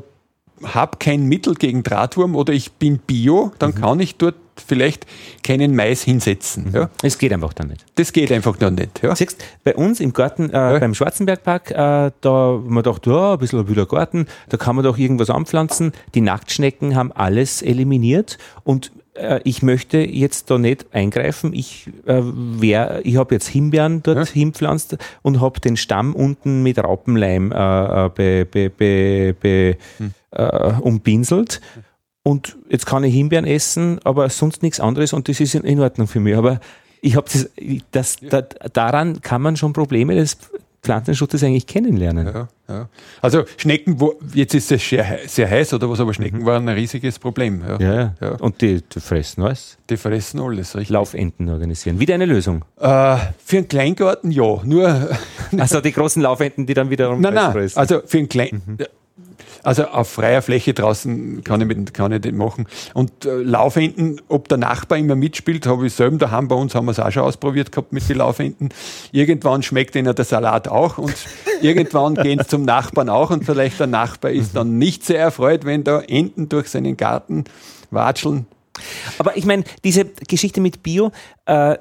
habe kein Mittel gegen Drahtwurm oder ich bin Bio, dann mhm. kann ich dort vielleicht keinen Mais hinsetzen. Mhm. Ja. Es geht einfach dann nicht. Das geht einfach noch nicht. Ja. Siehst, bei uns im Garten, äh, ja. beim Schwarzenbergpark, äh, da haben wir gedacht, ja, ein bisschen ein wilder Garten, da kann man doch irgendwas anpflanzen. Die Nacktschnecken haben alles eliminiert und äh, ich möchte jetzt da nicht eingreifen. Ich, äh, ich habe jetzt Himbeeren dort ja. hinpflanzt und habe den Stamm unten mit Raupenleim äh, äh be, be, be, be hm. äh, umpinselt. Und jetzt kann ich Himbeeren essen, aber sonst nichts anderes und das ist in, Ordnung für mich. Aber ich habe das, das da, daran kann man schon Probleme des Pflanzenschutzes eigentlich kennenlernen. Ja, ja. Also Schnecken, wo, jetzt ist es sehr, sehr heiß oder was, aber Schnecken mhm. waren ein riesiges Problem. Ja, ja. Und die, die, fressen alles? Die fressen alles, richtig. Laufenten organisieren. Wieder eine Lösung? Äh, für einen Kleingarten ja, nur... [laughs] Also die großen Laufenten, die dann wiederum nein, nein, fressen? also für einen kleinen... Mhm. Also auf freier Fläche draußen kann ich, mit, kann ich den machen. Und äh, Laufenten, ob der Nachbar immer mitspielt, habe ich selber daheim bei uns haben wir es auch schon ausprobiert gehabt mit den Laufenten. Irgendwann schmeckt ihnen der Salat auch und [laughs] irgendwann gehen sie zum Nachbarn auch und vielleicht der Nachbar ist dann nicht sehr erfreut, wenn da Enten durch seinen Garten watscheln. Aber ich meine, diese Geschichte mit Bio, äh,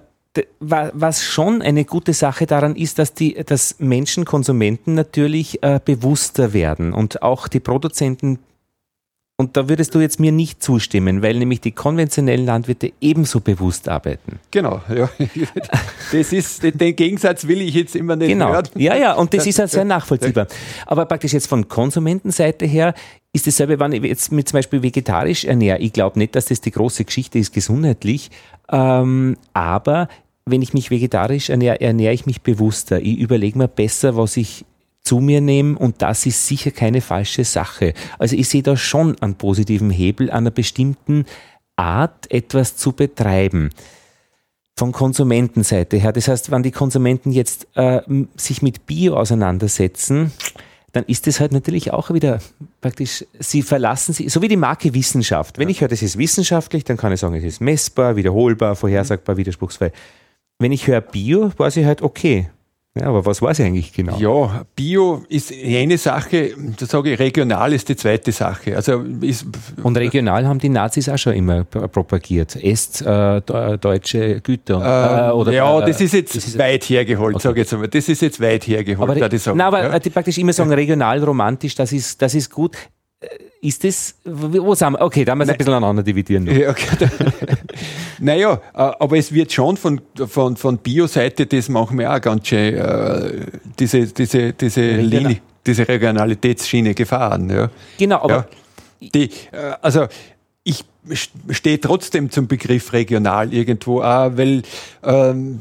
was schon eine gute Sache daran ist, dass die, dass Menschen, Konsumenten natürlich äh, bewusster werden und auch die Produzenten. Und da würdest du jetzt mir nicht zustimmen, weil nämlich die konventionellen Landwirte ebenso bewusst arbeiten. Genau, [laughs] ja. Das ist, den Gegensatz will ich jetzt immer nicht genau. hören. Ja, ja, und das ist halt sehr nachvollziehbar. Aber praktisch jetzt von Konsumentenseite her ist dasselbe, wenn ich jetzt mit zum Beispiel vegetarisch ernähre. Ich glaube nicht, dass das die große Geschichte ist, gesundheitlich. Ähm, aber wenn ich mich vegetarisch ernähre, ernähre ich mich bewusster. Ich überlege mir besser, was ich zu mir nehme und das ist sicher keine falsche Sache. Also ich sehe da schon einen positiven Hebel, einer bestimmten Art etwas zu betreiben. Von Konsumentenseite her. Das heißt, wenn die Konsumenten jetzt äh, sich mit Bio auseinandersetzen, dann ist es halt natürlich auch wieder praktisch, sie verlassen sie, so wie die Marke Wissenschaft. Wenn ja. ich höre, das ist wissenschaftlich, dann kann ich sagen, es ist messbar, wiederholbar, vorhersagbar, widerspruchsfrei. Wenn ich höre Bio, weiß ich halt, okay, ja, aber was war es eigentlich genau? Ja, Bio ist eine Sache, da sage ich, regional ist die zweite Sache. Also ist, und regional haben die Nazis auch schon immer propagiert. Esst äh, deutsche Güter. Äh, oder, ja, das ist jetzt das ist weit hergeholt, okay. sage ich jetzt einmal. Das ist jetzt weit hergeholt. Aber, ich sagen, nein, aber ja? die praktisch immer sagen, regional, romantisch, das ist, das ist gut. Äh, ist das, wo sind wir? Okay, da müssen wir ein bisschen aneinander dividieren. Ja, okay. [laughs] naja, äh, aber es wird schon von, von, von Bio-Seite, das machen wir auch ganz schön, äh, diese, diese, diese Linie, diese Regionalitätsschiene gefahren. Ja. Genau, aber. Ja, die, also, ich stehe trotzdem zum Begriff regional irgendwo auch, weil ähm,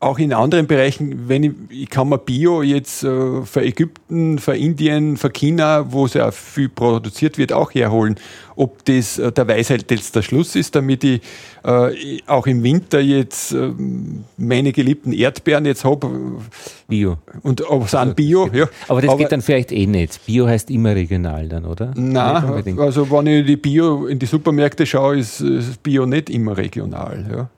auch in anderen Bereichen, wenn ich, ich kann mir Bio jetzt äh, für Ägypten, für Indien, für China, wo sehr viel produziert wird, auch herholen. Ob das äh, der Weisheit jetzt der Schluss ist, damit ich äh, auch im Winter jetzt äh, meine geliebten Erdbeeren jetzt habe. Bio. Und ob es an Bio, ja. Aber das Aber, geht dann vielleicht eh nicht. Bio heißt immer regional dann, oder? Nein, also wenn ich die Bio in die Supermärkte schaue, ist, ist Bio nicht immer regional, ja.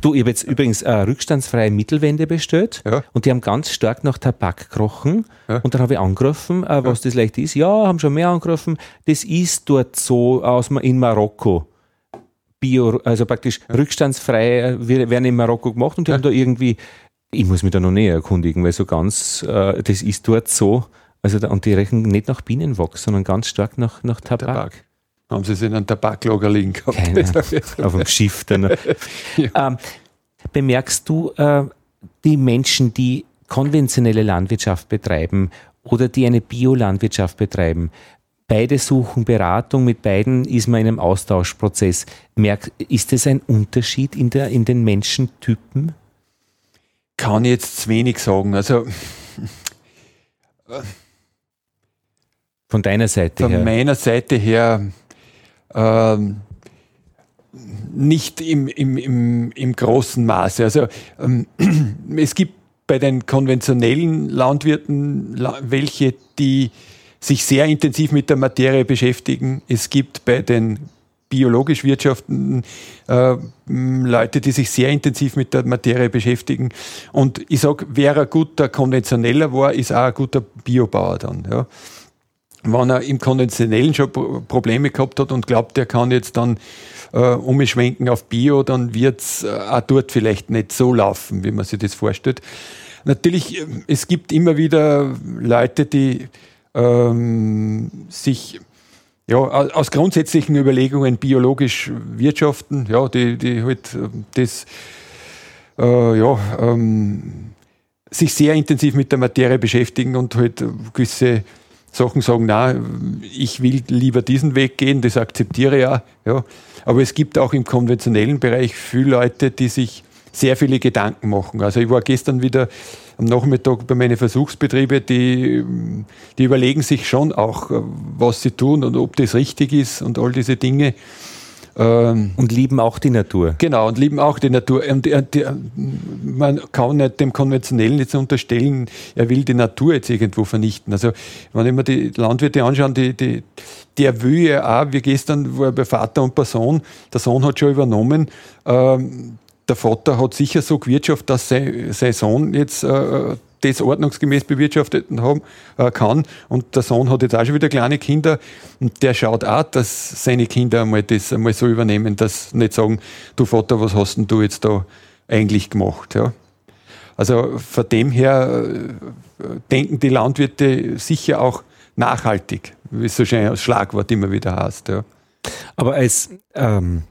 Du, ich habe jetzt übrigens eine rückstandsfreie Mittelwände bestellt ja. und die haben ganz stark nach Tabak gerochen. Ja. Und dann habe ich angerufen, äh, was ja. das leicht ist. Ja, haben schon mehr angerufen. Das ist dort so aus, in Marokko. Bio, also praktisch rückstandsfrei äh, werden in Marokko gemacht und die haben da irgendwie, ich muss mich da noch näher erkundigen, weil so ganz, äh, das ist dort so. Also da, und die rechnen nicht nach Bienenwachs, sondern ganz stark nach, nach Tabak. Tabak haben sie es in einem Tabaklager liegen gehabt. Keine, [laughs] auf dem Schiff dann. [laughs] ja. ähm, bemerkst du äh, die Menschen, die konventionelle Landwirtschaft betreiben oder die eine Biolandwirtschaft betreiben? Beide suchen Beratung, mit beiden ist man in einem Austauschprozess. Merk, ist es ein Unterschied in, der, in den Menschentypen? Kann ich jetzt zu wenig sagen. Also von deiner Seite von her? Von meiner Seite her ähm, nicht im, im, im, im großen Maße. Also ähm, [clears throat] es gibt bei den konventionellen Landwirten welche, die sich sehr intensiv mit der Materie beschäftigen. Es gibt bei den biologisch wirtschaften äh, Leute, die sich sehr intensiv mit der Materie beschäftigen. Und ich sage, wer ein guter Konventioneller war, ist auch ein guter Biobauer dann. Ja wenn er im Konventionellen schon Probleme gehabt hat und glaubt, er kann jetzt dann äh, umschwenken auf Bio, dann wird es äh, auch dort vielleicht nicht so laufen, wie man sich das vorstellt. Natürlich, äh, es gibt immer wieder Leute, die ähm, sich ja, aus grundsätzlichen Überlegungen biologisch wirtschaften, ja, die, die halt äh, das äh, ja, ähm, sich sehr intensiv mit der Materie beschäftigen und halt gewisse Sachen sagen, na, ich will lieber diesen Weg gehen, das akzeptiere ja, ja. Aber es gibt auch im konventionellen Bereich viele Leute, die sich sehr viele Gedanken machen. Also ich war gestern wieder am Nachmittag bei meinen Versuchsbetrieben, die, die überlegen sich schon auch, was sie tun und ob das richtig ist und all diese Dinge. Ähm, und lieben auch die Natur. Genau, und lieben auch die Natur. Und die, die, man kann nicht dem Konventionellen jetzt unterstellen, er will die Natur jetzt irgendwo vernichten. Also, wenn ich mir die Landwirte anschaue, die, die, der will ja auch, wie gestern war bei Vater und bei Sohn, der Sohn hat schon übernommen, ähm, der Vater hat sicher so gewirtschaftet, dass sein, sein Sohn jetzt äh, das ordnungsgemäß bewirtschaftet haben, äh, kann. Und der Sohn hat jetzt auch schon wieder kleine Kinder und der schaut auch, dass seine Kinder einmal das einmal so übernehmen, dass nicht sagen, du Vater, was hast denn du jetzt da eigentlich gemacht? Ja. Also von dem her äh, denken die Landwirte sicher auch nachhaltig, wie es so schön als Schlagwort immer wieder heißt. Ja. Aber als ähm,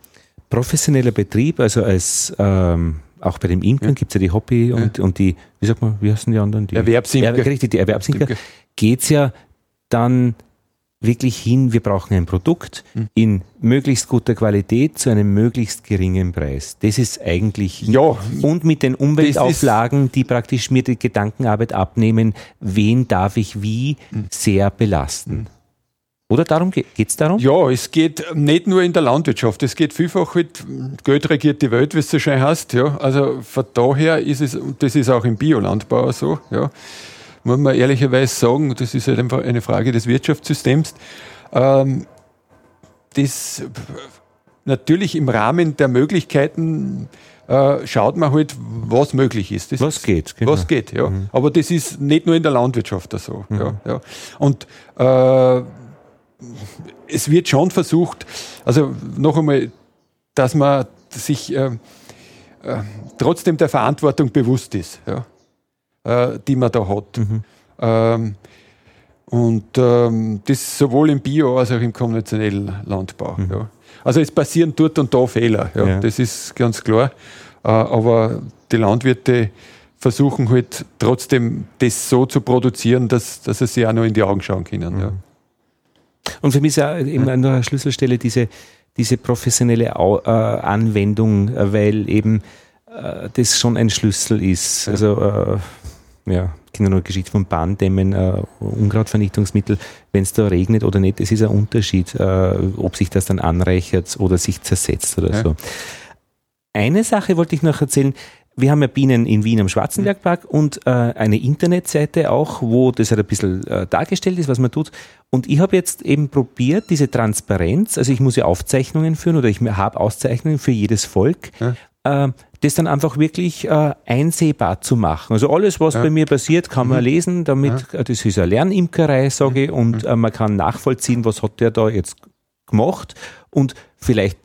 professioneller Betrieb, also als ähm, auch bei den Imkern ja. gibt es ja die Hobby und, ja. und die, wie sagt man, wie heißen die anderen? Die Erwerbsimker. Ja, richtig, die Erwerbsimker. Geht es ja dann wirklich hin, wir brauchen ein Produkt hm. in möglichst guter Qualität zu einem möglichst geringen Preis. Das ist eigentlich ja, und mit den Umweltauflagen, die praktisch mir die Gedankenarbeit abnehmen, wen darf ich wie hm. sehr belasten. Oder darum geht es darum? Ja, es geht nicht nur in der Landwirtschaft, es geht vielfach mit Geld regiert die Welt, wie es so schön heißt. Ja. Also von daher ist es, und das ist auch im Biolandbau so, ja, muss man ehrlicherweise sagen, das ist halt einfach eine Frage des Wirtschaftssystems, ähm, das natürlich im Rahmen der Möglichkeiten äh, schaut man halt, was möglich ist. Das was geht, genau. Was geht, ja. Mhm. Aber das ist nicht nur in der Landwirtschaft so. Mhm. Ja, ja. Und äh, es wird schon versucht, also noch einmal, dass man sich äh, äh, trotzdem der Verantwortung bewusst ist, ja, äh, die man da hat. Mhm. Ähm, und ähm, das sowohl im Bio- als auch im konventionellen Landbau. Mhm. Ja. Also es passieren dort und da Fehler, ja, ja. das ist ganz klar. Äh, aber die Landwirte versuchen halt trotzdem das so zu produzieren, dass, dass sie sich auch noch in die Augen schauen können. Mhm. Und für mich ist ja eben an der Schlüsselstelle diese, diese professionelle äh, Anwendung, äh, weil eben äh, das schon ein Schlüssel ist. Also äh, ja, kenne nur Geschichte von Bahndämmen, äh, Unkrautvernichtungsmittel, wenn es da regnet oder nicht, es ist ein Unterschied, äh, ob sich das dann anreichert oder sich zersetzt oder ja. so. Eine Sache wollte ich noch erzählen, wir haben ja Bienen in Wien am Schwarzenbergpark und äh, eine Internetseite auch, wo das halt ein bisschen äh, dargestellt ist, was man tut. Und ich habe jetzt eben probiert, diese Transparenz, also ich muss ja Aufzeichnungen führen oder ich habe Auszeichnungen für jedes Volk, ja. äh, das dann einfach wirklich äh, einsehbar zu machen. Also alles, was ja. bei mir passiert, kann man mhm. lesen, damit, ja. das ist eine Lernimkerei, sage ich, und mhm. äh, man kann nachvollziehen, was hat der da jetzt gemacht und vielleicht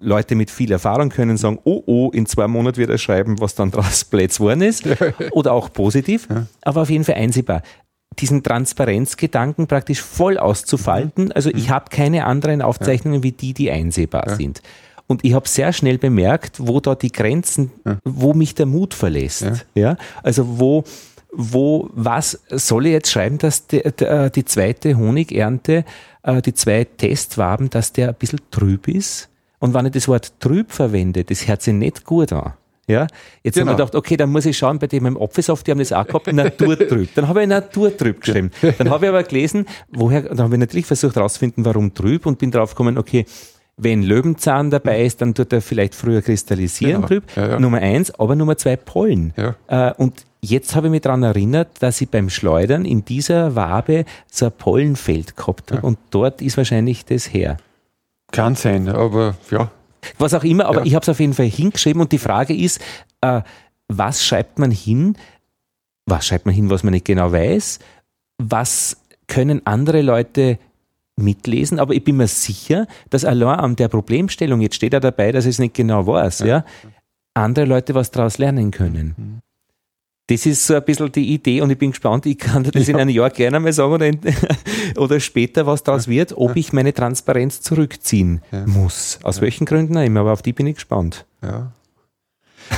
Leute mit viel Erfahrung können sagen, oh oh, in zwei Monaten wird er schreiben, was dann draus [laughs] Plätz worden ist. [laughs] Oder auch positiv, ja. aber auf jeden Fall einsehbar. Diesen Transparenzgedanken praktisch voll auszufalten. Mhm. Also ich mhm. habe keine anderen Aufzeichnungen wie die, die einsehbar ja. sind. Und ich habe sehr schnell bemerkt, wo da die Grenzen, ja. wo mich der Mut verlässt. Ja. Also wo, wo, was soll ich jetzt schreiben, dass die, die, die zweite Honigernte, äh, die zwei Testwaben, dass der ein bisschen trüb ist? Und wenn ich das Wort trüb verwende, das hört sich nicht gut an. Ja, jetzt genau. haben wir genau. gedacht, okay, dann muss ich schauen, bei dem im Apfelsaft, die haben das auch gehabt, Naturtrüb. Dann habe ich Naturtrüb geschrieben. Dann habe ich aber gelesen, woher, dann habe ich natürlich versucht herauszufinden, warum trüb und bin drauf gekommen, okay, wenn Löwenzahn dabei ist, dann tut er vielleicht früher kristallisieren genau. trüb. Ja, ja. Nummer eins, aber Nummer zwei Pollen. Ja. Äh, und jetzt habe ich mich daran erinnert, dass ich beim Schleudern in dieser Wabe so ein Pollenfeld gehabt habe und dort ist wahrscheinlich das her. Kann sein, aber ja. Was auch immer, aber ja. ich habe es auf jeden Fall hingeschrieben und die Frage ist, äh, was schreibt man hin? Was schreibt man hin, was man nicht genau weiß? Was können andere Leute mitlesen? Aber ich bin mir sicher, dass allein an der Problemstellung, jetzt steht er dabei, dass ich es nicht genau weiß, ja. ja, andere Leute was daraus lernen können. Das ist so ein bisschen die Idee und ich bin gespannt, ich kann das ja. in einem Jahr gerne mal sagen oder, in, [laughs] oder später, was daraus ja. wird, ob ja. ich meine Transparenz zurückziehen muss. Aus welchen Gründen auch immer, aber auf die bin ich gespannt. Ja.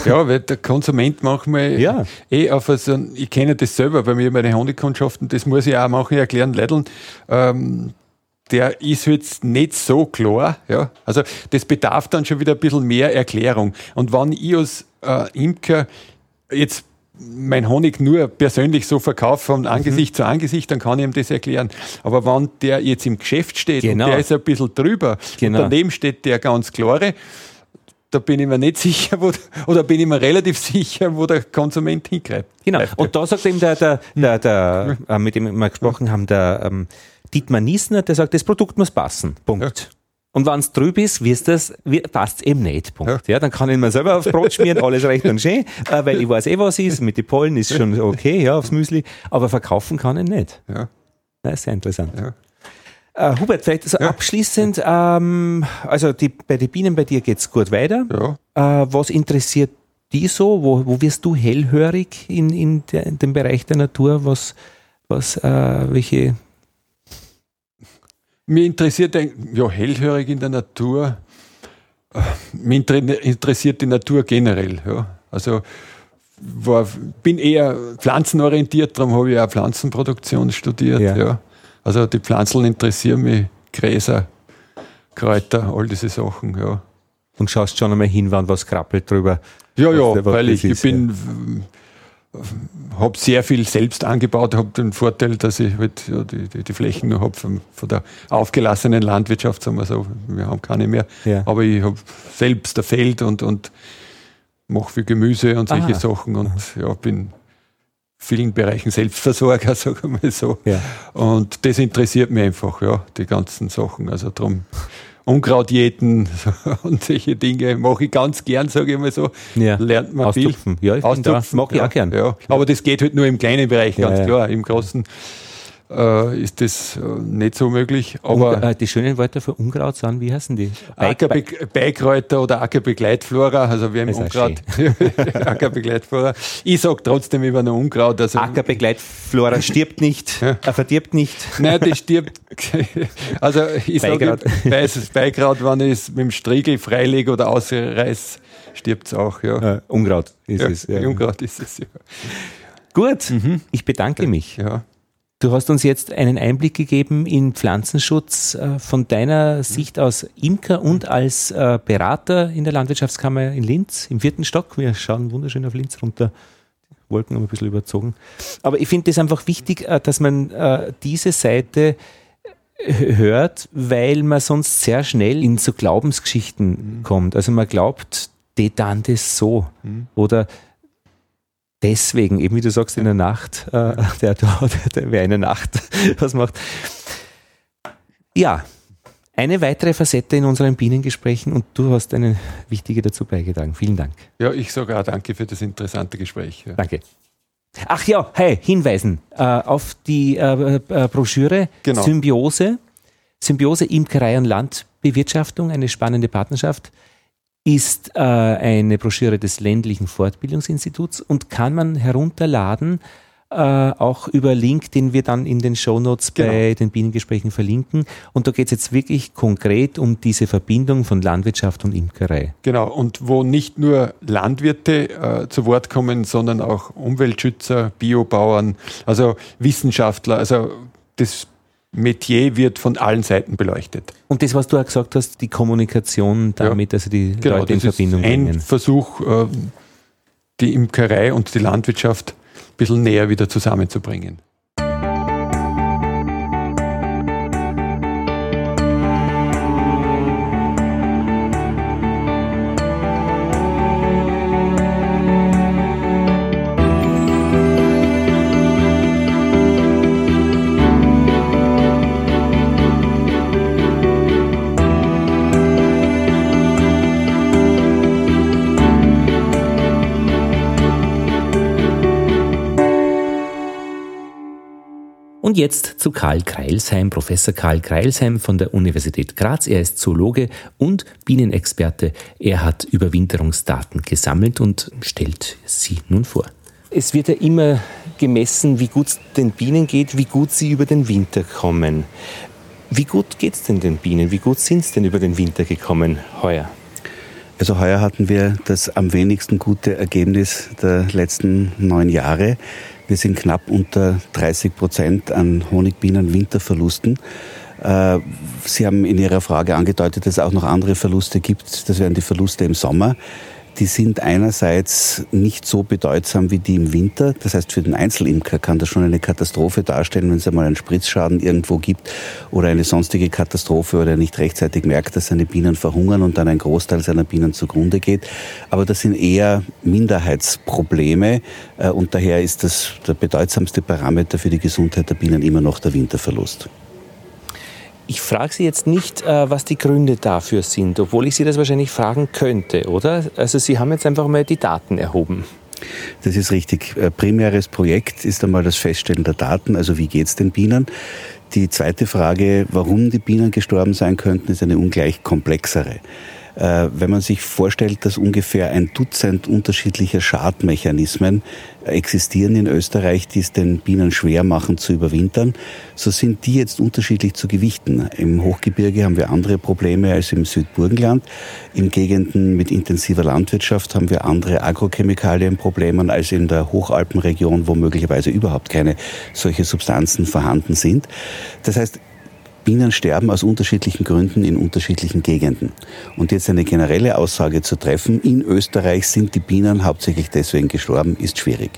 Ja, weil der Konsument manchmal ja. eh auf so, ich kenne das selber bei mir bei den Honigkundschaften, das muss ich auch manchmal erklären, Leideln, ähm, der ist jetzt nicht so klar. Ja? Also das bedarf dann schon wieder ein bisschen mehr Erklärung. Und wenn ich als äh, Imker jetzt mein Honig nur persönlich so verkaufe von Angesicht mhm. zu Angesicht, dann kann ich ihm das erklären. Aber wenn der jetzt im Geschäft steht genau. und der ist ein bisschen drüber genau. und daneben steht der ganz klare, da bin ich mir nicht [laughs] sicher, wo, oder bin ich mir relativ sicher, wo der Konsument hingreift. Genau. Und da sagt eben der, der, der, der äh, mit dem wir gesprochen haben, der ähm, Dietmar Niesner, der sagt, das Produkt muss passen. Punkt. Ja. Und wenn es drüber ist, wirst das, passt eben nicht. Punkt. Ja. ja. dann kann ich mir selber aufs Brot schmieren, alles recht und schön, äh, weil ich weiß eh, was ist. Mit den Pollen ist schon okay, ja, aufs Müsli. Aber verkaufen kann ich nicht. Ja. Das ist sehr interessant. Ja. Uh, Hubert, vielleicht so ja. abschließend, ähm, also die, bei den Bienen bei dir geht es gut weiter. Ja. Uh, was interessiert die so? Wo, wo wirst du hellhörig in, in, der, in dem Bereich der Natur? Was, was, uh, welche mir interessiert, ja, hellhörig in der Natur, mich interessiert die Natur generell. Ja. Also war, bin eher pflanzenorientiert, darum habe ich auch Pflanzenproduktion studiert. Ja. ja. Also die Pflanzen interessieren mich, Gräser, Kräuter, all diese Sachen. Ja. Und schaust schon einmal hin, wann was krabbelt drüber. Ja, ja, weil ich, ich bin ja habe sehr viel selbst angebaut, habe den Vorteil, dass ich halt, ja, die, die, die, Flächen nur habe von, von, der aufgelassenen Landwirtschaft, sagen wir so. Wir haben keine mehr. Ja. Aber ich habe selbst ein Feld und, und mache viel Gemüse und solche Aha. Sachen und ja, bin vielen Bereichen Selbstversorger, [laughs] sagen wir mal so. Ja. Und das interessiert mich einfach, ja, die ganzen Sachen. Also darum Unkrautjäten [laughs] und solche Dinge mache ich ganz gern, sage ich mal so. Ja. Lernt man Austupfen. viel. Ja, ich Austupfen. mache ich ja, auch gern. Ja. Aber das geht halt nur im kleinen Bereich, ganz klar. Im großen äh, ist das äh, nicht so möglich. Aber Und, äh, die schönen Wörter für Unkraut sind, wie heißen die? Ackerbe Beikräuter oder Ackerbegleitflora, also wir haben Unkraut. [laughs] Ackerbegleitflora. Ich sage trotzdem immer noch Unkraut. Also Ackerbegleitflora stirbt nicht, ja. er verdirbt nicht. Nein, das stirbt. [laughs] Also ich sage Beikraut, [laughs] wenn ich es mit dem Striegel freilege oder ausreiß, stirbt es auch. Ja. Äh, Unkraut ist ja, es. Ja. Unkraut ist es, ja. Gut, mhm. ich bedanke mich. Ja. Du hast uns jetzt einen Einblick gegeben in Pflanzenschutz äh, von deiner Sicht aus Imker und als äh, Berater in der Landwirtschaftskammer in Linz im vierten Stock. Wir schauen wunderschön auf Linz runter. Die Wolken haben ein bisschen überzogen. Aber ich finde es einfach wichtig, äh, dass man diese Seite hört, weil man sonst sehr schnell in so Glaubensgeschichten mhm. kommt. Also man glaubt, die dann das so. Mhm. Oder deswegen, eben wie du sagst, in der Nacht, äh, der, [laughs] der, der, wer in der Nacht [laughs] was macht. Ja, eine weitere Facette in unseren Bienengesprächen und du hast eine wichtige dazu beigetragen. Vielen Dank. Ja, ich sage auch danke für das interessante Gespräch. Ja. Danke. Ach ja, hey, hinweisen äh, auf die äh, äh, Broschüre genau. Symbiose. Symbiose Imkerei und Landbewirtschaftung, eine spannende Partnerschaft ist äh, eine Broschüre des ländlichen Fortbildungsinstituts und kann man herunterladen, äh, auch über Link, den wir dann in den Shownotes genau. bei den Bienengesprächen verlinken. Und da geht es jetzt wirklich konkret um diese Verbindung von Landwirtschaft und Imkerei. Genau, und wo nicht nur Landwirte äh, zu Wort kommen, sondern auch Umweltschützer, Biobauern, also Wissenschaftler, also das Metier wird von allen Seiten beleuchtet. Und das, was du auch gesagt hast, die Kommunikation damit, ja, also die genau, Leute in Verbindung bringen. Ein Versuch, äh, die Imkerei und die Landwirtschaft ein bisschen näher wieder zusammenzubringen. Und jetzt zu Karl Kreilsheim, Professor Karl Kreilsheim von der Universität Graz. Er ist Zoologe und Bienenexperte. Er hat Überwinterungsdaten gesammelt und stellt sie nun vor. Es wird ja immer gemessen, wie gut es den Bienen geht, wie gut sie über den Winter kommen. Wie gut geht es denn den Bienen? Wie gut sind es denn über den Winter gekommen heuer? Also heuer hatten wir das am wenigsten gute Ergebnis der letzten neun Jahre. Wir sind knapp unter 30 Prozent an Honigbienen-Winterverlusten. Äh, Sie haben in Ihrer Frage angedeutet, dass es auch noch andere Verluste gibt. Das wären die Verluste im Sommer. Die sind einerseits nicht so bedeutsam wie die im Winter. Das heißt, für den Einzelimker kann das schon eine Katastrophe darstellen, wenn es einmal einen Spritzschaden irgendwo gibt oder eine sonstige Katastrophe oder er nicht rechtzeitig merkt, dass seine Bienen verhungern und dann ein Großteil seiner Bienen zugrunde geht. Aber das sind eher Minderheitsprobleme äh, und daher ist das der bedeutsamste Parameter für die Gesundheit der Bienen immer noch der Winterverlust. Ich frage Sie jetzt nicht, äh, was die Gründe dafür sind, obwohl ich Sie das wahrscheinlich fragen könnte, oder? Also Sie haben jetzt einfach mal die Daten erhoben. Das ist richtig. Primäres Projekt ist einmal das Feststellen der Daten, also wie geht es den Bienen. Die zweite Frage, warum die Bienen gestorben sein könnten, ist eine ungleich komplexere. Äh, wenn man sich vorstellt, dass ungefähr ein Dutzend unterschiedlicher Schadmechanismen existieren in Österreich, die es den Bienen schwer machen zu überwintern, so sind die jetzt unterschiedlich zu gewichten. Im Hochgebirge haben wir andere Probleme als im Südburgenland. In Gegenden mit intensiver Landwirtschaft haben wir andere Agrochemikalienprobleme als in der Hochalpenregion, wo möglicherweise überhaupt keine solche Substanzen vorhanden sind. Das heißt, Bienen sterben aus unterschiedlichen Gründen in unterschiedlichen Gegenden. Und jetzt eine generelle Aussage zu treffen, in Österreich sind die Bienen hauptsächlich deswegen gestorben, ist schwierig.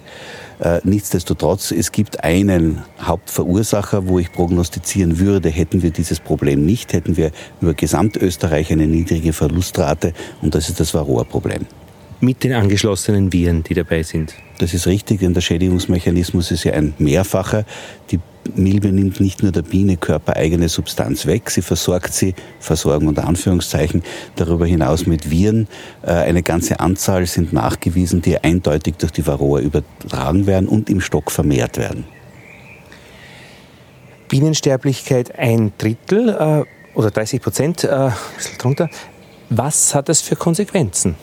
Äh, nichtsdestotrotz, es gibt einen Hauptverursacher, wo ich prognostizieren würde, hätten wir dieses Problem nicht, hätten wir über Gesamtösterreich eine niedrige Verlustrate und das ist das Varroa-Problem. Mit den angeschlossenen Viren, die dabei sind. Das ist richtig, denn der Schädigungsmechanismus ist ja ein mehrfacher. Die Milbe nimmt nicht nur der Biene körpereigene Substanz weg, sie versorgt sie, Versorgung unter Anführungszeichen, darüber hinaus mit Viren. Äh, eine ganze Anzahl sind nachgewiesen, die eindeutig durch die Varroa übertragen werden und im Stock vermehrt werden. Bienensterblichkeit ein Drittel äh, oder 30 Prozent, äh, ein bisschen drunter. Was hat das für Konsequenzen?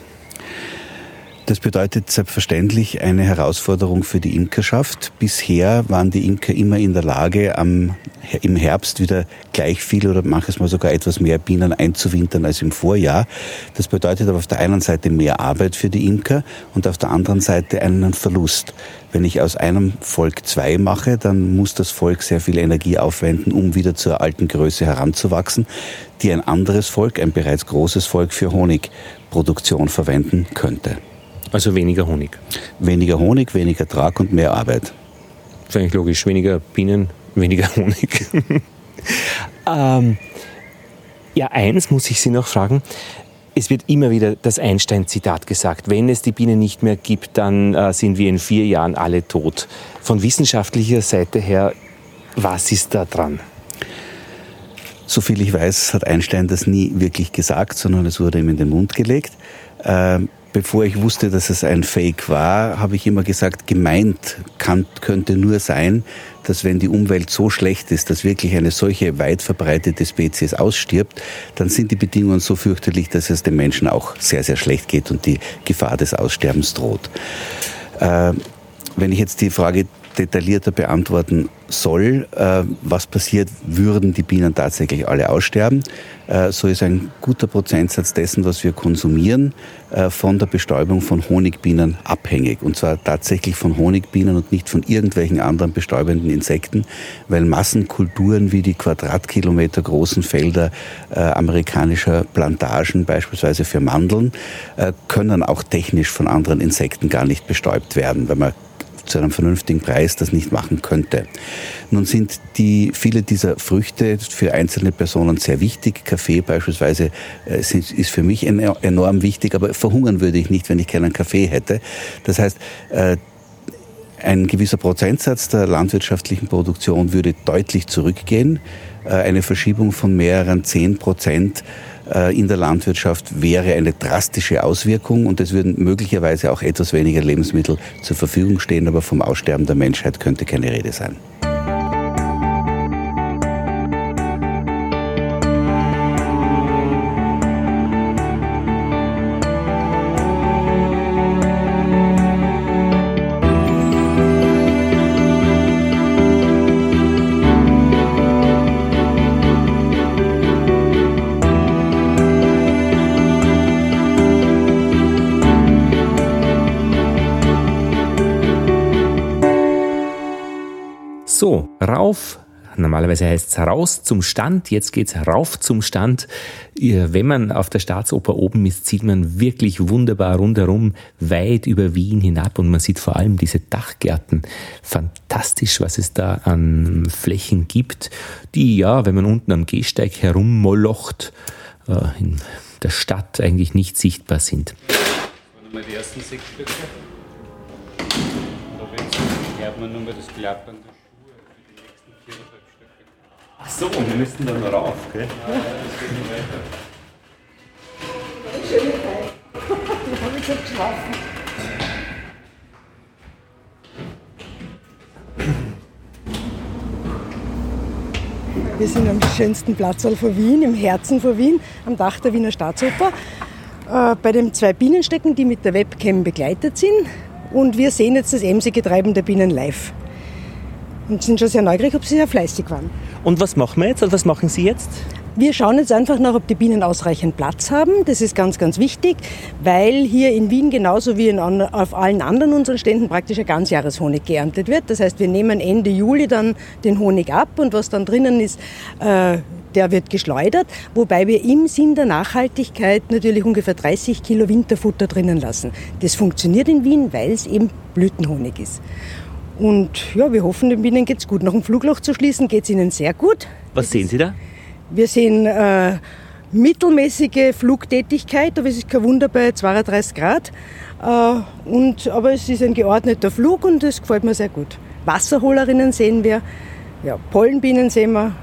Das bedeutet selbstverständlich eine Herausforderung für die Imkerschaft. Bisher waren die Imker immer in der Lage, am, im Herbst wieder gleich viel oder manches Mal sogar etwas mehr Bienen einzuwintern als im Vorjahr. Das bedeutet aber auf der einen Seite mehr Arbeit für die Imker und auf der anderen Seite einen Verlust. Wenn ich aus einem Volk zwei mache, dann muss das Volk sehr viel Energie aufwenden, um wieder zur alten Größe heranzuwachsen, die ein anderes Volk, ein bereits großes Volk für Honigproduktion verwenden könnte. Also weniger Honig. Weniger Honig, weniger Trag und mehr Arbeit. Das ist eigentlich logisch. Weniger Bienen, weniger [laughs] Honig. ähm, ja, eins muss ich Sie noch fragen. Es wird immer wieder das Einstein-Zitat gesagt. Wenn es die Bienen nicht mehr gibt, dann äh, sind wir in vier Jahren alle tot. Von wissenschaftlicher Seite her, was ist da dran? Soviel ich weiß, hat Einstein das nie wirklich gesagt, sondern es wurde ihm in den Mund gelegt. Ähm, bevor ich wusste, dass es ein Fake war, habe ich immer gesagt, gemeint kann, könnte nur sein, dass wenn die Umwelt so schlecht ist, dass wirklich eine solche weit verbreitete Spezies ausstirbt, dann sind die Bedingungen so fürchterlich, dass es den Menschen auch sehr, sehr schlecht geht und die Gefahr des Aussterbens droht. Äh, wenn ich jetzt die Frage detaillierter beantworten soll, äh, was passiert, würden die Bienen tatsächlich alle aussterben. Äh, so ist ein guter Prozentsatz dessen, was wir konsumieren, äh, von der Bestäubung von Honigbienen abhängig. Und zwar tatsächlich von Honigbienen und nicht von irgendwelchen anderen bestäubenden Insekten, weil Massenkulturen wie die Quadratkilometer großen Felder amerikanischer Plantagen, beispielsweise für Mandeln, können auch technisch von anderen Insekten gar nicht bestäubt werden, weil man zu einem vernünftigen Preis das nicht machen könnte. Nun sind die, viele dieser Früchte für einzelne Personen sehr wichtig. Kaffee beispielsweise äh, ist für mich enorm wichtig, aber verhungern würde ich nicht, wenn ich keinen Kaffee hätte. Das heißt, äh, ein gewisser Prozentsatz der landwirtschaftlichen Produktion würde deutlich zurückgehen. Äh, eine Verschiebung von mehreren zehn Prozent in der Landwirtschaft wäre eine drastische Auswirkung und es würden möglicherweise auch etwas weniger Lebensmittel zur Verfügung stehen, aber vom Aussterben der Menschheit könnte keine Rede sein. So, rauf, Normalerweise heißt es raus zum Stand, jetzt geht's rauf zum Stand. Wenn man auf der Staatsoper oben ist, sieht man wirklich wunderbar rundherum, weit über Wien hinab und man sieht vor allem diese Dachgärten. Fantastisch, was es da an Flächen gibt, die ja, wenn man unten am Gehsteig herummolocht, äh, in der Stadt eigentlich nicht sichtbar sind. Das waren die ersten sechs Stücke. Jetzt hört man nur das Klappern Ach so, wir müssten dann noch rauf, gell? Ja, das geht nicht weiter. Schöne Zeit. Ich habe so geschlafen. Wir sind am schönsten Platz von Wien, im Herzen von Wien, am Dach der Wiener Staatsoper, äh, bei den zwei Bienenstecken, die mit der Webcam begleitet sind. Und wir sehen jetzt das emsige Treiben der Bienen live. Und sind schon sehr neugierig, ob sie sehr fleißig waren. Und was machen wir jetzt? Also was machen Sie jetzt? Wir schauen jetzt einfach nach, ob die Bienen ausreichend Platz haben. Das ist ganz, ganz wichtig, weil hier in Wien genauso wie in, auf allen anderen unseren Ständen praktisch ein Ganzjahreshonig geerntet wird. Das heißt, wir nehmen Ende Juli dann den Honig ab und was dann drinnen ist, äh, der wird geschleudert, wobei wir im Sinn der Nachhaltigkeit natürlich ungefähr 30 Kilo Winterfutter drinnen lassen. Das funktioniert in Wien, weil es eben Blütenhonig ist. Und ja, wir hoffen, den Bienen geht es gut. Nach dem Flugloch zu schließen geht es ihnen sehr gut. Was das sehen Sie da? Wir sehen äh, mittelmäßige Flugtätigkeit, aber es ist kein Wunder bei 32 Grad. Äh, und, aber es ist ein geordneter Flug und es gefällt mir sehr gut. Wasserholerinnen sehen wir, ja, Pollenbienen sehen wir,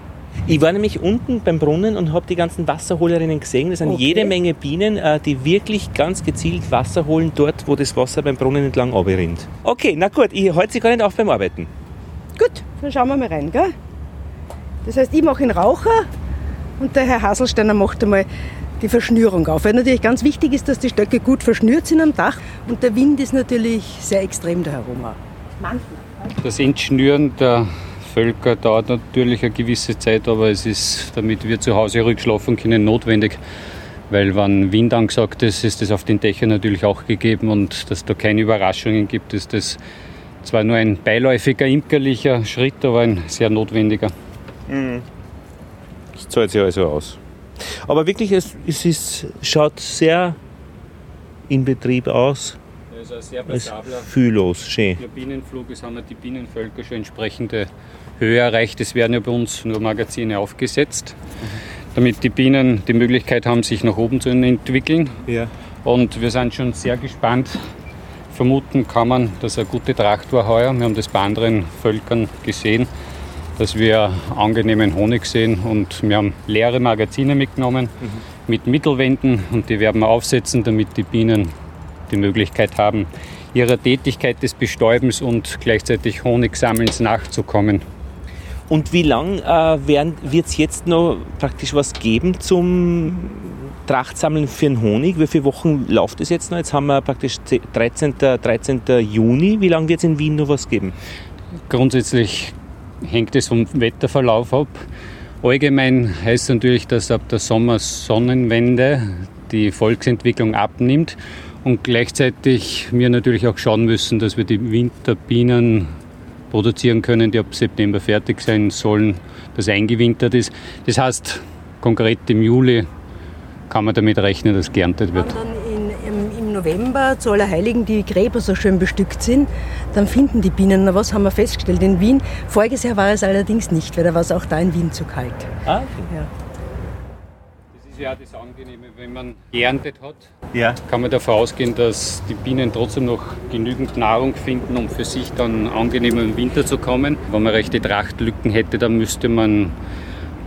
ich war nämlich unten beim Brunnen und habe die ganzen Wasserholerinnen gesehen. Das sind okay. jede Menge Bienen, äh, die wirklich ganz gezielt Wasser holen, dort, wo das Wasser beim Brunnen entlang abrinnt. Okay, na gut, ich halte sie gar nicht auf beim Arbeiten. Gut, dann schauen wir mal rein, gell? Das heißt, ich mache einen Raucher und der Herr Haselsteiner macht einmal die Verschnürung auf. Weil natürlich ganz wichtig ist, dass die Stöcke gut verschnürt sind am Dach und der Wind ist natürlich sehr extrem da herum. Das Entschnüren der Völker dauert natürlich eine gewisse Zeit, aber es ist, damit wir zu Hause ruhig schlafen können, notwendig. Weil wenn Wind angesagt ist, ist das auf den Dächern natürlich auch gegeben und dass da keine Überraschungen gibt, ist das zwar nur ein beiläufiger, imkerlicher Schritt, aber ein sehr notwendiger. Mhm. Das zahlt sich also aus. Aber wirklich, es, es ist, schaut sehr in Betrieb aus. Also ein sehr passabler. Fühllos, schön. Der Bienenflug, es haben die Bienenvölker schon entsprechende Höhe erreicht. Es werden ja bei uns nur Magazine aufgesetzt, damit die Bienen die Möglichkeit haben, sich nach oben zu entwickeln. Ja. Und wir sind schon sehr gespannt. Vermuten kann man, dass eine gute Tracht war heuer. Wir haben das bei anderen Völkern gesehen, dass wir angenehmen Honig sehen und wir haben leere Magazine mitgenommen mhm. mit Mittelwänden und die werden wir aufsetzen, damit die Bienen die Möglichkeit haben, ihrer Tätigkeit des Bestäubens und gleichzeitig Honigsammelns nachzukommen. Und wie lang äh, wird es jetzt noch praktisch was geben zum Trachtsammeln für den Honig? Wie viele Wochen läuft es jetzt noch? Jetzt haben wir praktisch 13. 13. Juni. Wie lange wird es in Wien noch was geben? Grundsätzlich hängt es vom Wetterverlauf ab. Allgemein heißt natürlich, dass ab der Sommersonnenwende die Volksentwicklung abnimmt und gleichzeitig wir natürlich auch schauen müssen, dass wir die Winterbienen produzieren können, die ab September fertig sein sollen, das eingewintert ist. Das heißt, konkret im Juli kann man damit rechnen, dass geerntet wird. November zu Allerheiligen die Gräber so schön bestückt sind, dann finden die Bienen noch was, haben wir festgestellt. In Wien, voriges Jahr war es allerdings nicht, weil da war es auch da in Wien zu kalt. Ah, okay. ja ist ja das Angenehme, wenn man geerntet hat, ja. kann man davon ausgehen, dass die Bienen trotzdem noch genügend Nahrung finden, um für sich dann angenehm im Winter zu kommen. Wenn man rechte Trachtlücken hätte, dann müsste man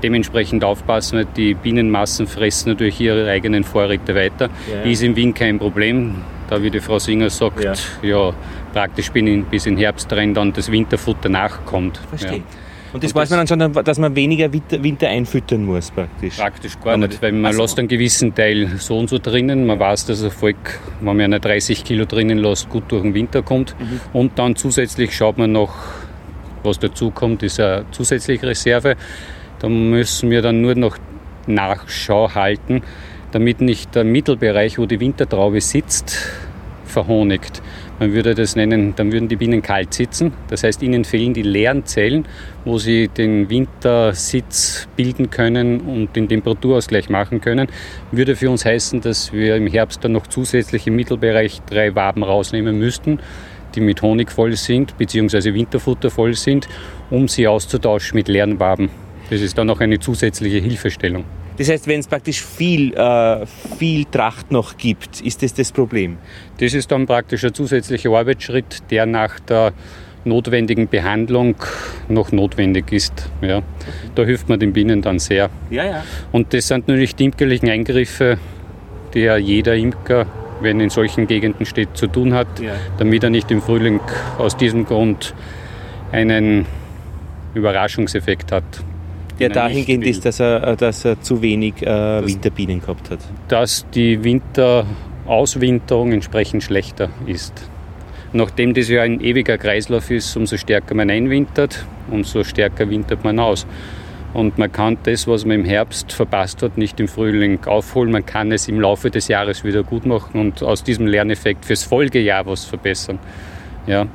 dementsprechend aufpassen, weil die Bienenmassen fressen natürlich ihre eigenen Vorräte weiter. Ja. Ist im Wien kein Problem. Da, wie die Frau Singer sagt, ja, ja praktisch bis in Herbst rein dann das Winterfutter nachkommt. Verstehe. Ja. Und das und weiß man dann schon, dass man weniger Winter einfüttern muss praktisch. Praktisch gar nicht, weil man also. lässt einen gewissen Teil so und so drinnen. Man weiß, dass ein Volk, wenn man eine 30 Kilo drinnen lässt, gut durch den Winter kommt. Mhm. Und dann zusätzlich schaut man noch, was dazu kommt, ist eine zusätzliche Reserve. Da müssen wir dann nur noch Nachschau halten, damit nicht der Mittelbereich, wo die Wintertraube sitzt, verhonigt. Man würde das nennen, dann würden die Bienen kalt sitzen. Das heißt, ihnen fehlen die leeren Zellen, wo sie den Wintersitz bilden können und den Temperaturausgleich machen können. Würde für uns heißen, dass wir im Herbst dann noch zusätzlich im Mittelbereich drei Waben rausnehmen müssten, die mit Honig voll sind, beziehungsweise Winterfutter voll sind, um sie auszutauschen mit leeren Waben. Das ist dann noch eine zusätzliche Hilfestellung. Das heißt, wenn es praktisch viel, äh, viel Tracht noch gibt, ist das das Problem? Das ist dann praktisch ein zusätzlicher Arbeitsschritt, der nach der notwendigen Behandlung noch notwendig ist. Ja. Da hilft man den Bienen dann sehr. Ja, ja. Und das sind natürlich die imkerlichen Eingriffe, die ja jeder Imker, wenn er in solchen Gegenden steht, zu tun hat, ja. damit er nicht im Frühling aus diesem Grund einen Überraschungseffekt hat der dahingehend ist, dass er, äh, dass er zu wenig äh, Winterbienen gehabt hat. Dass die Winterauswinterung entsprechend schlechter ist. Nachdem das ja ein ewiger Kreislauf ist, umso stärker man einwintert, umso stärker wintert man aus. Und man kann das, was man im Herbst verpasst hat, nicht im Frühling aufholen. Man kann es im Laufe des Jahres wieder gut machen und aus diesem Lerneffekt fürs Folgejahr was verbessern. Ja.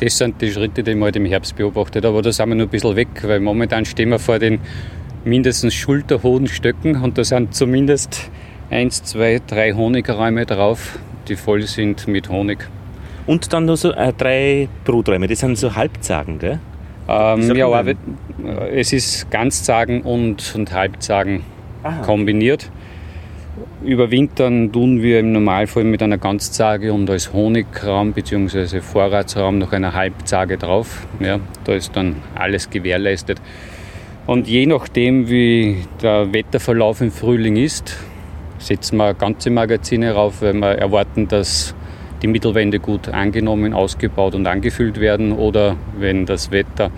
Das sind die Schritte, die man halt im Herbst beobachtet. Aber da sind wir noch ein bisschen weg, weil momentan stehen wir vor den mindestens schulterhohen Stöcken und da sind zumindest eins, zwei, drei Honigräume drauf, die voll sind mit Honig. Und dann noch so äh, drei Bruträume, das sind so Halbzagen, gell? Ähm, ja, aber es ist Ganzzagen und, und Halbzagen Aha. kombiniert. Überwintern tun wir im Normalfall mit einer Ganzzage und als Honigraum bzw. Vorratsraum noch einer Halbzage drauf. Ja, da ist dann alles gewährleistet. Und je nachdem, wie der Wetterverlauf im Frühling ist, setzen wir ganze Magazine rauf, weil wir erwarten, dass die Mittelwände gut angenommen, ausgebaut und angefüllt werden. Oder wenn das Wetter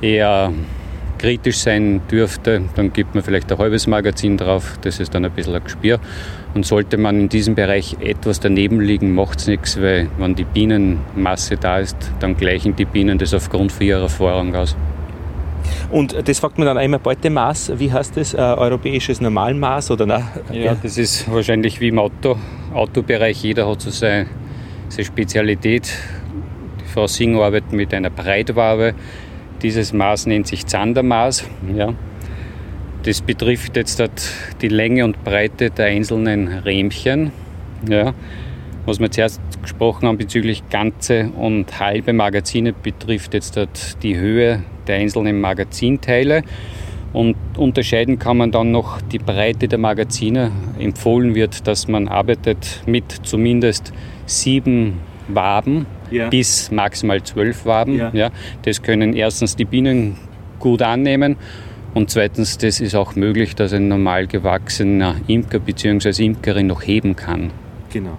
eher kritisch sein dürfte, dann gibt man vielleicht ein halbes Magazin drauf. Das ist dann ein bisschen ein Gespür. Und sollte man in diesem Bereich etwas daneben liegen, macht es nichts, weil wenn die Bienenmasse da ist, dann gleichen die Bienen das aufgrund von ihrer Erfahrung aus. Und das fragt man dann einmal Beutemaß, wie heißt das? Äh, europäisches Normalmaß oder na? Ja, das ist wahrscheinlich wie im Auto, Autobereich. Jeder hat so seine, seine Spezialität. Die Frau Sing arbeitet mit einer Breitwabe. Dieses Maß nennt sich Zandermaß. Ja. Das betrifft jetzt die Länge und Breite der einzelnen Rähmchen. Ja. Was wir zuerst gesprochen haben bezüglich ganze und halbe Magazine, betrifft jetzt die Höhe der einzelnen Magazinteile. Und unterscheiden kann man dann noch die Breite der Magazine. Empfohlen wird, dass man arbeitet mit zumindest sieben Waben ja. bis maximal zwölf Waben. Ja. ja. Das können erstens die Bienen gut annehmen und zweitens, das ist auch möglich, dass ein normal gewachsener Imker bzw. Imkerin noch heben kann. Genau.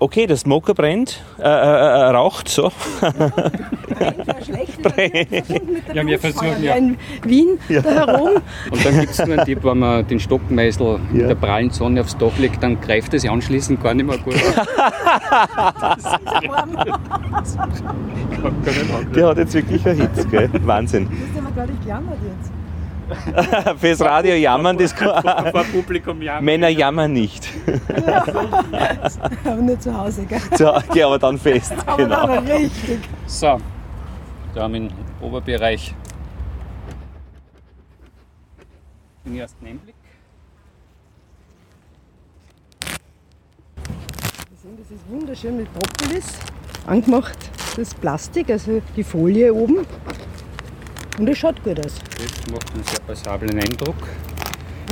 Okay, der Smoker brennt, äh, äh, äh, raucht so. Brennt [laughs] schlecht. Ja, wir versuchen ja. In Wien ja. da herum. Und dann gibt es nur einen Tipp, wenn man den Stockmeißel ja. in der prallen Sonne aufs Dach legt, dann greift es anschließend gar nicht mehr gut. [laughs] der hat jetzt wirklich eine Hitze, gell? Wahnsinn. Du hast aber gar nicht gejammert jetzt. [laughs] Fürs Radio jammern, das kann, vor Publikum jammern. Männer jammern nicht. Ja. aber nur zu Hause, gell? [laughs] So, okay, aber dann fest. Aber genau. dann richtig. So, da haben wir im Oberbereich den ersten Einblick. Das ist wunderschön mit Propolis angemacht, das Plastik, also die Folie oben. Und es schaut gut aus. Das macht einen sehr passablen Eindruck.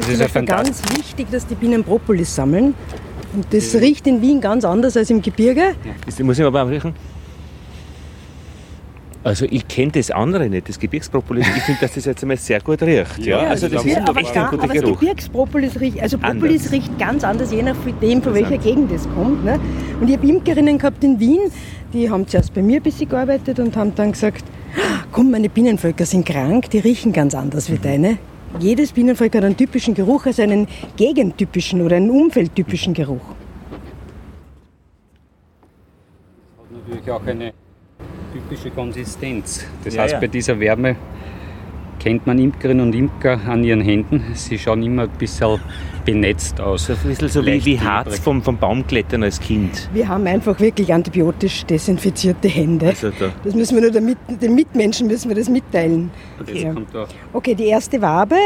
Es ist, ist ganz wichtig, dass die Bienen Propolis sammeln. Und das ja. riecht in Wien ganz anders als im Gebirge. Ja. Das muss ich mal beim riechen. Also ich kenne das andere nicht, das Gebirgspropolis. Ich finde, dass das jetzt einmal sehr gut riecht. Ja, ja also das ist aber echt ein guter Geruch. Das Gebirgspropolis riecht, also Propolis anders. riecht ganz anders, je nachdem, von welcher Gegend es kommt. Ne? Und ich habe Imkerinnen gehabt in Wien, die haben zuerst bei mir ein bisschen gearbeitet und haben dann gesagt, komm, meine Bienenvölker sind krank, die riechen ganz anders wie mhm. deine. Jedes Bienenvolk hat einen typischen Geruch, also einen gegentypischen oder einen umfeldtypischen Geruch. Hat natürlich auch eine typische Konsistenz. Das ja, heißt, ja. bei dieser Wärme erkennt man Imkerinnen und Imker an ihren Händen. Sie schauen immer ein bisschen benetzt aus. Ein bisschen so wie, wie Harz vom, vom Baumklettern als Kind. Wir haben einfach wirklich antibiotisch desinfizierte Hände. Also da. Das müssen wir nur damit, den Mitmenschen müssen wir das mitteilen. Okay. Ja. kommt da. Okay, die erste Wabe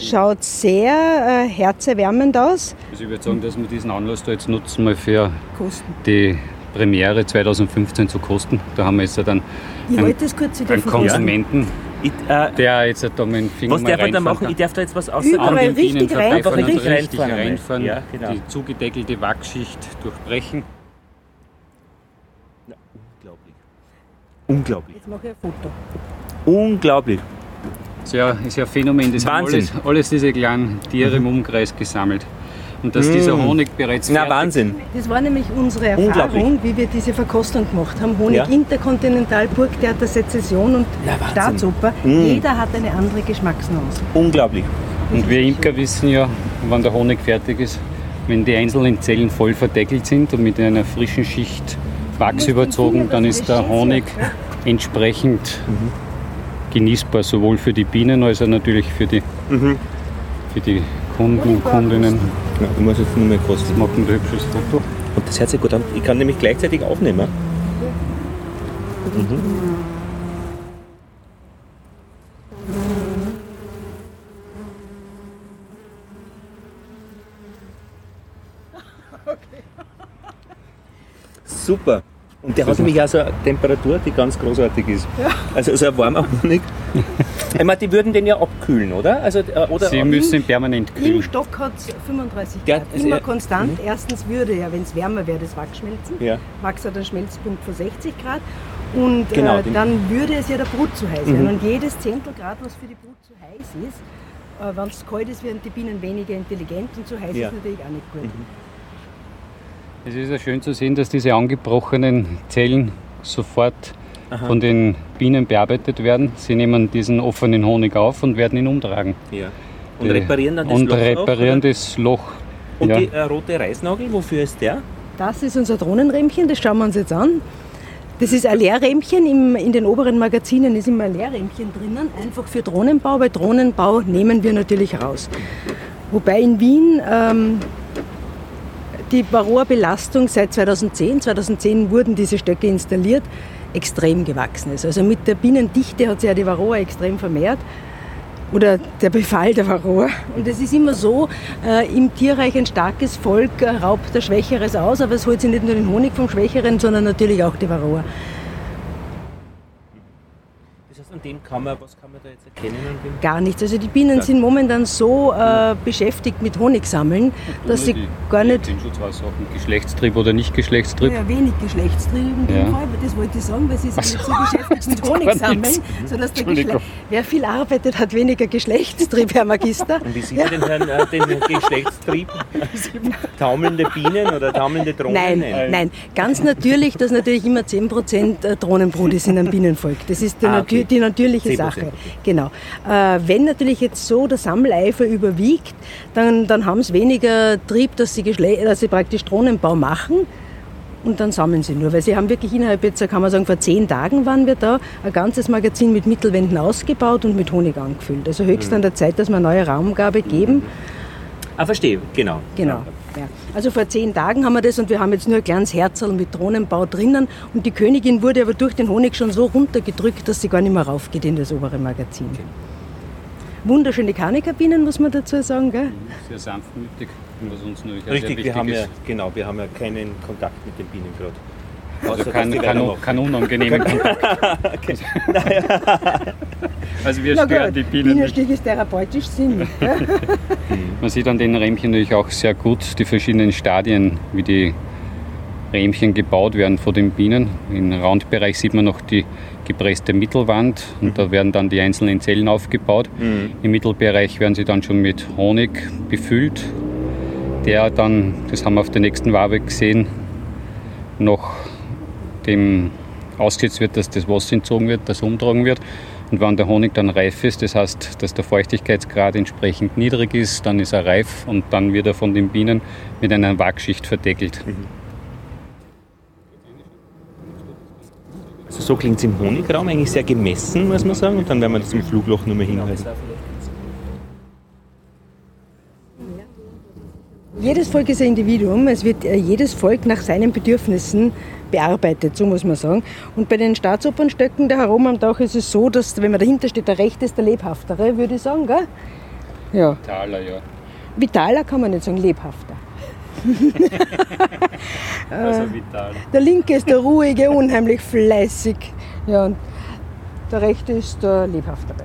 schaut sehr äh, herzerwärmend aus. Also ich würde sagen, dass wir diesen Anlass da jetzt nutzen, mal für Kosten. die Premiere 2015 zu kosten. Da haben wir jetzt dann einen, einen Konsumenten, Ich, äh, der jetzt da mit dem Finger was darf man da machen? kann. Ich darf da jetzt was Überall An den richtig reinfahren, richtig reinfahren. reinfahren, Ja, genau. die zugedeckelte Wachschicht durchbrechen. Unglaublich. Unglaublich. Jetzt mache ich ein Foto. Unglaublich. Das ist ja, ist ja ein Phänomen. Das haben Wahnsinn. alles, alles diese kleinen Tiere im Umkreis gesammelt. Und dass dieser Honig bereits Na, fertig Wahnsinn. Das war nämlich unsere. Erfahrung, wie wir diese Verkostung gemacht haben. Honig Ja. Interkontinental, Burgtheater, Sezession und Na, Wahnsinn. Staatsoper. Mm. Jeder hat eine andere Geschmacksnuance. Unglaublich. Und wir Imker wissen ja, wann der Honig fertig ist, wenn die einzelnen Zellen voll verdeckelt sind und mit einer frischen Schicht Wachs überzogen, dann ist der Honig entsprechend genießbar, sowohl für die Bienen als auch natürlich für die, für die Kunden, Kundinnen. Ja, ich muss jetzt nur mehr kosten. Machen ein hübsches Foto. Und das hört sich gut an. Ich kann nämlich gleichzeitig aufnehmen. Mhm. Super. Und der hat nämlich auch so eine Temperatur, die ganz großartig ist. Also so ein warmer Honig. [laughs] Ich meine, die würden den ja abkühlen, oder? Also, äh, oder Sie müssen ihn permanent Im kühlen. Stock hat es 35 Ja, Grad. also Immer ja- konstant. Erstens würde ja, wenn es wärmer wäre, das Wachs schmelzen. Ja. Wachs hat einen Schmelzpunkt von 60 Grad. Und Genau, äh, dann würde es ja der Brut zu heiß werden. Und jedes Zehntel Grad, was für die Brut zu heiß ist, äh, wenn es kalt ist, werden die Bienen weniger intelligent und zu heiß Ja. ist natürlich auch nicht gut. Es ist ja schön zu sehen, dass diese angebrochenen Zellen sofort von den Bienen bearbeitet werden. Sie nehmen diesen offenen Honig auf und werden ihn umtragen. ja. Und reparieren dann das und Loch auch, reparieren oder? das Loch. Und ja. die äh, rote Reisnagel, wofür ist der? Das ist unser Drohnenrähmchen, das schauen wir uns jetzt an. Das ist ein Leerrähmchen, Im, in den oberen Magazinen ist immer ein Leerrähmchen drinnen, einfach für Drohnenbau. Bei Drohnenbau nehmen wir natürlich raus. Wobei in Wien ähm, die Varroa-Belastung seit 2010, 2010 wurden diese Stöcke installiert, extrem gewachsen ist. Also mit der Bienendichte hat sich ja die Varroa extrem vermehrt oder der Befall der Varroa. Und es ist immer so, äh, im Tierreich ein starkes Volk äh, raubt der Schwächeres aus, aber es holt sich nicht nur den Honig vom Schwächeren, sondern natürlich auch die Varroa. An dem kann man, was kann man da jetzt erkennen? Dem? Gar nichts. Also die Bienen sind momentan so äh, beschäftigt mit Honigsammeln, dass sie die, gar nicht... Schutzwassersachen, Geschlechtstrieb oder nicht Geschlechtstrieb. Ja, wenig Geschlechtstrieb in dem Ja. Fall, aber das wollte ich sagen, weil sie sind nicht so beschäftigt [laughs] mit Honigsammeln, nichts. sodass der. Geschle Wer viel arbeitet, hat weniger Geschlechtstrieb, Herr Magister. Und wie sieht man den, Herrn, äh, den Geschlechtstrieb? [laughs] taumelnde Bienen oder taumelnde Drohnen? Nein, nein, ganz natürlich, dass natürlich immer 10% Drohnenbrut ist in einem Bienenvolk. Das ist die, Ah, okay. die natürliche 10%, Sache. Genau. Äh, wenn natürlich jetzt so der Sammeleifer überwiegt, dann, dann haben sie weniger Trieb, dass sie, dass sie praktisch Drohnenbau machen. Und dann sammeln sie nur, weil sie haben wirklich innerhalb jetzt, kann man sagen, vor zehn Tagen waren wir da, ein ganzes Magazin mit Mittelwänden ausgebaut und mit Honig angefüllt. Also höchst an der Zeit, dass wir eine neue Raumgabe geben. Ah, verstehe, genau. Genau. Ja. Also vor zehn Tagen haben wir das und wir haben jetzt nur ein kleines Herzl mit Drohnenbau drinnen und die Königin wurde aber durch den Honig schon so runtergedrückt, dass sie gar nicht mehr raufgeht in das obere Magazin. Wunderschöne Kanikabinen, muss man dazu sagen. Gell? Sehr sanftmütig, was uns natürlich Richtig, wichtig wir haben ja, ist. genau, wir haben ja keinen Kontakt mit den Bienen gerade. Also kein, kein, kein unangenehmen Kontakt. [laughs] [laughs] Also wir Na stören gut, die Bienen. Bienenstich ist therapeutisch sinnig. [laughs] gell? Man sieht an den Rähmchen natürlich auch sehr gut die verschiedenen Stadien, wie die Rähmchen gebaut werden von den Bienen. Im Randbereich sieht man noch die gepresste Mittelwand und da werden dann die einzelnen Zellen aufgebaut. Im Mittelbereich werden sie dann schon mit Honig befüllt, der dann, das haben wir auf der nächsten Wabe gesehen, noch dem ausgesetzt wird, dass das Wasser entzogen wird, das umtragen wird. Und wenn der Honig dann reif ist, das heißt, dass der Feuchtigkeitsgrad entsprechend niedrig ist, dann ist er reif und dann wird er von den Bienen mit einer Wachschicht verdeckelt. Also so klingt es im Honigraum, eigentlich sehr gemessen, muss man sagen. Und dann werden wir das im Flugloch nur mehr hinhalten. Jedes Volk ist ein Individuum. Es wird äh, jedes Volk nach seinen Bedürfnissen bearbeitet, so muss man sagen. Und bei den Staatsopernstöcken da herum am Dach ist es so, dass, wenn man dahinter steht, der rechte ist der lebhaftere, würde ich sagen, gell? Ja. Vitaler, ja. Vitaler kann man nicht sagen, lebhafter. [laughs] also vital. Der linke ist der ruhige, unheimlich fleißig. Ja, und der rechte ist der lebhaftere.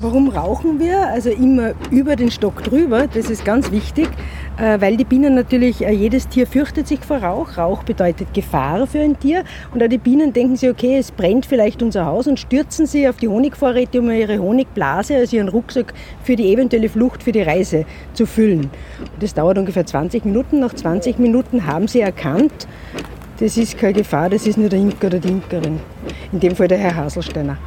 Warum rauchen wir? Also immer über den Stock drüber, das ist ganz wichtig, äh, weil die Bienen natürlich, äh, jedes Tier fürchtet sich vor Rauch. Rauch bedeutet Gefahr für ein Tier. Und auch die Bienen denken sich, okay, es brennt vielleicht unser Haus und stürzen sie auf die Honigvorräte, um ihre Honigblase, also ihren Rucksack für die eventuelle Flucht, für die Reise zu füllen. Das dauert ungefähr 20 Minuten. Nach 20 Minuten haben sie erkannt, das ist keine Gefahr, das ist nur der Imker oder die Imkerin. In dem Fall der Herr Haselsteiner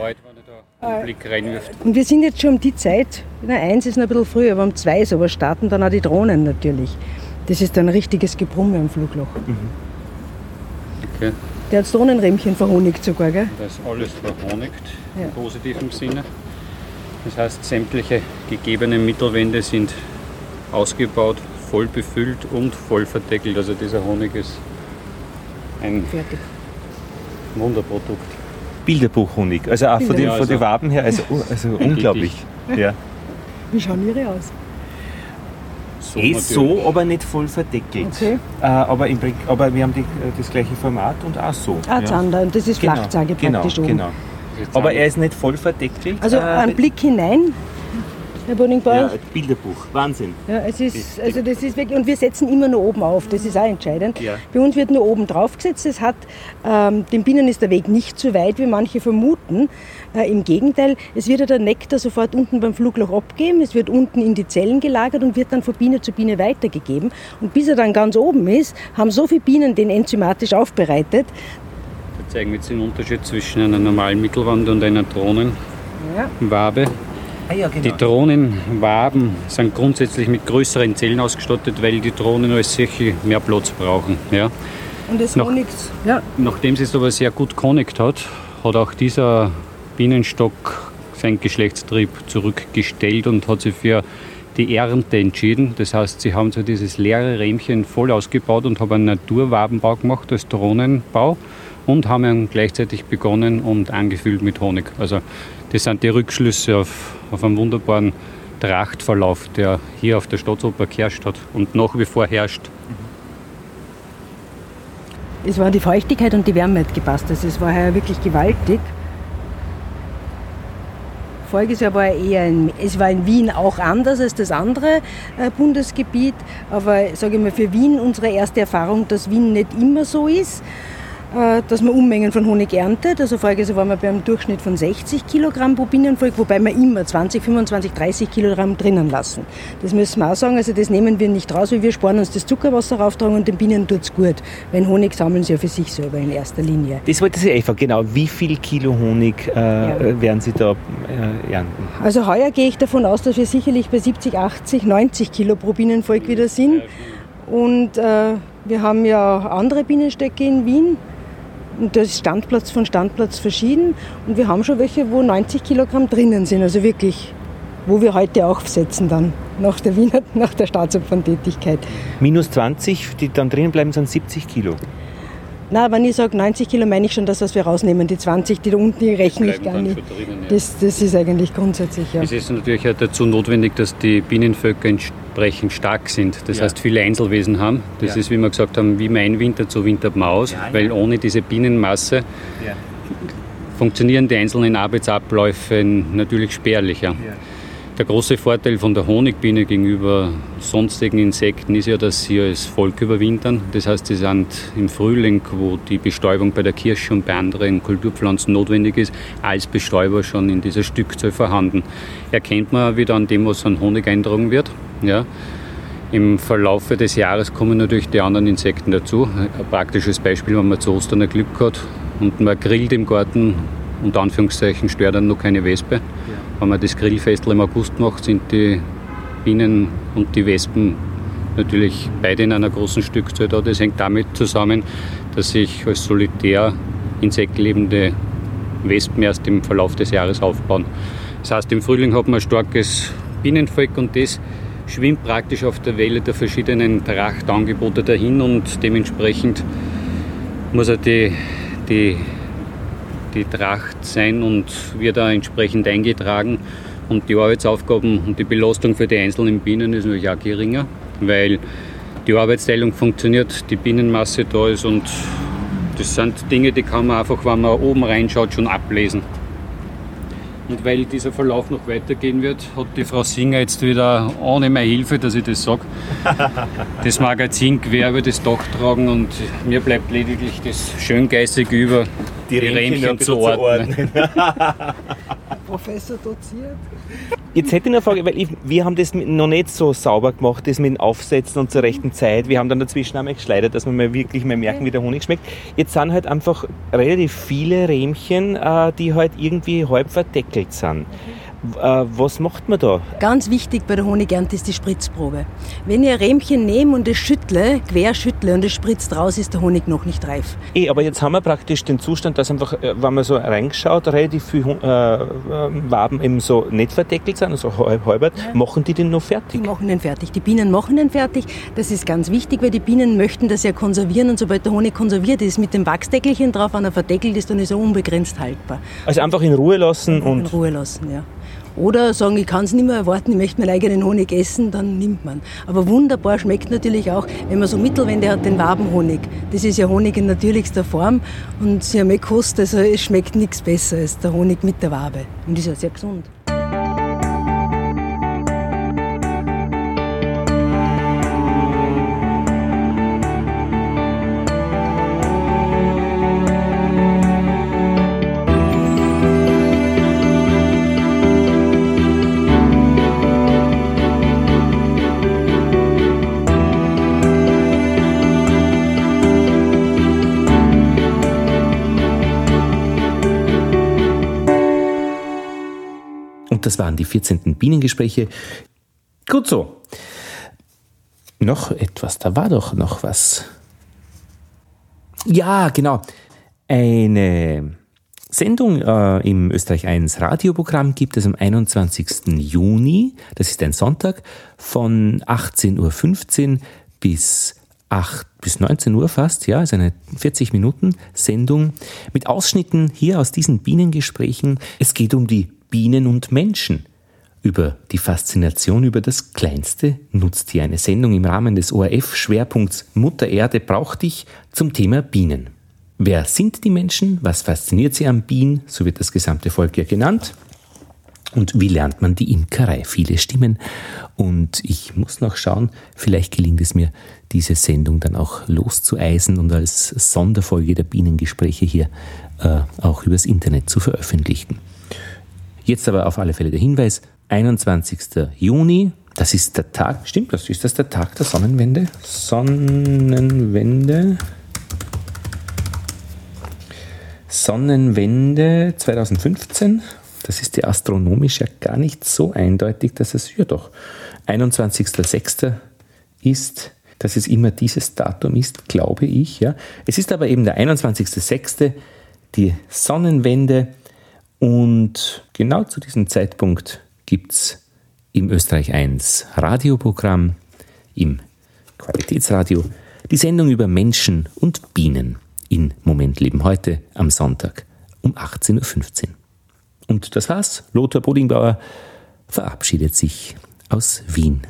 freut, wenn er da einen Blick reinwirft. Und wir sind jetzt schon um die Zeit, na, eins ist noch ein bisschen früher, aber um zwei ist, aber starten dann auch die Drohnen natürlich. Das ist dann ein richtiges Gebrumme am Flugloch. Mhm. Okay. Der hat das Drohnenrämchen verhonigt sogar, gell? Das ist alles verhonigt, ja. im positiven Sinne. Das heißt, sämtliche gegebenen Mittelwände sind ausgebaut, voll befüllt und voll verdeckelt. Also dieser Honig ist ein Fertig. Wunderprodukt. Bilderbuchhonig. Also auch von, den, von den Waben her, also, also [laughs] unglaublich. Ja. Wie schauen Ihre aus? So, eh so, aber nicht voll verdeckelt. Okay. Äh, aber, im, aber wir haben die, das gleiche Format und auch so. Ah, Zander, und das ist genau, Flachzange genau, praktisch genau. oben. Genau. Aber er ist nicht voll verdeckelt. Also äh, ein Blick hinein Herr Boningbauer? Ja, Bilderbuch, Wahnsinn. Ja, es ist, also das ist wirklich, und wir setzen immer nur oben auf, das ist auch entscheidend. Ja. Bei uns wird nur oben drauf gesetzt. Es hat, ähm, den Bienen ist der Weg nicht zu weit, wie manche vermuten. Äh, Im Gegenteil, es wird ja der Nektar sofort unten beim Flugloch abgeben, es wird unten in die Zellen gelagert und wird dann von Biene zu Biene weitergegeben. Und bis er dann ganz oben ist, haben so viele Bienen den enzymatisch aufbereitet. Wir zeigen jetzt den Unterschied zwischen einer normalen Mittelwand und einer Drohnenwabe. Ja. Ah, ja, genau. Die Drohnenwaben sind grundsätzlich mit größeren Zellen ausgestattet, weil die Drohnen als solche mehr Platz brauchen. Ja. Und es Nach, nichts. Ja. Nachdem es aber sehr gut connect hat, hat auch dieser Bienenstock seinen Geschlechtstrieb zurückgestellt und hat sich für die Ernte entschieden. Das heißt, sie haben so dieses leere Rähmchen voll ausgebaut und haben einen Naturwabenbau gemacht als Drohnenbau und haben gleichzeitig begonnen und angefüllt mit Honig. Also das sind die Rückschlüsse auf, auf einen wunderbaren Trachtverlauf, der hier auf der Staatsoper geherrscht hat und nach wie vor herrscht. Es war die Feuchtigkeit und die Wärme gepasst. Also es war heuer wirklich gewaltig. Voriges Jahr war eher in, es war in Wien auch anders als das andere äh, Bundesgebiet, aber sage ich mal für Wien unsere erste Erfahrung, dass Wien nicht immer so ist. Äh, dass man Unmengen von Honig erntet. Also voriges waren wir beim Durchschnitt von 60 Kilogramm pro Bienenvolk, wobei wir immer 20, 25, 30 Kilogramm drinnen lassen. Das müssen wir auch sagen, also das nehmen wir nicht raus, weil wir sparen uns das Zuckerwasser rauftragen und den Bienen tut es gut. Weil Honig sammeln sie ja für sich selber in erster Linie. Das wollte ich einfach, genau. Wie viel Kilo Honig äh, ja. werden Sie da äh, ernten? Also heuer gehe ich davon aus, dass wir sicherlich bei 70, 80, 90 Kilo pro Bienenvolk wieder sind. Und äh, wir haben ja andere Bienenstöcke in Wien. Und da ist Standplatz von Standplatz verschieden. Und wir haben schon welche, wo 90 Kilogramm drinnen sind. Also wirklich, wo wir heute aufsetzen dann, nach der Wiener, nach der Staatsopferntätigkeit. Minus 20, die dann drinnen bleiben, sind 70 Kilo. Na, wenn ich sage 90 Kilo, meine ich schon das, was wir rausnehmen. Die 20, die da unten, die rechne ich gar nicht. Drinnen, ja. das, das ist eigentlich grundsätzlich, ja. Es ist natürlich auch dazu notwendig, dass die Bienenvölker entsprechend stark sind. Das ja. heißt, viele Einzelwesen haben. Das ja. ist, wie wir gesagt haben, wie mein Winter, so wintert Maus, weil ohne diese Bienenmasse funktionieren die einzelnen Arbeitsabläufe natürlich spärlicher. Der große Vorteil von der Honigbiene gegenüber sonstigen Insekten ist ja, dass sie als Volk überwintern. Das heißt, sie sind im Frühling, wo die Bestäubung bei der Kirsche und bei anderen Kulturpflanzen notwendig ist, als Bestäuber schon in dieser Stückzahl vorhanden. Erkennt man wieder an dem, was an Honig eintragen wird. Ja. Im Verlauf des Jahres kommen natürlich die anderen Insekten dazu. Ein praktisches Beispiel, wenn man zu Ostern ein Glück hat und man grillt im Garten, unter Anführungszeichen stört dann noch keine Wespe. Wenn man das Grillfestel im August macht, sind die Bienen und die Wespen natürlich beide in einer großen Stückzahl da. Das hängt damit zusammen, dass sich als solitär insektlebende Wespen erst im Verlauf des Jahres aufbauen. Das heißt, im Frühling hat man ein starkes Bienenvolk und das schwimmt praktisch auf der Welle der verschiedenen Trachtangebote dahin und dementsprechend muss er die, die, die Tracht sein und wird da entsprechend eingetragen. Und die Arbeitsaufgaben und die Belastung für die einzelnen Bienen ist natürlich auch geringer, weil die Arbeitsteilung funktioniert, die Bienenmasse da ist und das sind Dinge, die kann man einfach, wenn man oben reinschaut, schon ablesen. Und weil dieser Verlauf noch weitergehen wird, hat die Frau Singer jetzt wieder ohne meine Hilfe, dass ich das sage, [laughs] das Magazin quer über das Dach tragen und mir bleibt lediglich das Schöngeistige über, die, die Rähmchen, Rähmchen zu ordnen. [laughs] [laughs] Professor doziert. Jetzt hätte ich eine Frage, weil ich, wir haben das noch nicht so sauber gemacht, das mit dem Aufsetzen und zur rechten Zeit. Wir haben dann dazwischen einmal geschleudert, dass wir mal wirklich mal merken, wie der Honig schmeckt. Jetzt sind halt einfach relativ viele Rähmchen, äh, die halt irgendwie halb verdeckelt sind. Äh, was macht man da? Ganz wichtig bei der Honigernte ist die Spritzprobe. Wenn ich ein Rähmchen nehme und es schüttle, quer schüttle und es spritzt raus, ist der Honig noch nicht reif. Eh, aber jetzt haben wir praktisch den Zustand, dass einfach, äh, wenn man so reingeschaut, relativ viele äh, Waben eben so nicht verdeckelt sind, also halb halbert. Ja. Machen die den noch fertig? Die machen den fertig. Die Bienen machen den fertig. Das ist ganz wichtig, weil die Bienen möchten das ja konservieren und sobald der Honig konserviert ist, mit dem Wachsdeckelchen drauf, wenn er verdeckelt ist, dann ist er unbegrenzt haltbar. Also einfach in Ruhe lassen und. In Ruhe lassen, ja. Oder sagen, ich kann es nicht mehr erwarten, ich möchte meinen eigenen Honig essen, dann nimmt man. Aber wunderbar schmeckt natürlich auch, wenn man so Mittelwände hat, den Wabenhonig. Das ist ja Honig in natürlichster Form und sie haben eh gekostet, also es schmeckt nichts besser als der Honig mit der Wabe. Und ist ja sehr gesund. Das waren die 14. Bienengespräche. Gut so. Noch etwas, da war doch noch was. Ja, genau. Eine Sendung äh, im Österreich 1 Radioprogramm gibt es am 21. Juni, das ist ein Sonntag, von 18.15 Uhr bis 8 bis 19 Uhr fast, ja, ist eine 40 Minuten Sendung mit Ausschnitten hier aus diesen Bienengesprächen. Es geht um die Bienen und Menschen. Über die Faszination über das kleinste Nutztier. Eine Sendung im Rahmen des ORF-Schwerpunkts Mutter Erde braucht dich zum Thema Bienen. Wer sind die Menschen? Was fasziniert sie am Bienen? So wird das gesamte Volk ja genannt. Und wie lernt man die Imkerei? Viele Stimmen. Und ich muss noch schauen, vielleicht gelingt es mir, diese Sendung dann auch loszueisen und als Sonderfolge der Bienengespräche hier äh, auch übers Internet zu veröffentlichen. Jetzt aber auf alle Fälle der Hinweis, 21. Juni, das ist der Tag, stimmt das, ist das der Tag der Sonnenwende? Sonnenwende. Sonnenwende 2015. Das ist die astronomisch ja gar nicht so eindeutig, dass es, ja doch, 21.06. ist, dass es immer dieses Datum ist, glaube ich. Ja. Es ist aber eben der 21.06., die Sonnenwende und genau zu diesem Zeitpunkt gibt es im Österreich 1 Radioprogramm, im Qualitätsradio, die Sendung über Menschen und Bienen in Moment Leben heute am Sonntag um 18.15 Uhr. Und das war's. Lothar Bodingbauer verabschiedet sich aus Wien.